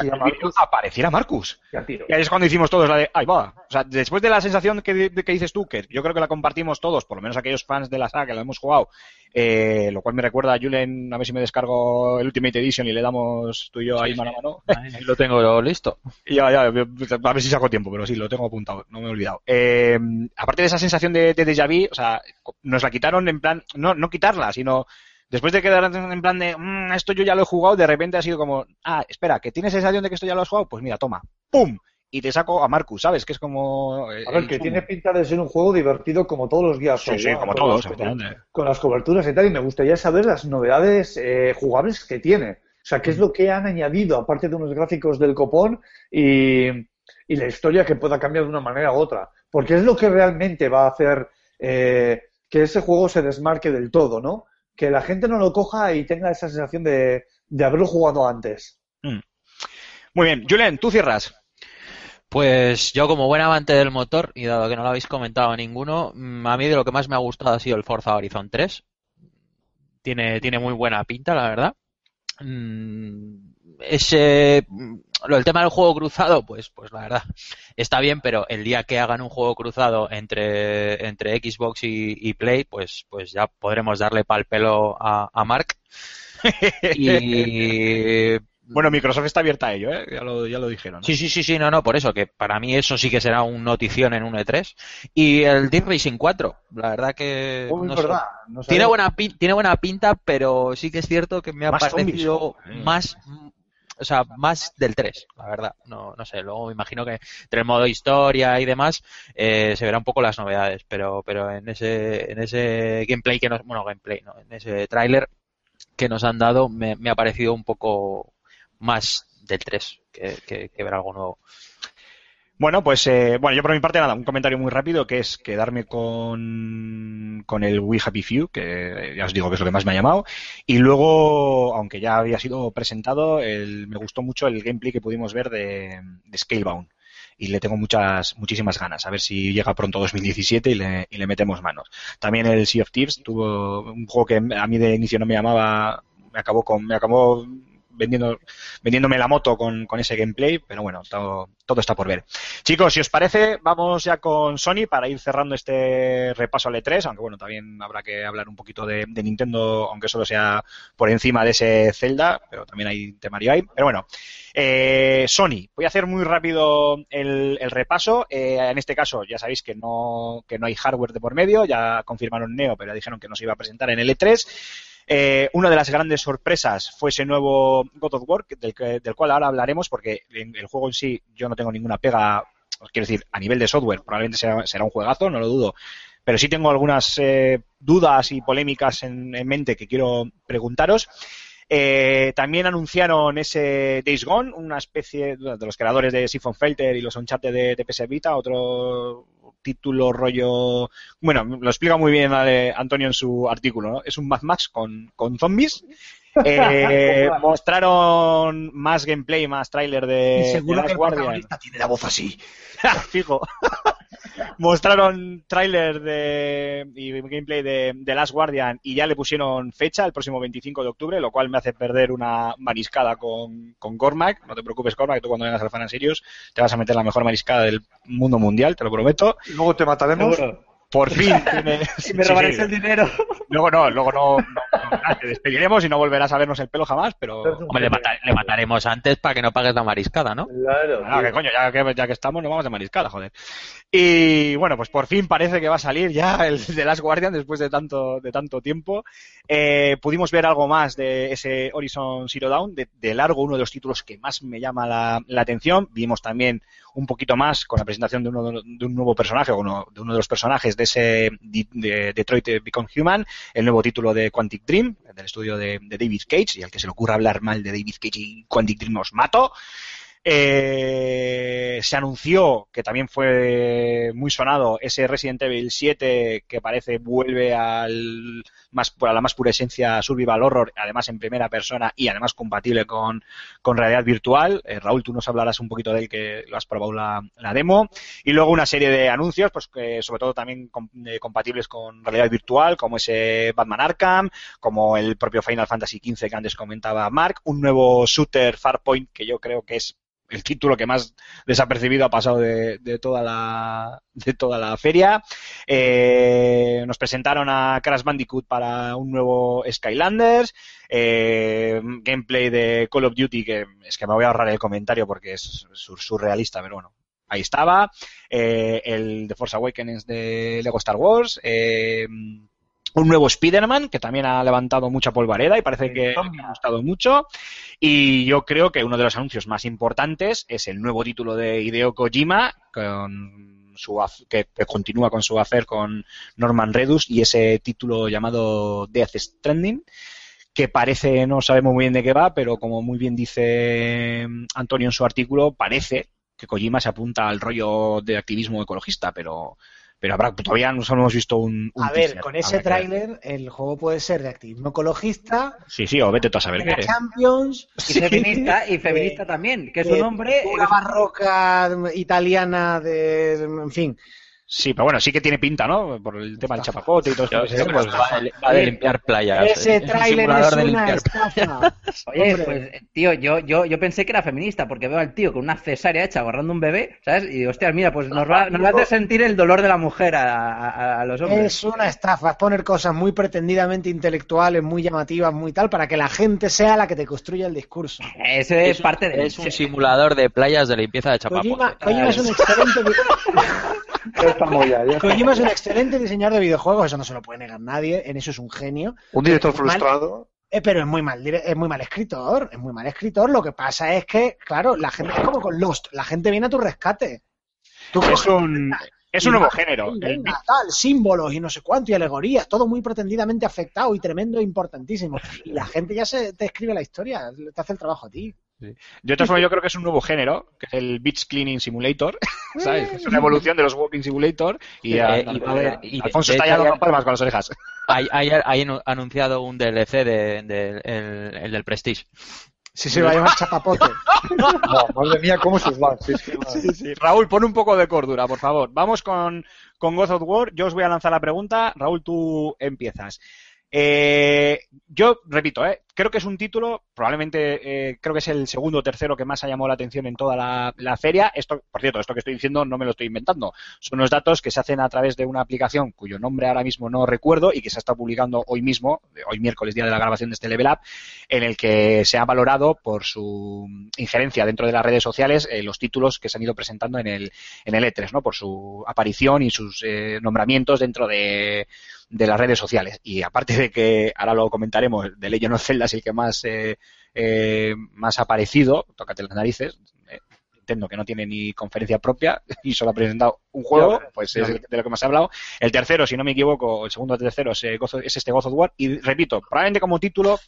Vídeo Marcus apareciera Marcus. y ahí es cuando hicimos todos la de, ahí va. O sea, después de la sensación que, de- que dices tú, que yo creo que la compartimos todos, por lo menos aquellos fans de la saga que lo hemos jugado, eh, lo cual me recuerda a Julen, a ver si me descargo el Ultimate Edition y le damos tú y yo ahí mano a mano. Ahí lo tengo listo. Y Ya, ya, a ver si saco tiempo, pero sí, lo tengo apuntado, no me he olvidado. Eh, aparte de esa sensación de, de déjà vu, o sea, nos la quitaron en plan, no, no quitarla, sino después de quedar en plan de, "Mm, esto yo ya lo he jugado, de repente ha sido como, ah, espera, que tienes sensación de que esto ya lo has jugado, pues mira, toma, ¡pum! Y te saco a Marcus, ¿sabes? Que es como... eh, A ver, que tiene pinta de ser un juego divertido como todos los días. Sí, sí, como todos, con las coberturas y tal, y me gustaría saber las novedades eh, jugables que tiene. O sea, qué es lo que han añadido, aparte de unos gráficos del copón y, y la historia que pueda cambiar de una manera u otra. Porque es lo que realmente va a hacer eh, que ese juego se desmarque del todo, ¿no? Que la gente no lo coja y tenga esa sensación de, de haberlo jugado antes. Muy bien, Julen, tú cierras. Pues yo como buen amante del motor, y dado que no lo habéis comentado ninguno, mm, a mí de lo que más me ha gustado ha sido el Forza Horizon 3. Tiene, tiene muy buena pinta, la verdad. Mm, Ese, lo del tema del juego cruzado, pues, pues la verdad, está bien, pero el día que hagan un juego cruzado entre, entre Xbox y, y Play, pues, pues ya podremos darle pal pelo a, a Mark. Y Bueno, Microsoft está abierta a ello, ¿eh? Ya lo, ya lo dijeron. ¿no? Sí, sí, sí, sí, no, no, por eso, que para mí eso sí que será un notición en un E3. Y el Deep Racing 4, la verdad que... Oh, no verdad. Tiene buena, tiene buena pinta, pero sí que es cierto que me ha Más parecido zombies. más, o sea, más del 3, la verdad. No, no sé, luego me imagino que entre el modo historia y demás eh, se verán un poco las novedades, pero, pero en ese, en ese gameplay que nos, bueno, gameplay, no, en ese tráiler que nos han dado me, me ha parecido un poco más del 3 que, que, que ver algo nuevo. Bueno, pues eh, bueno, yo por mi parte nada, un comentario muy rápido que es quedarme con, con el We Happy Few, que ya os digo que es lo que más me ha llamado, y luego, aunque ya había sido presentado, el, me gustó mucho el gameplay que pudimos ver de, de Scalebound y le tengo muchas, muchísimas ganas. A ver si llega pronto 2017 y le, y le metemos manos. También el Sea of Thieves tuvo un juego que a mí de inicio no me llamaba, me acabó con, me acabó vendiendo, vendiéndome la moto con, con ese gameplay, pero bueno, todo, todo está por ver. Chicos, si os parece, vamos ya con Sony para ir cerrando este repaso al E3, aunque bueno, también habrá que hablar un poquito de, Nintendo, aunque solo sea por encima de ese Zelda, pero también hay temario ahí. Pero bueno, eh, Sony, voy a hacer muy rápido el, el repaso. Eh, en este caso, ya sabéis que no, que no hay hardware de por medio, ya confirmaron Neo, pero ya dijeron que no se iba a presentar en el E3. Eh, una de las grandes sorpresas fue ese nuevo God of War, del, del cual ahora hablaremos, porque el juego en sí yo no tengo ninguna pega, quiero decir, a nivel de software, probablemente será, será un juegazo, no lo dudo, pero sí tengo algunas eh, dudas y polémicas en, en mente que quiero preguntaros. Eh, también anunciaron ese Days Gone, una especie de los creadores de Siphon Filter y los Uncharted de, de PS Vita, otro título rollo bueno, lo explica muy bien Antonio en su artículo, ¿no? Es un Mad Max con, con zombies. Eh, mostraron más gameplay, más tráiler de, y seguro de que el protagonista tiene la voz así. Fijo. mostraron tráiler de y gameplay de, de Last Guardian y ya le pusieron fecha el próximo 25 de octubre, lo cual me hace perder una mariscada con, con Cormac. No te preocupes, Cormac, tú cuando vengas al Fan and Serious te vas a meter la mejor mariscada del mundo mundial, te lo prometo. Y luego te mataremos. Por fin tiene... Y me Sí, robaréis sí. el dinero. Luego no, luego no, no- no, te despediremos y no volverás a vernos el pelo jamás, pero... Hombre, le, mata- le mataremos antes para que no pagues la mariscada, ¿no? Claro. Ah, que coño, ya que, ya que estamos, nos vamos de mariscada, joder. Y bueno, pues por fin parece que va a salir ya el de Last Guardian después de tanto, de tanto tiempo. Eh, pudimos ver algo más de ese Horizon Zero Dawn, de, de largo uno de los títulos que más me llama la, la atención. Vimos también un poquito más con la presentación de, uno de, de un nuevo personaje, uno, de uno de los personajes de ese de, de Detroit Become Human, el nuevo título de Quantic Dream, del estudio de, David Cage, y al que se le ocurra hablar mal de David Cage y Quantic Dream os mato. Eh, se anunció, que también fue muy sonado, ese Resident Evil 7 que parece vuelve al más, a la más pura esencia survival horror, además en primera persona y además compatible con, realidad virtual. Eh, Raúl, tú nos hablarás un poquito de él que lo has probado la, demo. Y luego una serie de anuncios, pues que sobre todo también eh, compatibles con realidad virtual, como ese Batman Arkham, como el propio Final Fantasy XV que antes comentaba Mark, un nuevo shooter Farpoint que yo creo que es el título que más desapercibido ha pasado de, de toda la de toda la feria. Eh, nos presentaron a Crash Bandicoot para un nuevo Skylanders, eh, gameplay de Call of Duty que es que me voy a ahorrar el comentario porque es sur- surrealista, pero bueno. Ahí estaba, eh, el de Force Awakens de Lego Star Wars, eh, un nuevo Spider-Man que también ha levantado mucha polvareda y parece que me ha gustado mucho. Y yo creo que uno de los anuncios más importantes es el nuevo título de Hideo Kojima con su que, que continúa con su hacer con Norman Redus y ese título llamado Death Stranding que parece no sabemos muy bien de qué va, pero como muy bien dice Antonio en su artículo, parece que Kojima se apunta al rollo de activismo ecologista, pero pero habrá, todavía no solo hemos visto un, un A ver, teaser, con ese tráiler el juego puede ser de activismo ecologista, Sí, sí, o vete tú a saber qué. Champions, Y feminista, y feminista también, que es un hombre... una barroca italiana de, en fin, Sí, pero bueno, sí que tiene pinta, ¿no? Por el tema del chapapote y todo pues pues, va, de, limpiar playas. ese Es un tráiler simulador es de una limpiar estafa. Oye, pues, tío, yo, yo, yo pensé que era feminista porque veo al tío con una cesárea hecha agarrando un bebé, ¿sabes? Y, hostias, mira, pues nos va, nos va a hacer sentir el dolor de la mujer a, a- a los hombres. Es una estafa, es poner cosas muy pretendidamente intelectuales, muy llamativas, muy tal, para que la gente sea la que te construya el discurso. Ese es, Es, parte de es un simulador de playas de limpieza de chapapote. Kojima, Kojima es un excelente estamos ya, ya estamos. Kojima es un excelente diseñador de videojuegos, eso no se lo puede negar nadie, en eso es un genio. Un director frustrado. Eh, pero es muy mal, dire- es muy mal escritor, es muy mal escritor. Lo que pasa es que, claro, la gente es como con Lost, la gente viene a tu rescate. Tú es un, es un nuevo género. El- tal, símbolos y no sé cuánto y alegorías, todo muy pretendidamente afectado y tremendo e importantísimo. Y la gente ya se te escribe la historia, te hace el trabajo a ti. Yo, de todas formas, yo creo que es un nuevo género, que es el Beach Cleaning Simulator, ¿sabes? Es una evolución de los Walking Simulator y, Eh, a- y- a ver, y- Alfonso está dando palmas con las orejas. Hay, hay, hay anu- anunciado un DLC de, de- el, el del Prestige. Si se va a llamar chapapote. No, madre mía, cómo se va. Sí. Sí, sí. Raúl, pon un poco de cordura, por favor. Vamos con, con God of War. Yo os voy a lanzar la pregunta. Raúl, tú empiezas. Eh, yo repito, eh, creo que es un título, probablemente eh, creo que es el segundo o tercero que más ha llamado la atención en toda la, feria. Esto, por cierto, esto que estoy diciendo no me lo estoy inventando. Son unos datos que se hacen a través de una aplicación cuyo nombre ahora mismo no recuerdo y que se estado publicando hoy mismo, hoy miércoles, día de la grabación de este Level Up, en el que se ha valorado por su injerencia dentro de las redes sociales eh, los títulos que se han ido presentando en el, en el E3, ¿no? Por su aparición y sus eh, nombramientos dentro de, de las redes sociales. Y aparte de que, ahora lo comentaremos, de Legend of Zelda es el que más, eh, eh, más ha aparecido, tócate las narices, eh, Nintendo que no tiene ni conferencia propia y solo ha presentado un juego, pues es de lo que más he hablado. El tercero, si no me equivoco, el segundo o tercero es, es este God of War. Y repito, probablemente como título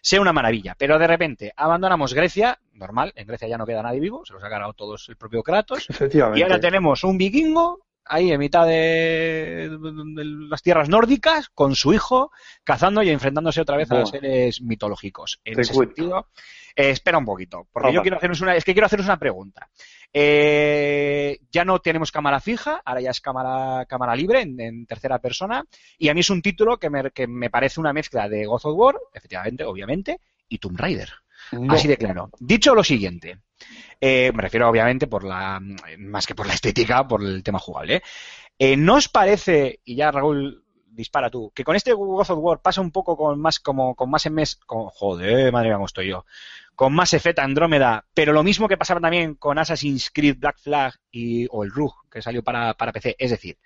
sea una maravilla, pero de repente abandonamos Grecia, normal, en Grecia ya no queda nadie vivo, se los ha cargado todos el propio Kratos, y ahora tenemos un vikingo ahí en mitad de, las tierras nórdicas con su hijo cazando y enfrentándose otra vez a Buah. seres mitológicos. En Te ese cuento. sentido, eh, espera un poquito, porque yo quiero haceros una, es que quiero haceros una pregunta. Eh, ya no tenemos cámara fija, ahora ya es cámara, cámara libre en, en tercera persona, y a mí es un título que me, que me parece una mezcla de God of War, efectivamente, obviamente, y Tomb Raider. No. Así de claro. Dicho lo siguiente, eh, me refiero obviamente por la, más que por la estética, por el tema jugable. ¿eh? Eh, ¿No os parece, y ya Raúl, dispara tú, que con este God of War pasa un poco con más, como, con más en mes, con, joder, madre mía, cómo estoy yo, con más Effect Andrómeda, pero lo mismo que pasaba también con Assassin's Creed Black Flag y, o el RUG, que salió para, para PC, es decir,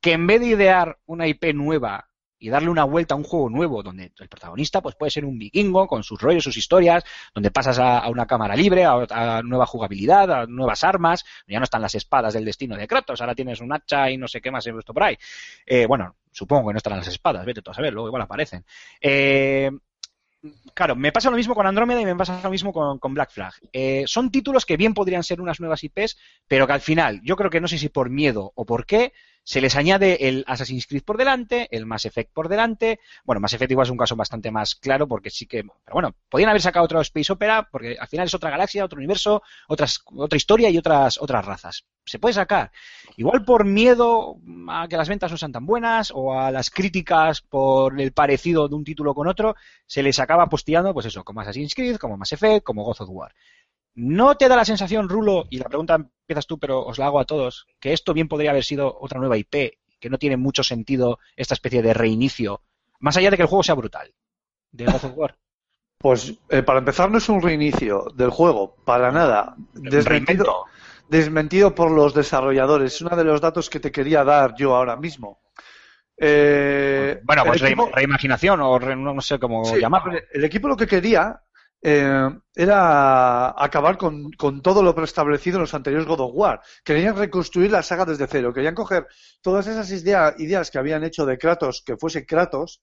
que en vez de idear una IP nueva y darle una vuelta a un juego nuevo donde el protagonista pues puede ser un vikingo con sus rollos, sus historias, donde pasas a, una cámara libre, a, nueva jugabilidad, a nuevas armas, ya no están las espadas del destino de Kratos, ahora tienes un hacha y no sé qué más he visto por ahí. Eh, bueno, supongo que no estarán las espadas, vete tú a saber, luego igual aparecen. Eh, Claro, me pasa lo mismo con Andrómeda y me pasa lo mismo con, con Black Flag. Eh, son títulos que bien podrían ser unas nuevas IPs, pero que al final, yo creo que no sé si por miedo o por qué, se les añade el Assassin's Creed por delante, el Mass Effect por delante. Bueno, Mass Effect igual es un caso bastante más claro porque sí que, pero bueno, podían haber sacado otro Space Opera porque al final es otra galaxia, otro universo, otras, otra historia y otras, otras razas. Se puede sacar. Igual por miedo a que las ventas no sean tan buenas o a las críticas por el parecido de un título con otro, se les acaba postillando, pues eso, como Assassin's Creed, como Mass Effect, como God of War. ¿No te da la sensación, Rulo, y la pregunta empiezas tú, pero os la hago a todos, que esto bien podría haber sido otra nueva IP, que no tiene mucho sentido esta especie de reinicio, más allá de que el juego sea brutal, de God of War? Pues eh, para empezar no es un reinicio del juego, para nada. Desmentido, desmentido por los desarrolladores. Es uno de los datos que te quería dar yo ahora mismo. Eh, Bueno, pues equipo- reimaginación o re- no, sé cómo Sí, llamarlo. el equipo lo que quería eh, era acabar con, todo lo preestablecido en los anteriores God of War. Querían reconstruir la saga desde cero. Querían coger todas esas idea- ideas que habían hecho de Kratos, que fuese Kratos,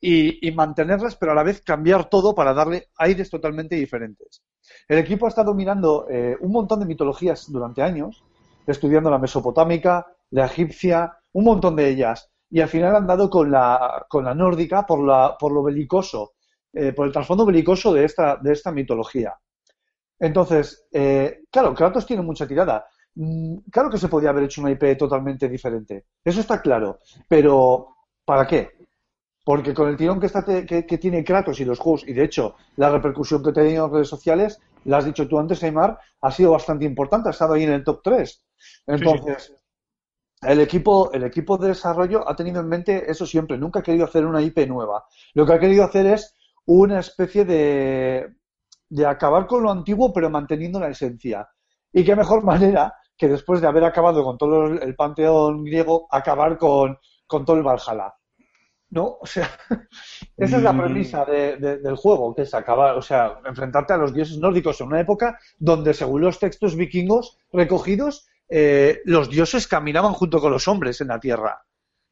y, y mantenerlas, pero a la vez cambiar todo para darle aires totalmente diferentes. El equipo ha estado mirando eh, un montón de mitologías durante años, estudiando la mesopotámica, la egipcia, un montón de ellas, y al final han dado con la, con la nórdica por, la, por lo belicoso, eh, por el trasfondo belicoso de esta, de esta mitología. Entonces, eh, claro, Kratos tiene mucha tirada. Mm, Claro que se podía haber hecho una IP totalmente diferente. Eso está claro. Pero, ¿para qué? Porque con el tirón que, está te- que, que tiene Kratos y los juegos, y de hecho la repercusión que ha tenido en redes sociales, la has dicho tú antes, Aymar, ha sido bastante importante, ha estado ahí en el top 3. Entonces, el, equipo, el equipo de desarrollo ha tenido en mente eso siempre, nunca ha querido hacer una IP nueva. Lo que ha querido hacer es una especie de, de acabar con lo antiguo, pero manteniendo la esencia. Y qué mejor manera que después de haber acabado con todo el, panteón griego, acabar con, con todo el Valhalla. ¿No? O sea, esa es la Mm. premisa de- de- del juego, que es acabar, o sea, enfrentarte a los dioses nórdicos en una época donde, según los textos vikingos recogidos, eh, los dioses caminaban junto con los hombres en la tierra.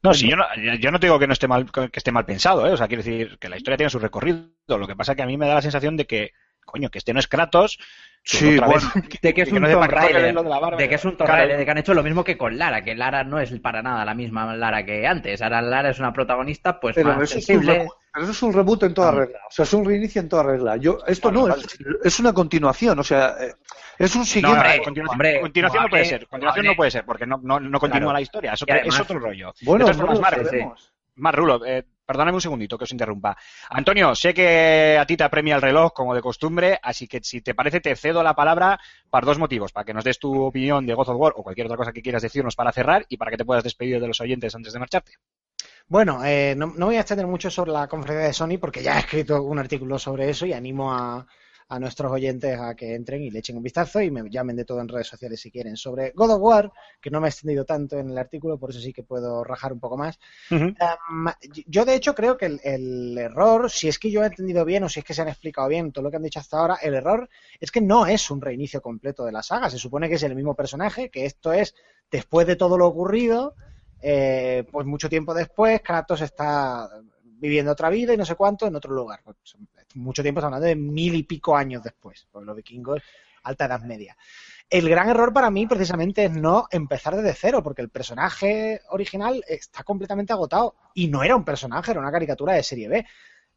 No, si yo no, yo no te digo que no esté mal, que esté mal pensado, ¿eh? O sea, quiero decir que la historia tiene su recorrido. Lo que pasa es que a mí me da la sensación de que coño, que este no es Kratos. que Sí, bueno. vez- De que es que un no Tomb Raider, de que es un Tomb Claro. Raider, de que han hecho lo mismo que con Lara, que Lara no es para nada la misma Lara que antes. Ahora Lara es una protagonista pues Pero más eso, es un sensible. reboot, pero eso es un reboot en toda Ah. regla. O sea, es un reinicio en toda regla. Yo, esto Bueno, no, vale. es, es una continuación. O sea, eh, es un siguiente. no, Hombre, continuación, hombre, continuación no puede probable- ser. Continuación no puede ser, porque no, no, no continúa Claro. la historia. Es otro, además- es otro rollo. bueno, de todas formas. Más Rulo, eh, perdóname un segundito que os interrumpa. Antonio, sé que a ti te apremia el reloj como de costumbre, así que si te parece te cedo la palabra para dos motivos, para que nos des tu opinión de God of War o cualquier otra cosa que quieras decirnos para cerrar y para que te puedas despedir de los oyentes antes de marcharte. Bueno, eh, no, no voy a extender mucho sobre la conferencia de Sony porque ya he escrito un artículo sobre eso y animo a, a nuestros oyentes a que entren y le echen un vistazo y me llamen de todo en redes sociales si quieren. Sobre God of War, que no me he extendido tanto en el artículo, por eso sí que puedo rajar un poco más. Um, yo de hecho creo que el, el error, si es que yo he entendido bien o si es que se han explicado bien todo lo que han dicho hasta ahora, el error es que no es un reinicio completo de la saga. Se supone que es el mismo personaje, que esto es después de todo lo ocurrido, eh, pues mucho tiempo después, Kratos está viviendo otra vida y no sé cuánto en otro lugar. Pues, mucho tiempo, estamos hablando de mil y pico años después, pues los vikingos, alta edad media. El gran error para mí precisamente es no empezar desde cero, porque el personaje original está completamente agotado y no era un personaje, era una caricatura de serie B.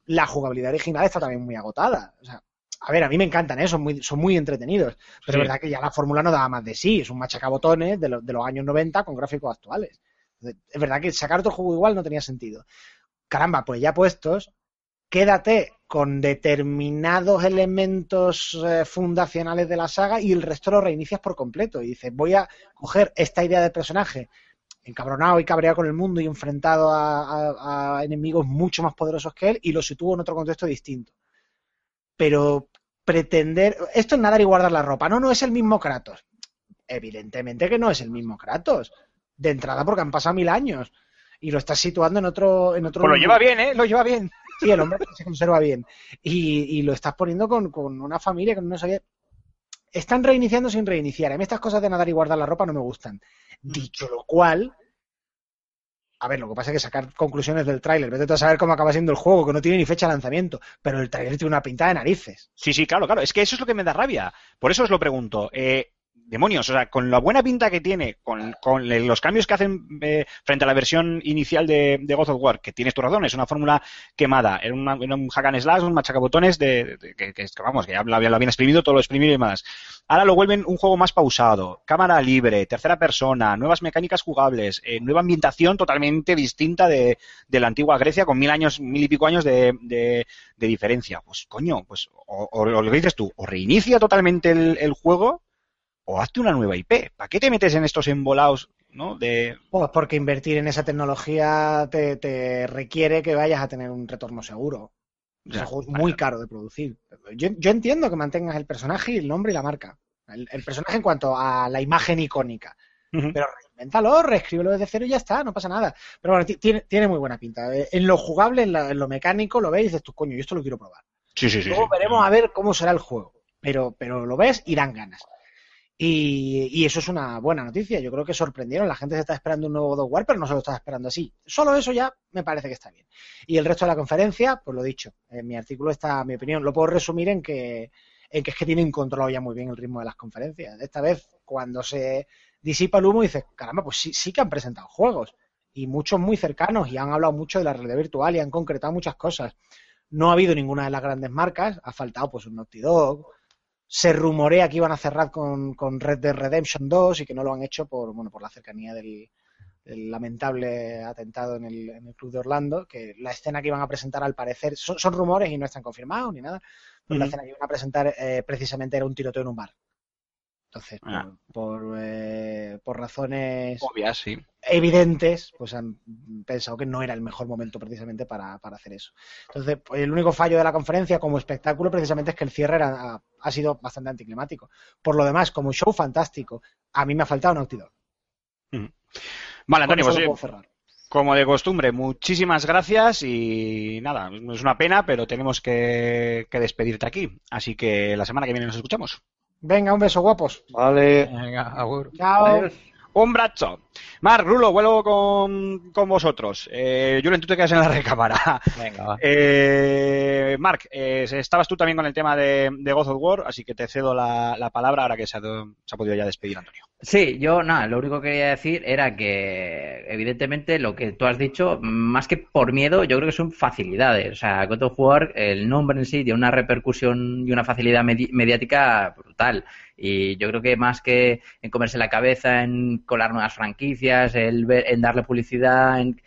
La jugabilidad original está también muy agotada. O sea, a ver, a mí me encantan, ¿eh? son, muy, son muy entretenidos, pero Sí. es verdad que ya la fórmula no daba más de sí, es un machacabotones de, los- de los años 90 con gráficos actuales. Es verdad que sacar otro juego igual no tenía sentido. Caramba, pues ya puestos, quédate con determinados elementos eh, fundacionales de la saga y el resto lo reinicias por completo. Y dices, voy a coger esta idea de personaje encabronado y cabreado con el mundo y enfrentado a, enemigos mucho más poderosos que él y lo sitúo en otro contexto distinto. Pero pretender... Esto es nadar y guardar la ropa. No, no es el mismo Kratos. Evidentemente que no es el mismo Kratos. De entrada porque han pasado mil años. Y lo estás situando en otro... En otro Pues lo lleva bien, ¿eh? Lo lleva bien. Sí, el hombre se conserva bien. Y, y lo estás poniendo con, con una familia que no sabía. Están reiniciando sin reiniciar. A mí estas cosas de nadar y guardar la ropa no me gustan. Dicho lo cual. A ver, lo que pasa es que sacar conclusiones del tráiler, vete tú a saber cómo acaba siendo el juego, que no tiene ni fecha de lanzamiento, pero el tráiler tiene una pinta de narices. Sí, sí, claro, claro. Es que eso es lo que me da rabia. Por eso os lo pregunto. Eh, demonios, o sea, con la buena pinta que tiene, con, con los cambios que hacen eh, frente a la versión inicial de, de God of War, que tienes tu razón, es una fórmula quemada, era, una- era un hack and slash, un machacabotones de, de- que, que, vamos, que ya lo habían, exprimido, todo lo exprimido y más. Ahora lo vuelven un juego más pausado, cámara libre, tercera persona, nuevas mecánicas jugables, eh, nueva ambientación totalmente distinta de, de la antigua Grecia, con mil años, mil y pico años de, diferencia. Pues coño, pues o, o lo dices tú, o reinicia totalmente el, el juego o hazte una nueva IP. ¿Para qué te metes en estos embolados, no? De Pues porque invertir en esa tecnología te, te requiere que vayas a tener un retorno seguro. Es muy caro de producir. Yo, yo entiendo que mantengas el personaje y el nombre y la marca. El, el personaje en cuanto a la imagen icónica. Pero reinvéntalo, reescríbelo desde cero y ya está, no pasa nada. Pero bueno, ti- tiene, tiene muy buena pinta. Eh, En lo jugable, en, la- en lo mecánico, lo ves y dices tú, coño, yo esto lo quiero probar. Sí, sí, sí. Luego sí. veremos a ver cómo será el juego. Pero, pero lo ves y dan ganas. Y, y eso es una buena noticia. Yo creo que sorprendieron. La gente se está esperando un nuevo God pero no se lo está esperando así. Solo eso ya me parece que está bien. Y el resto de la conferencia, pues lo dicho. En mi artículo está mi opinión. Lo puedo resumir en que, en que es que tienen controlado ya muy bien el ritmo de las conferencias. Esta vez, cuando se disipa el humo, dices, caramba, pues sí, sí que han presentado juegos. Y muchos muy cercanos. Y han hablado mucho de la realidad virtual y han concretado muchas cosas. No ha habido ninguna de las grandes marcas. Ha faltado pues un Naughty Dog, se rumorea que iban a cerrar con, con Red Dead Redemption 2 y que no lo han hecho por, bueno, por la cercanía del, del lamentable atentado en el, en el club de Orlando, que la escena que iban a presentar al parecer son, son rumores y no están confirmados ni nada, pero la escena que iban a presentar eh, precisamente era un tiroteo en un bar. Entonces, por, Ah. por, eh, por razones Obvias, sí. evidentes, pues han pensado que no era el mejor momento precisamente para, para hacer eso. Entonces, pues, el único fallo de la conferencia como espectáculo precisamente es que el cierre era- ha, ha sido bastante anticlimático. Por lo demás, como show fantástico, a mí me ha faltado Naughty Dog. Vale, Antonio, pues puedo cerrar. como de costumbre, muchísimas gracias y nada, es una pena, pero tenemos que, que despedirte aquí. Así que la semana que viene nos escuchamos. Venga, un beso, guapos. Vale. Venga, agur. Chao. Un brazo. Marc, Rulo, vuelvo con, con vosotros. Eh, Julen, tú te quedas en la recámara. Venga, va. Eh, Marc, eh, estabas tú también con el tema de, de God of War, así que te cedo la, la palabra ahora que se ha, se ha podido ya despedir Antonio. Sí, yo nada, lo único que quería decir era que evidentemente lo que tú has dicho, más que por miedo, yo creo que son facilidades. O sea, God of War, el nombre en sí tiene una repercusión y una facilidad medi- mediática brutal. Y yo creo que más que en comerse la cabeza, en colar nuevas franquicias, el ver- en darle publicidad, en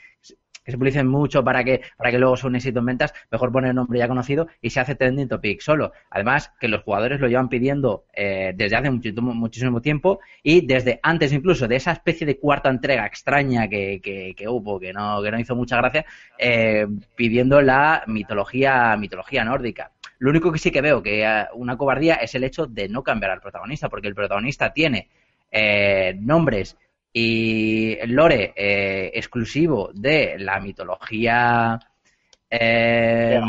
que se publicen mucho para que, para que luego sea un éxito en ventas, mejor poner el nombre ya conocido y se hace trending topic solo. Además, que los jugadores lo llevan pidiendo eh, desde hace muchísimo, muchísimo tiempo y desde antes incluso de esa especie de cuarta entrega extraña que, que, que hubo, que no, que no hizo mucha gracia, eh, pidiendo la mitología, mitología nórdica. Lo único que sí que veo que eh, una cobardía es el hecho de no cambiar al protagonista, porque el protagonista tiene eh, nombres y lore eh, exclusivo de la mitología eh,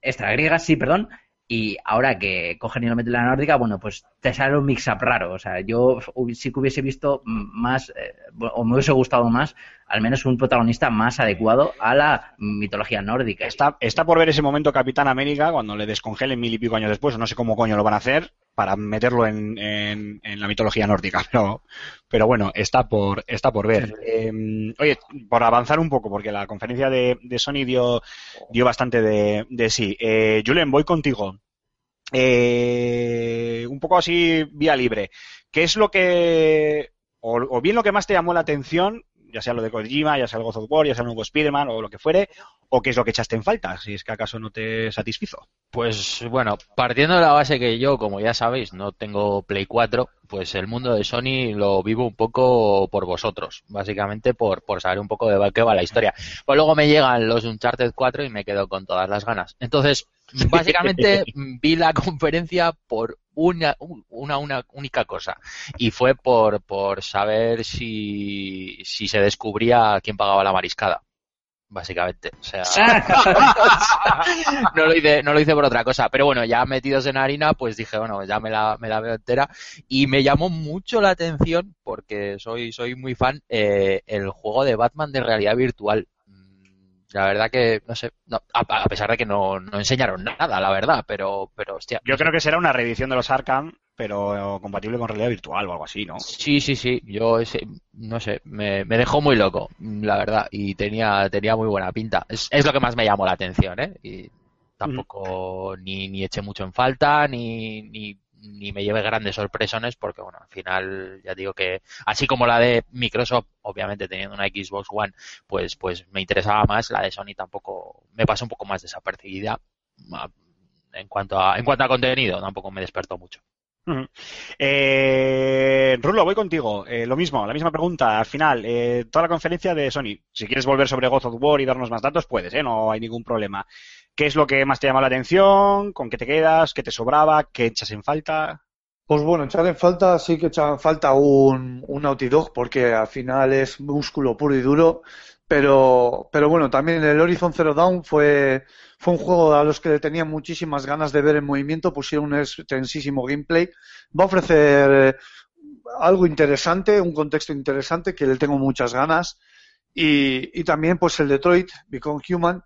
extra griega, sí, perdón. Y ahora que cogen y lo meten en la nórdica, bueno, pues te sale un mix-up raro. O sea, yo sí que hubiese visto más, eh, o me hubiese gustado más, al menos un protagonista más adecuado a la mitología nórdica. Está, está por ver ese momento Capitán América cuando le descongelen mil y pico años después, o no sé cómo coño lo van a hacer para meterlo en, en- en la mitología nórdica, pero, pero bueno, está por, está por ver. Eh, oye, por avanzar un poco, porque la conferencia de, de Sony dio, dio bastante de, de sí. Eh, Julen, voy contigo. Eh, un poco así, vía libre. ¿Qué es lo que, o, o bien lo que más te llamó la atención, ya sea lo de Kojima, ya sea el God of War, ya sea el nuevo Spider-Man o lo que fuere, o qué es lo que echaste en falta, si es que acaso no te satisfizo? Pues bueno, partiendo de la base que yo, como ya sabéis, no tengo Play 4, pues el mundo de Sony lo vivo un poco por vosotros, básicamente por, por saber un poco de qué va la historia. Pues luego me llegan los Uncharted 4 y me quedo con todas las ganas. Entonces, básicamente vi la conferencia por una, una, una única cosa y fue por, por saber si, si se descubría quién pagaba la mariscada. Básicamente, o sea, no lo hice, no lo por otra cosa, pero bueno, ya metidos en harina, pues dije, bueno, ya me la, me la veo entera y me llamó mucho la atención porque soy, soy muy fan eh, el juego de Batman de realidad virtual. La verdad que, no sé, no, a, a pesar de que no, no enseñaron nada, la verdad, pero, pero hostia. Yo creo que será una reedición de los Arkham, pero compatible con realidad virtual o algo así, ¿no? Sí, sí, sí, yo ese, no sé, me, me dejó muy loco, la verdad, y tenía, tenía muy buena pinta. Es, es lo que más me llamó la atención, ¿eh? Y tampoco ni, ni eché mucho en falta, ni, ni, ni me llevé grandes sorpresones, porque bueno, al final ya digo que, así como la de Microsoft, obviamente teniendo una Xbox One, pues, pues me interesaba más, la de Sony tampoco, me pasó un poco más desapercibida. En cuanto a, en cuanto a contenido, tampoco me despertó mucho. Eh, Rulo, voy contigo. Eh, lo mismo, la misma pregunta. Al final, eh, toda la conferencia de Sony. Si quieres volver sobre God of War y darnos más datos, puedes, ¿eh? No hay ningún problema. ¿Qué es lo que más te llama la atención? ¿Con qué te quedas? ¿Qué te sobraba? ¿Qué echas en falta? Pues bueno, echar en falta, sí que echar en falta un, un Naughty Dog, porque al final es músculo puro y duro. Pero, pero bueno, también el Horizon Zero Dawn fue, fue un juego a los que tenía muchísimas ganas de ver en movimiento, pusieron un extensísimo gameplay. Va a ofrecer eh, algo interesante, un contexto interesante que le tengo muchas ganas. Y, y también pues el Detroit, Become Human,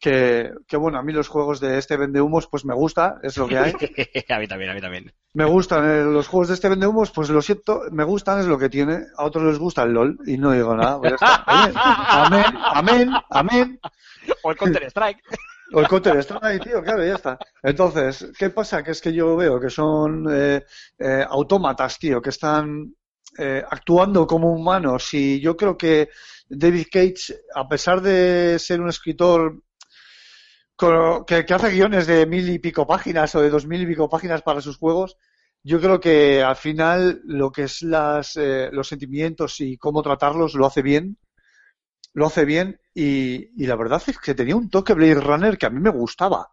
que, que bueno, a mí los juegos de este vendehumos pues me gusta, es lo que hay. a mí también, a mí también. Me gustan eh, los juegos de este vendehumos, pues lo siento, me gustan, es lo que tiene. A otros les gusta el LOL y no digo nada. pues amén, amén, amén. O el Counter Strike. O el Counter Strike, tío, claro, ya está. Entonces, ¿qué pasa? Que es que yo veo que son eh, eh, autómatas, tío, que están eh, actuando como humanos y yo creo que David Cage, a pesar de ser un escritor que, que hace guiones de mil y pico páginas o de dos mil y pico páginas para sus juegos, yo creo que al final lo que es las, eh, los sentimientos y cómo tratarlos lo hace bien, lo hace bien y, y la verdad es que tenía un toque Blade Runner que a mí me gustaba,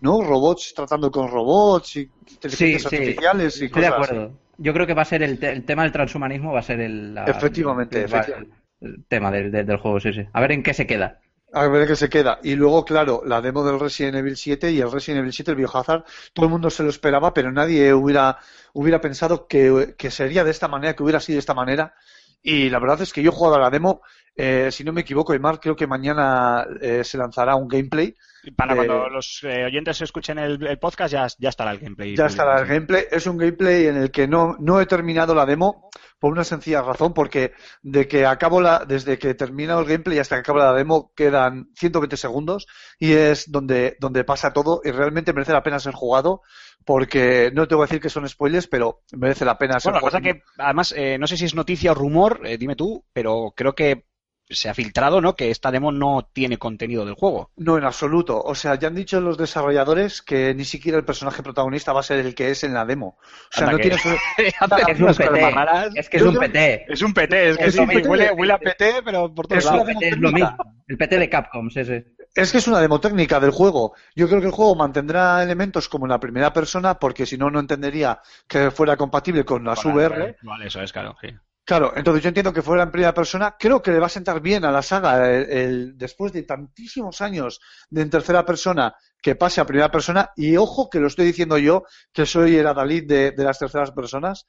¿no? Robots tratando con robots y inteligencias sí. artificiales y Estoy de cosas así. Yo creo que va a ser el, te- el tema del transhumanismo, va a ser el, la- Efectivamente, el- va- efectivamente. el tema del, del- del juego, sí, sí. A ver en qué se queda. A ver qué se queda. Y luego, claro, la demo del Resident Evil 7 y el Resident Evil 7, el Biohazard, todo el mundo se lo esperaba, pero nadie hubiera, hubiera pensado que, que sería de esta manera, que hubiera sido de esta manera. Y la verdad es que yo he jugado a la demo, eh, si no me equivoco, Emar, creo que mañana eh, se lanzará un gameplay. Para cuando los eh, oyentes escuchen el, el podcast ya, ya estará el gameplay. Ya estará el gameplay. Es un gameplay en el que no, no he terminado la demo por una sencilla razón, porque de que acabo la, desde que termina el gameplay hasta que acaba la demo quedan 120 segundos y es donde, donde pasa todo y realmente merece la pena ser jugado porque no te voy a decir que son spoilers, pero merece la pena ser Bueno, la cosa que, además, eh, no sé si es noticia o rumor, eh, dime tú, pero creo que se ha filtrado, ¿no? Que esta demo no tiene contenido del juego. No, en absoluto. O sea, ya han dicho los desarrolladores que ni siquiera el personaje protagonista va a ser el que es en la demo. O sea, Anda no que- tiene... Es un PT. Es que es un PT. Es un PT, es que Es sí, un PT. huele, huele a PT, pero por todos lados. Es lo mismo. El PT de Capcom, sí, sí. Es que es una demo técnica del juego. Yo creo que el juego mantendrá elementos como en la primera persona, porque si no, no entendería que fuera compatible con las Con VR. Vale, eso es, claro, sí. Claro, entonces yo entiendo que fuera en primera persona. Creo que le va a sentar bien a la saga el, después de tantísimos años de en tercera persona que pase a primera persona. Y ojo que lo estoy diciendo yo, que soy el adalid de, de las terceras personas.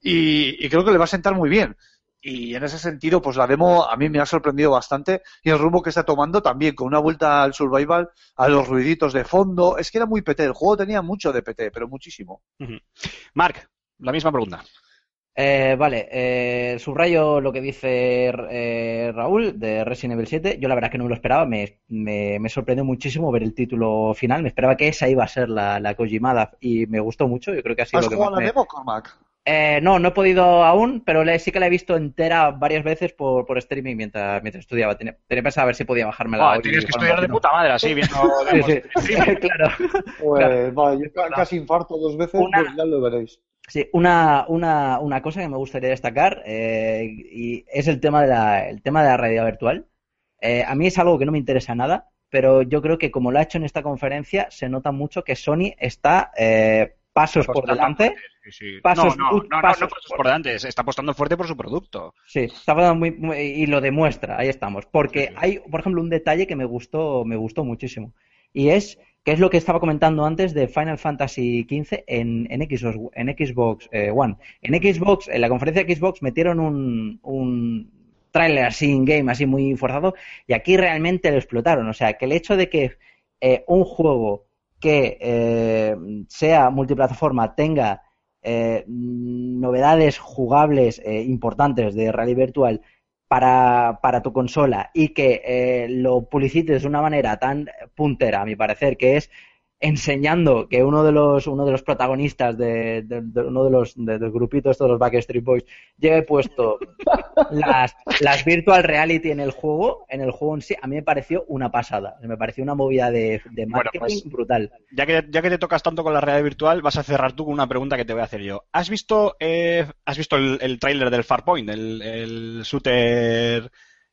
Y, y creo que le va a sentar muy bien. Y en ese sentido, pues la demo a mí me ha sorprendido bastante. Y el rumbo que está tomando también, con una vuelta al survival, a los ruiditos de fondo. Es que era muy PT. El juego tenía mucho de PT, pero muchísimo. Mark, la misma pregunta. Eh, vale, eh, subrayo lo que dice eh, Raúl de Resident Evil 7. Yo la verdad es que no me lo esperaba, me, me, me sorprendió muchísimo ver el título final. Me esperaba que esa iba a ser la, la Kojimada y me gustó mucho. Yo creo que ha sido ¿Has lo que jugado más la me- demo, Cormac? Eh, no, no he podido aún, pero le- sí que la he visto entera varias veces por, por streaming mientras, mientras estudiaba. Tenía, tenía pensado a ver si podía bajármela Buah, hoy tienes que estudiar de puta madre así, viendo Sí, sí. claro. Pues vale, yo ca- casi infarto dos veces, Una- pues ya lo veréis. Sí, una, una, una cosa que me gustaría destacar eh, y es el tema de la, el tema de la realidad virtual. Eh, a mí es algo que no me interesa nada, pero yo creo que como lo ha hecho en esta conferencia, se nota mucho que Sony está eh, pasos por Apostando delante. fuerte, sí, sí. Pasos no, no, no, no, pasos no pasos por- por delante, se está apostando fuerte por su producto. Sí, está pasando muy, muy- y lo demuestra, ahí estamos. Porque sí. hay, por ejemplo, un detalle que me gustó, me gustó muchísimo. Y es que es lo que estaba comentando antes de Final Fantasy XV en, en Xbox, en Xbox eh, One. En Xbox, en la conferencia de Xbox metieron un, un tráiler así in-game, así muy forzado, y aquí realmente lo explotaron. O sea, que el hecho de que eh, un juego que eh, sea multiplataforma tenga novedades jugables importantes de realidad virtual para, para tu consola y que eh, lo publicites de una manera tan puntera, a mi parecer, que es enseñando que uno de los uno de los protagonistas de, de- de uno de los, de los grupitos todos los Backstreet Boys lleve puesto las, las virtual reality en el juego en el juego en sí a mí me pareció una pasada me pareció una movida de, de Bueno, marketing pues, brutal Ya que, ya que te tocas tanto con la realidad virtual, vas a cerrar tú con una pregunta que te voy a hacer yo. ¿Has visto, eh, has visto el, el tráiler del Farpoint, el, el shooter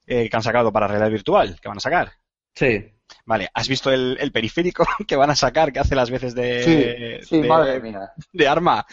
eh, que han sacado para realidad virtual, que van a sacar? sí Vale, ¿has visto el, el periférico que van a sacar que hace las veces de, Sí, sí, de, madre mía. de arma?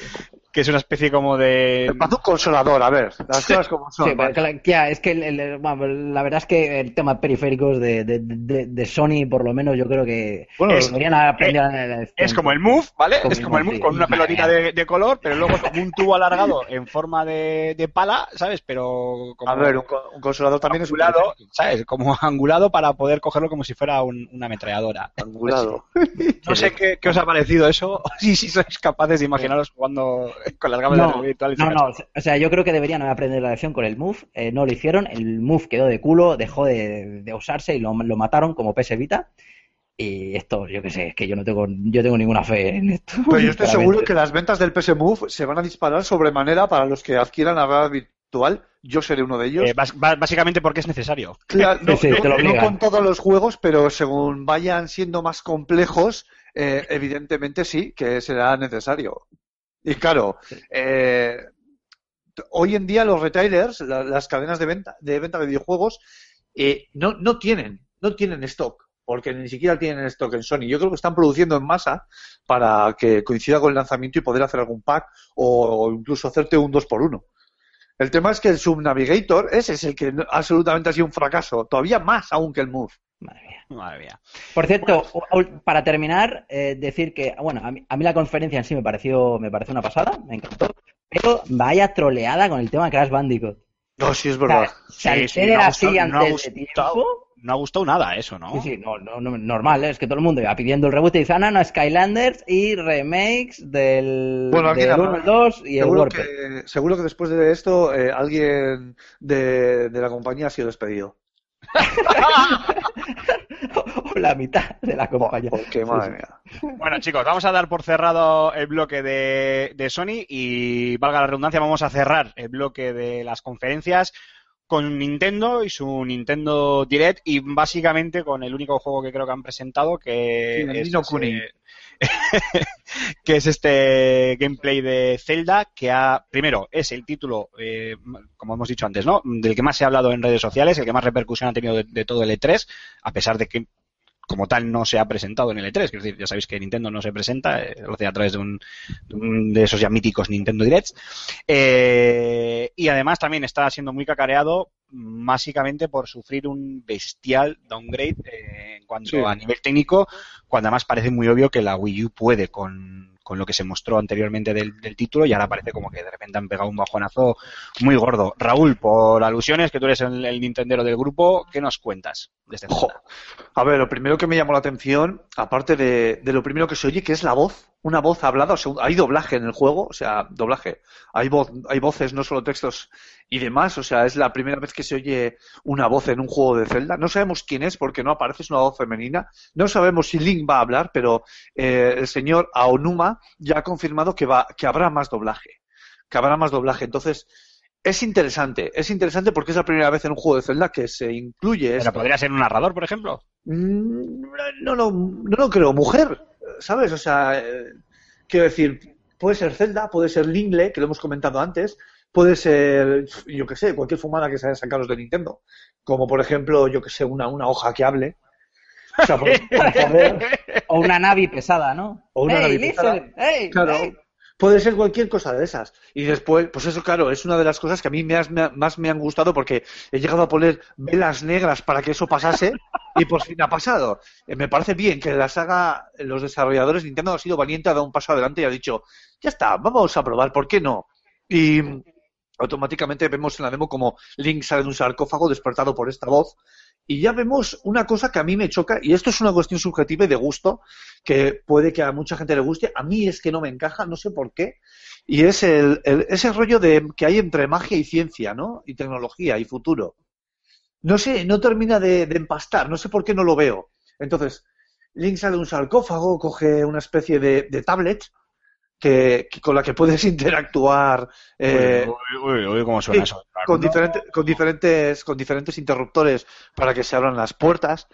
Que es una especie como de... Me parece un consolador, a ver, las cosas como son. Sí, cla- ya, es que el- el- bueno, la verdad es que el tema periféricos de, de, de, de Sony, por lo menos, yo creo que Bueno, es- deberían aprender la. Es como el Move, ¿vale? Como es como el Move con una pelotita de, de color, pero luego como un tubo alargado en forma de, de pala, ¿sabes? Pero como A ver, un, co- un consolador también es un angulado, ¿sabes? Como angulado para poder cogerlo como si fuera un- una ametralladora. angulado. No sé qué, qué os ha parecido eso, si, si sois capaces de imaginaros jugando con las gafas de No, realidad virtual. y no, no, o sea, yo creo que deberían aprender la lección con el Move, eh, no lo hicieron, el Move quedó de culo, dejó de, de usarse y lo, lo mataron como PS Vita. Y esto, yo qué sé, es que yo no tengo, yo tengo ninguna fe en esto. Pero yo estoy seguro que las ventas del PS Move se van a disparar sobremanera para los que adquieran la realidad virtual. Yo seré uno de ellos. Eh, básicamente porque es necesario. Claro, no, Sí, con todos los juegos, pero según vayan siendo más complejos, eh, evidentemente sí, que será necesario. Y claro, eh, hoy en día los retailers, la- las cadenas de venta de venta de videojuegos, eh, no, no tienen, no tienen stock, porque ni siquiera tienen stock en Sony. Yo creo que están produciendo en masa para que coincida con el lanzamiento y poder hacer algún pack o, o incluso hacerte un 2 por 1 el tema es que el Subnavigator, ese es el que absolutamente ha sido un fracaso, todavía más aún que el Move. Madre mía. Madre mía. Por cierto, para terminar, eh, decir que, bueno, a mí, a mí la conferencia en sí me pareció, me pareció una pasada, me encantó, pero vaya troleada con el tema Crash Bandicoot. No, sí, es O sea, verdad. se Sí, sí, no ha gustado- ha tiempo. No ha gustado nada eso, ¿no? Sí, sí, no, no, no, normal, ¿eh? es que todo el mundo iba pidiendo el reboot y dice, ah, no, no, Skylanders y remakes del, Bueno, aquí del nada 1, más. el 2 y el Seguro Warped. que, seguro que después de esto eh, alguien de, de la compañía ha sido despedido. o la mitad de la compañía. Porque, Sí, madre sí. mía. Bueno, chicos, vamos a dar por cerrado el bloque de, de Sony y, valga la redundancia, vamos a cerrar el bloque de las conferencias con Nintendo y su Nintendo Direct y básicamente con el único juego que creo que han presentado que Sí, es ese- que es este gameplay de Zelda que ha primero es el título eh, como hemos dicho antes no del que más se ha hablado en redes sociales el que más repercusión ha tenido de, de todo el E3 a pesar de que como tal no se ha presentado en el E3, es decir, ya sabéis que Nintendo no se presenta, eh, lo hace a través de un, de un de esos ya míticos Nintendo Directs. Eh, y además también está siendo muy cacareado mm, básicamente por sufrir un bestial downgrade eh, en cuanto Sí. a nivel técnico, cuando además parece muy obvio que la Wii U puede con, con lo que se mostró anteriormente del, del título y ahora parece como que de repente han pegado un bajonazo muy gordo. Raúl, por alusiones, que tú eres el, el Nintendero del grupo, ¿qué nos cuentas de este. Zelda? A ver, lo primero que me llamó la atención, aparte de, de lo primero que se oye, que es la voz, una voz hablada, o sea, hay doblaje en el juego, o sea, doblaje, hay, voz, hay voces, no solo textos y demás, o sea, es la primera vez que se oye una voz en un juego de Zelda. No sabemos quién es porque no aparece, es una voz femenina. No sabemos si Link va a hablar, pero eh, el señor Aonuma ya ha confirmado que, va, que habrá más doblaje, que habrá más doblaje. Entonces, es interesante, es interesante porque es la primera vez en un juego de Zelda que se incluye ¿Pero esto. podría ser un narrador, por ejemplo? Mm, No, no, no lo creo. Mujer, ¿sabes? O sea, eh, quiero decir, puede ser Zelda, puede ser Lingle, que lo hemos comentado antes, puede ser, yo qué sé, cualquier fumada que se haya sacado de Nintendo. Como por ejemplo, yo qué sé, una, una hoja que hable. O sea, por, por joder, O una Navi pesada, ¿no? O una Hey, listen, pesada. hey, Claro, hey. puede ser cualquier cosa de esas. Y después, pues eso, claro, es una de las cosas que a mí me has- me más me han gustado porque he llegado a poner velas negras para que eso pasase y por fin ha pasado. Eh, me parece bien que la saga, los desarrolladores Nintendo ha sido valiente, ha dado un paso adelante y ha dicho, ya está, vamos a probar, ¿por qué no? Y automáticamente vemos en la demo como Link sale de un sarcófago despertado por esta voz y ya vemos una cosa que a mí me choca, y esto es una cuestión subjetiva y de gusto, que puede que a mucha gente le guste, a mí es que no me encaja, no sé por qué, y es el, el- ese rollo de que hay entre magia y ciencia, ¿no? Y tecnología y futuro. No sé, no termina de, empastar, no sé por qué no lo veo. Entonces, Link sale de un sarcófago, coge una especie de, de tablet que, que- con la que puedes interactuar eh, uy, uy, uy, cómo suena sí, eso. con, diferente- con diferentes con diferentes interruptores para que se abran las puertas.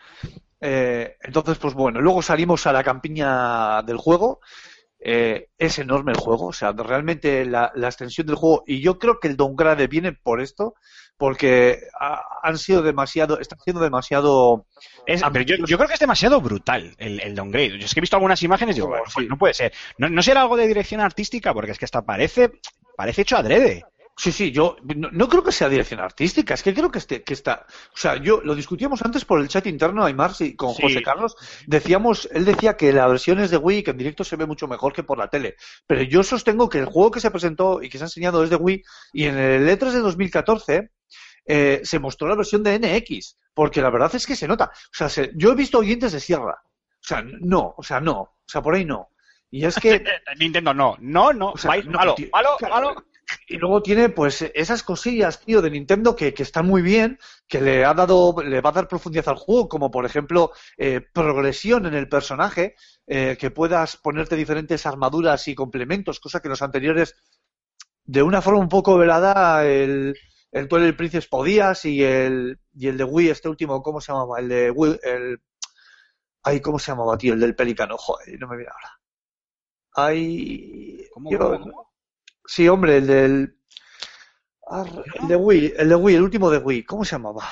Eh, entonces, pues bueno, luego salimos a la campiña del juego. Eh, es enorme el juego, o sea, realmente la, la extensión del juego, y yo creo que el downgrade viene por esto, porque ha- han sido demasiado, están siendo demasiado Es- pero yo, yo creo que es demasiado brutal el, el downgrade. Yo es que he visto algunas imágenes y digo, bueno, no puede ser. No, no será algo de dirección artística, porque es que hasta parece, parece hecho adrede. Sí, sí, yo no, no creo que sea dirección artística, es que creo que, este, que está. O sea, yo lo discutíamos antes por el chat interno, Aymar, y con Sí. José Carlos. Decíamos, él decía que la versión es de Wii, que en directo se ve mucho mejor que por la tele. Pero yo sostengo que el juego que se presentó y que se ha enseñado es de Wii, y en el E3 de 2014 eh, se mostró la versión de NX, porque la verdad es que se nota. O sea, se- yo he visto oyentes de Sierra. O sea, no, o sea, no. O sea, por ahí no. Y es que. Nintendo no, no, no, O sea, no, malo, tío, malo, claro, malo. Y luego tiene pues esas cosillas, tío, de Nintendo que, que están muy bien, que le ha dado, le va a dar profundidad al juego, como por ejemplo eh, progresión en el personaje, eh, que puedas ponerte diferentes armaduras y complementos, cosa que en los anteriores, de una forma un poco velada, el, el Twilight Princess podías y el, y el de Wii, este último, ¿cómo se llamaba? El de Wii, el, ay, ¿cómo se llamaba, tío? El del Pelicano, joder, no me viene ahora. Ay, ¿Cómo, yo- cómo, cómo? Sí, hombre, el del. Ah, El de Wii, el de Wii, el último de Wii, ¿cómo se llamaba?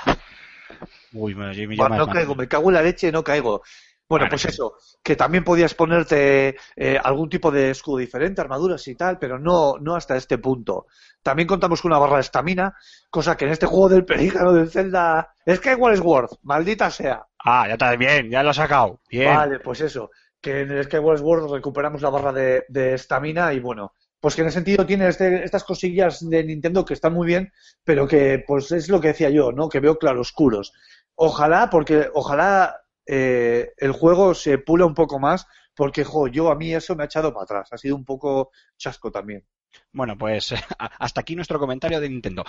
Uy, me, me Buah, llama no caigo, me cago en la leche, no caigo. Bueno, Bueno, pues eso, que también podías ponerte eh, algún tipo de escudo diferente, armaduras y tal, pero no, no hasta este punto. También contamos con una barra de estamina, cosa que en este juego del pelícano del Zelda es que igual es World, maldita sea. Ah, ya está bien, ya lo he sacado. Bien. Vale, pues eso, que en el Skyward Sword recuperamos la barra de de estamina y bueno, pues que en ese sentido tiene este- estas cosillas de Nintendo que están muy bien, pero que pues es lo que decía yo, ¿no? Que veo claroscuros. Ojalá, porque ojalá eh, el juego se pula un poco más, porque jo, yo a mí eso me ha echado para atrás. Ha sido un poco chasco también. Bueno, pues hasta aquí nuestro comentario de Nintendo.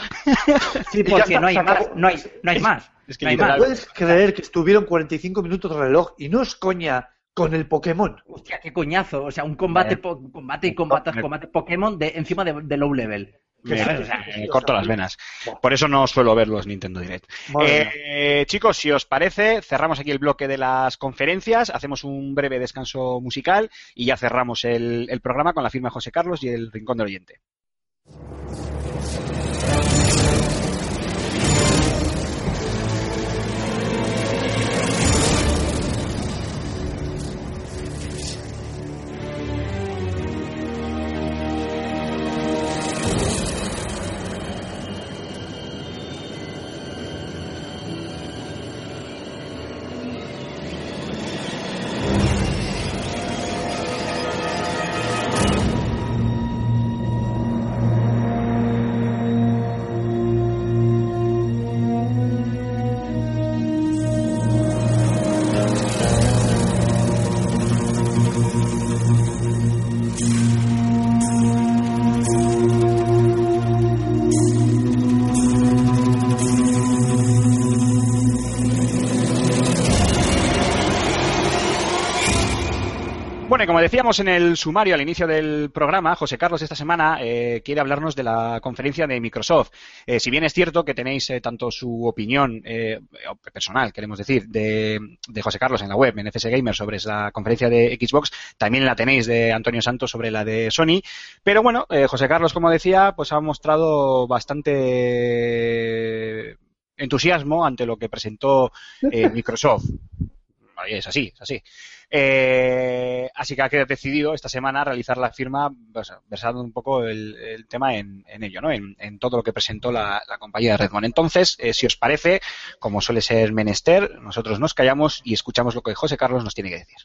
Sí, porque no hay más, no hay, no hay Es- más. es que no hay más. ¿Puedes creer que estuvieron 45 minutos de reloj y no es coña con el Pokémon? Hostia, qué coñazo. O sea, un combate, Eh. po- combate, combate, Pokémon de, encima de, de low level. Me, corto las venas. Por eso no suelo ver los Nintendo Direct. Eh, chicos, si os parece, cerramos aquí el bloque de las conferencias, hacemos un breve descanso musical y ya cerramos el, el programa con la firma de José Carlos y el Rincón del Oyente. Decíamos en el sumario al inicio del programa, José Carlos esta semana eh, quiere hablarnos de la conferencia de Microsoft. Eh, si bien es cierto que tenéis eh, tanto su opinión personal, queremos decir, de, de José Carlos en la web, en FS Gamer, sobre la conferencia de Xbox, también la tenéis de Antonio Santos sobre la de Sony. Pero bueno, José Carlos, como decía, pues ha mostrado bastante entusiasmo ante lo que presentó Microsoft. Es así, es así. Eh, así que ha decidido esta semana realizar la firma pues, versando un poco el, tema en, ello, ¿no? En, todo lo que presentó la, la compañía de Redmond. Entonces, eh, si os parece, como suele ser menester, nosotros nos callamos y escuchamos lo que José Carlos nos tiene que decir.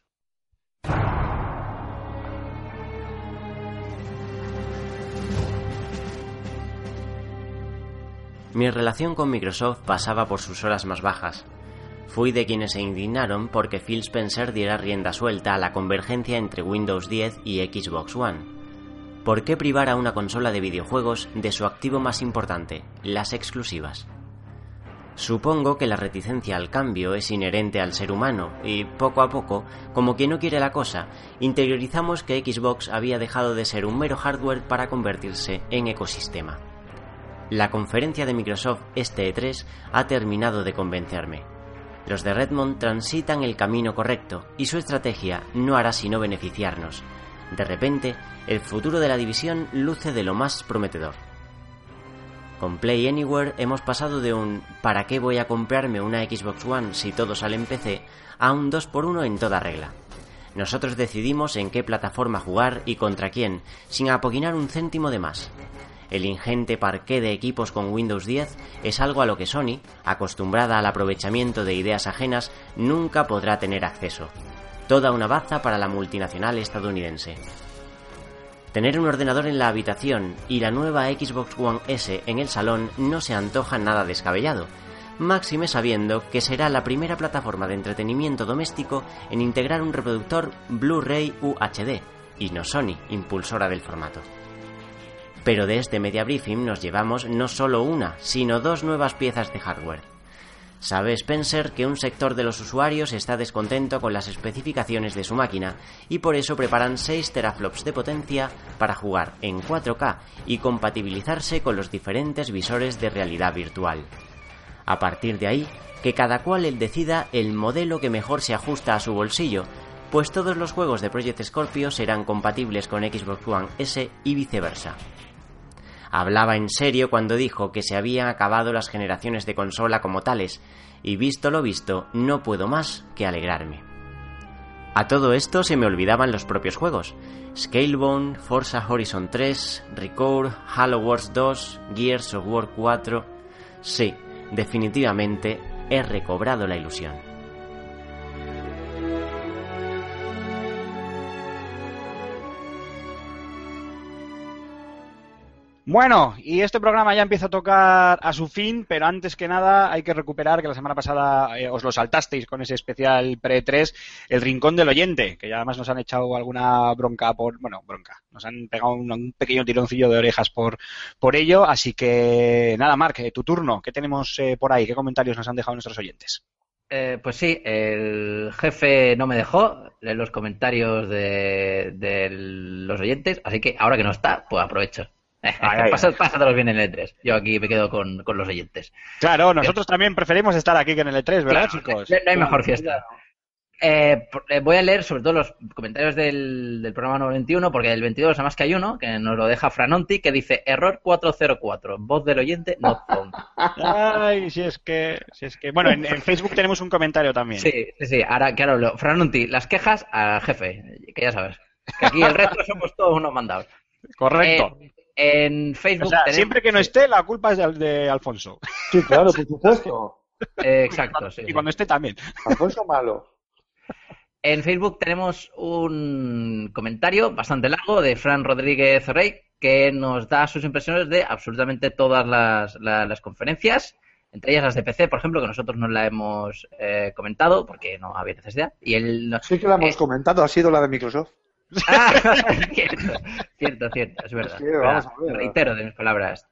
Mi relación con Microsoft pasaba por sus horas más bajas. Fui de quienes se indignaron porque Phil Spencer diera rienda suelta a la convergencia entre Windows 10 y Xbox One. ¿Por qué privar a una consola de videojuegos de su activo más importante, las exclusivas? Supongo que la reticencia al cambio es inherente al ser humano y poco a poco, como quien no quiere la cosa, interiorizamos que Xbox había dejado de ser un mero hardware para convertirse en ecosistema. La conferencia de Microsoft este E3 ha terminado de convencerme. Los de Redmond transitan el camino correcto y su estrategia no hará sino beneficiarnos. De repente, el futuro de la división luce de lo más prometedor. Con Play Anywhere hemos pasado de un ¿para qué voy a comprarme una Xbox One si todo sale en PC? a un 2x1 en toda regla. Nosotros decidimos en qué plataforma jugar y contra quién, sin apoquinar un céntimo de más. El ingente parqué de equipos con Windows 10 es algo a lo que Sony, acostumbrada al aprovechamiento de ideas ajenas, nunca podrá tener acceso. Toda una baza para la multinacional estadounidense. Tener un ordenador en la habitación y la nueva Xbox One S en el salón no se antoja nada descabellado, máxime sabiendo que será la primera plataforma de entretenimiento doméstico en integrar un reproductor Blu-ray UHD, y no Sony, impulsora del formato. Pero de este media briefing nos llevamos no solo una, sino dos nuevas piezas de hardware. Sabe Spencer que un sector de los usuarios está descontento con las especificaciones de su máquina y por eso preparan 6 teraflops de potencia para jugar en 4K y compatibilizarse con los diferentes visores de realidad virtual. A partir de ahí, que cada cual decida el modelo que mejor se ajusta a su bolsillo, pues todos los juegos de Project Scorpio serán compatibles con Xbox One S y viceversa. Hablaba en serio cuando dijo que se habían acabado las generaciones de consola como tales, y visto lo visto, no puedo más que alegrarme. A todo esto se me olvidaban los propios juegos. Scalebound, Forza Horizon 3, Record, Halo Wars 2, Gears of War 4... Sí, definitivamente he recobrado la ilusión. Bueno, y este programa ya empieza a tocar a su fin, pero antes que nada hay que recuperar que la semana pasada eh, os lo saltasteis con ese especial pre-3, el Rincón del Oyente, que ya además nos han echado alguna bronca por, bueno, bronca, nos han pegado un, pequeño tironcillo de orejas por, por ello, así que nada, Marc, eh, tu turno, ¿qué tenemos eh, por ahí? ¿Qué comentarios nos han dejado nuestros oyentes? Eh, pues sí, el jefe no me dejó los comentarios de, de los oyentes, así que ahora que no está, pues aprovecho. Pásatelos bien en el E3. Yo aquí me quedo con, con los oyentes. Claro, nosotros también preferimos estar aquí que en el E3, ¿verdad, Claro, chicos? No, no hay mejor fiesta. Eh, eh, voy a leer sobre todo los comentarios del, del programa 91, porque del 22 además que hay uno, que nos lo deja Franonti, que dice error 404, voz del oyente, not found. Ay, si es que, si es que, bueno, en, en Facebook tenemos un comentario también. Sí, sí, sí. Ahora, claro, lo, Franonti, las quejas al jefe, que ya sabes. Que aquí el resto somos todos unos mandados. Correcto. Eh, en Facebook o sea, tenemos- siempre que no esté, la culpa es de, de Alfonso. Sí, claro, por supuesto. Eh, exacto, sí, y sí. cuando esté también. Alfonso malo. En Facebook tenemos un comentario bastante largo de Fran Rodríguez Rey que nos da sus impresiones de absolutamente todas las, la- las conferencias, entre ellas las de PC, por ejemplo, que nosotros no la hemos eh, comentado porque no había necesidad. Y él nos- Sí que la hemos Eh. comentado, ha sido la de Microsoft. Ah, cierto, cierto, cierto, es verdad. Sí, vamos a ver. Reitero de mis palabras.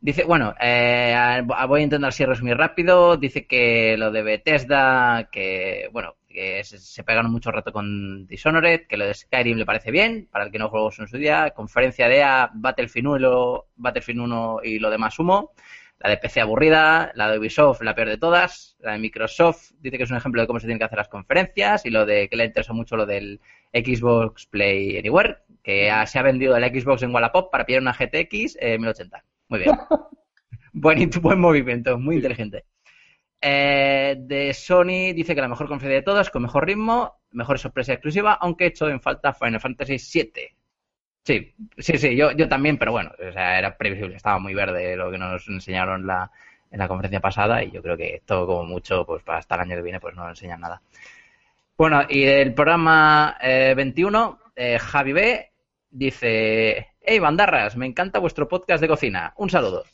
Dice, bueno, eh, voy a intentar así resumir rápido. Dice que lo de Bethesda, que, bueno, que se, se pegaron mucho rato con Dishonored, que lo de Skyrim le parece bien, para el que no jugó en su día. Conferencia de EA, Battlefield 1 y lo, Battlefield 1 y lo demás humo. La de PC aburrida, la de Ubisoft la peor de todas, la de Microsoft dice que es un ejemplo de cómo se tienen que hacer las conferencias y lo de que le interesó mucho lo del Xbox Play Anywhere, que se ha vendido el Xbox en Wallapop para pillar una GTX eh, 1080. Muy bien. buen, buen movimiento, muy inteligente. Eh, de Sony dice que la mejor conferencia de todas, con mejor ritmo, mejor sorpresa exclusiva, aunque he hecho en falta Final Fantasy VII. Sí, sí, sí, yo, yo también, pero bueno, o sea, era previsible, estaba muy verde lo que nos enseñaron la, en la conferencia pasada y yo creo que esto como mucho, pues para hasta el año que viene, pues no enseñan nada. Bueno, y del programa eh, 21, eh, Javi B dice, hey bandarras, me encanta vuestro podcast de cocina, un saludo.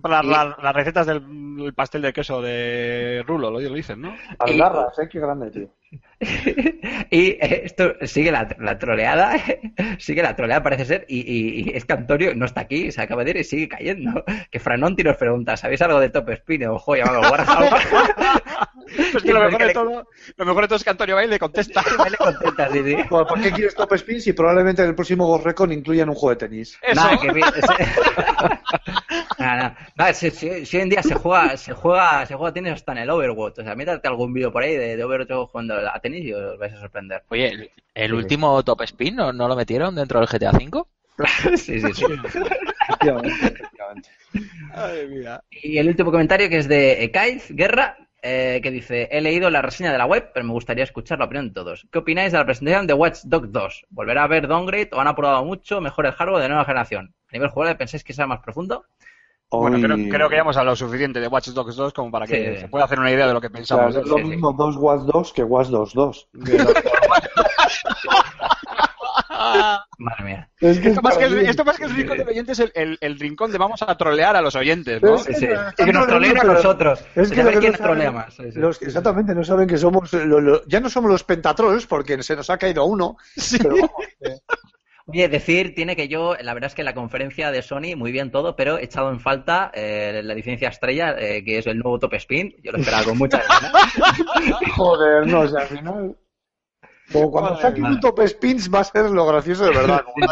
Para las, recetas del pastel de queso de Rulo, lo, lo dicen, ¿no? Algarras, eh, qué grande, tío. y eh, esto sigue la, la troleada, sigue la troleada parece ser, y, y- y es que Antonio no está aquí, se acaba de ir y sigue cayendo. Que Franonti nos pregunta, ¿sabéis algo de Top Spin o un juego llamado Warhammer? Pues que lo mejor de todo, lo mejor de todo es que Antonio Bail le contesta. Le contesta, sí, sí. Bueno, ¿Por qué quieres Top Spin si probablemente en el próximo Ghost Recon incluyan un juego de tenis? Eso. Nada, que si, si- si hoy en día se juega, se juega, se juega tenis hasta en el Overwatch. O sea, mírate algún vídeo por ahí de, de Overwatch jugando a tenis y os vais a sorprender. Oye, el, el último top spin ¿no, no lo metieron dentro del GTA V? Sí, sí, sí. Efectivamente, efectivamente. Ay, mira. Y el último comentario que es de Ekaiz Guerra, eh, que dice, he leído la reseña de la web, pero me gustaría escuchar la opinión de todos. ¿Qué opináis de la presentación de Watch Dogs 2? ¿Volverá a haber downgrade o han apurado mucho mejor el hardware de nueva generación? A nivel jugable, ¿pensáis que será más profundo? Bueno, Hoy- creo, creo que ya hemos hablado suficiente de Watch Dogs 2 como para que Sí. se pueda hacer una idea de lo que pensamos. es lo sí, sí. mismo dos Watch 2 que Watch 2 2. Madre mía. Es que Esto más que, el, esto más que el rincón del oyente es el, el- el rincón de vamos a trolear a los oyentes, ¿no? Es Sí, sí. Y que nos troleen a nosotros. Es que quién no trolea saben- más. Sí, sí. los- exactamente, no saben que somos. lo- lo- ya no somos los pentatrolls porque se nos ha caído uno. Pero vamos, eh, Oye, decir tiene que yo, la verdad es que la conferencia de Sony, muy bien todo, pero he echado en falta eh, la licencia estrella, eh, que es el nuevo Top Spin. Yo lo esperaba con mucha ganas. joder, no, o sea, al final. Como cuando saquen un top spins va a ser lo gracioso de verdad. como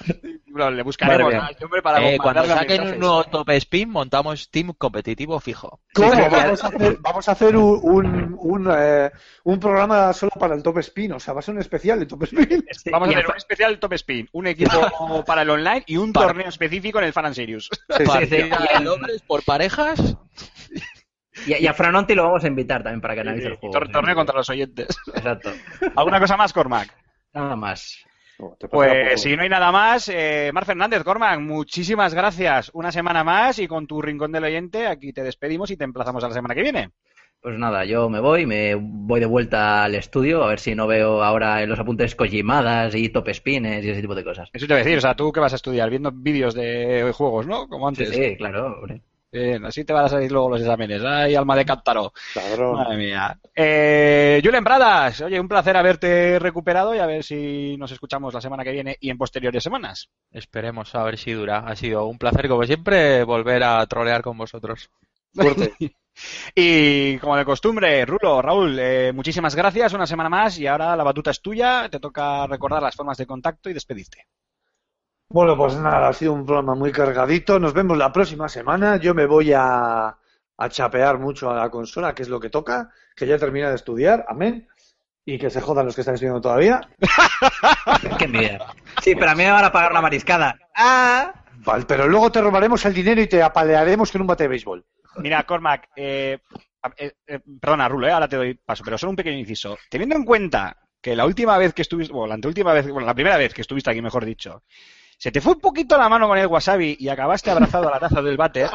Bueno, le buscaremos al hombre para Eh, cuando saquen un nuevo top spin, montamos team competitivo fijo. ¿Cómo? sí, vamos, a hacer, vamos a hacer un, un, un, eh, un programa solo para el top spin, o sea, va a ser un especial de top spin. Sí, Vamos a hacer a- un especial Top Spin, un equipo para el online y un Para- torneo específico en el Fan and Serious. Sí, sí. Sí. de dobles por parejas. Y, y a Franonti lo vamos a invitar también para que analice el juego. Tor- sí. torneo contra los oyentes. Exacto. ¿Alguna cosa más, Cormac? Nada más. No, Pues si no hay nada más, eh, Mar Fernández, Cormac, muchísimas gracias. Una semana más y con tu rincón del oyente aquí te despedimos y te emplazamos a la semana que viene. Pues nada, yo me voy, me voy de vuelta al estudio, a ver si no veo ahora en los apuntes Kojimadas y top spines y ese tipo de cosas. Eso te voy a decir, o sea, tú que vas a estudiar viendo vídeos de juegos, ¿no? Como Sí, antes. sí, claro. hombre. Bien, así te van a salir luego los exámenes. Ay, alma de cántaro. Cabrón. Madre mía. Eh, Julen Pradas, oye, un placer haberte recuperado y a ver si nos escuchamos la semana que viene y en posteriores semanas. Esperemos a ver si dura. Ha sido un placer, como siempre, volver a trolear con vosotros. Fuerte. Y como de costumbre, Rulo, Raúl, eh, muchísimas gracias una semana más y ahora la batuta es tuya. Te toca recordar las formas de contacto y despedirte. Bueno, pues nada, ha sido un programa muy cargadito. Nos vemos la próxima semana. Yo me voy a, a chapear mucho a la consola, que es lo que toca, que ya termina de estudiar, amén. Y que se jodan los que están estudiando todavía. Qué envidia. Sí, pero a mí me van a pagar la mariscada. ¡Ah! Vale, pero luego te robaremos el dinero y te apalearemos con un bate de béisbol. Mira, Cormac, eh, eh, eh, perdona, Rulo, eh, ahora te doy paso, pero solo un pequeño inciso. Teniendo en cuenta que la última vez que estuviste, bueno, la anteúltima vez, bueno, la primera vez que estuviste aquí, mejor dicho, se te fue un poquito la mano con el wasabi y acabaste abrazado a la taza del váter.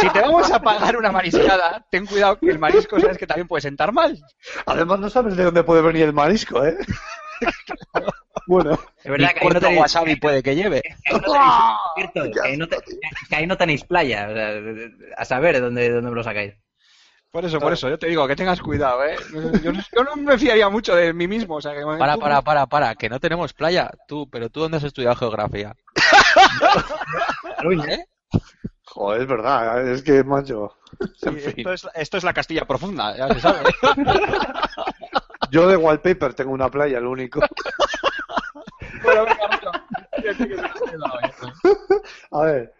si te vamos a pagar una mariscada, ten cuidado que el marisco sabes que también puede sentar mal. Además, no sabes de dónde puede venir el marisco, ¿eh? bueno, Es verdad que ahí no cuánto tenéis, wasabi puede que lleve. que ahí no tenéis- cierto, que ahí no te- que ahí no tenéis playa. o sea, a saber de dónde, de dónde me lo sacáis. Por eso, por eso, yo te digo que tengas cuidado, ¿eh? Yo, no- yo no me fiaría mucho de mí mismo, o sea que... Para, para, para, para, que no tenemos playa. Tú, pero tú dónde has estudiado geografía. ¿Eh? joder, es verdad, es que, macho. Sí, esto, es, esto es la Castilla profunda, ya se sabe. Yo de wallpaper tengo una playa, lo único. Bueno, venga. A ver,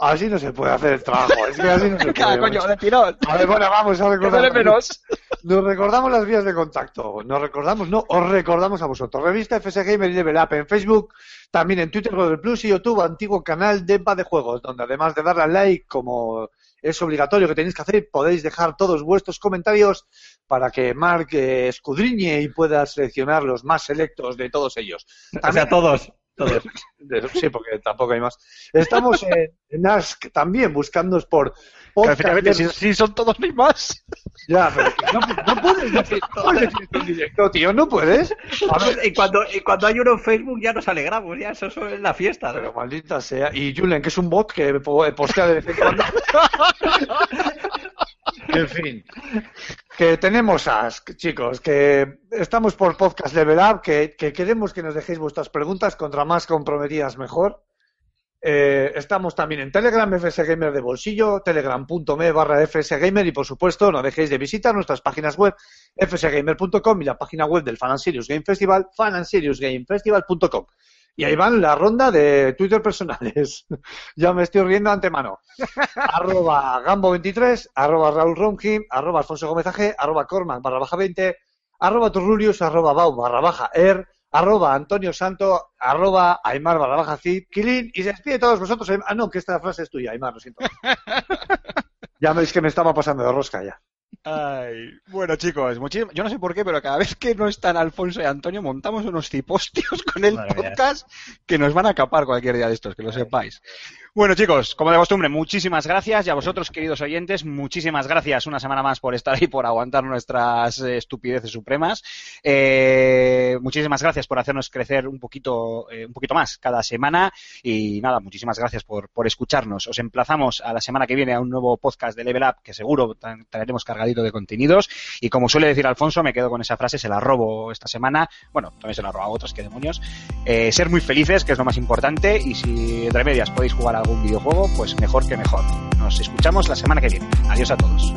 así no se puede hacer el trabajo, es que así no se puede. coño, de tirón. A ver, bueno, vamos a recordar. menos. Nos recordamos las vías de contacto. Nos recordamos, no, os recordamos a vosotros. Revista FS Gamer y Level Up en Facebook, también en Twitter con el Plus y YouTube, antiguo canal de de Juegos, donde además de darle al like, como es obligatorio que tenéis que hacer, podéis dejar todos vuestros comentarios para que Mark eh, escudriñe y pueda seleccionar los más selectos de todos ellos. O sea, todos. Todos. De- Sí, porque tampoco hay más. Estamos en, en Ask también, buscándonos por podcast si, si son todos mis más. Ya, pero no, no puedes decir todo en directo, tío, no puedes. A ver, Y cuando, y cuando hay uno en Facebook ya nos alegramos, ya eso, eso es la fiesta. pero maldita sea. Y Julen, que es un bot que po- postea de vez en cuando. En fin. Que tenemos Ask, chicos, que estamos por Podcast Level Up, que, que queremos que nos dejéis vuestras preguntas, contra más comprometidas mejor. Eh, estamos también en Telegram, FS Gamer de bolsillo, telegram.me barra FS Gamer y por supuesto no dejéis de visitar nuestras páginas web fsgamer.com y la página web del Fan and Serious Game Festival, fanandseriousgamefestival.com. Y ahí van la ronda de Twitter personales. ya me estoy riendo antemano. arroba Gambo23, arroba Raúl Ronkin, arroba Alfonso Gómez AG, arroba Cormac barra baja 20, arroba Turrulius, arroba Bau barra baja Er, arroba Antonio Santo, arroba Aymar barra baja Cid, Kilin, y se despide de todos vosotros. Ah, no, que esta frase es tuya, Aymar, lo siento. ya veis que me estaba pasando de rosca ya. Ay, bueno, chicos, muchísimo- yo no sé por qué, pero cada vez que no están Alfonso y Antonio, montamos unos cipostios con el Madre mía. podcast que nos van a capar cualquier día de estos, que lo sepáis. Bueno, chicos, como de costumbre, muchísimas gracias. Y a vosotros, queridos oyentes, muchísimas gracias una semana más por estar ahí, por aguantar nuestras eh, estupideces supremas. Eh, muchísimas gracias por hacernos crecer un poquito, eh, un poquito más cada semana. Y nada, muchísimas gracias por, por escucharnos. Os emplazamos a la semana que viene a un nuevo podcast de Level Up, que seguro tra- traeremos cargadito de contenidos. Y como suele decir Alfonso, me quedo con esa frase, se la robo esta semana. Bueno, también se la robo a otros, que demonios. Eh, ser muy felices, que es lo más importante. Y si entre medias podéis jugar a algún videojuego, pues mejor que mejor. Nos escuchamos la semana que viene. Adiós a todos.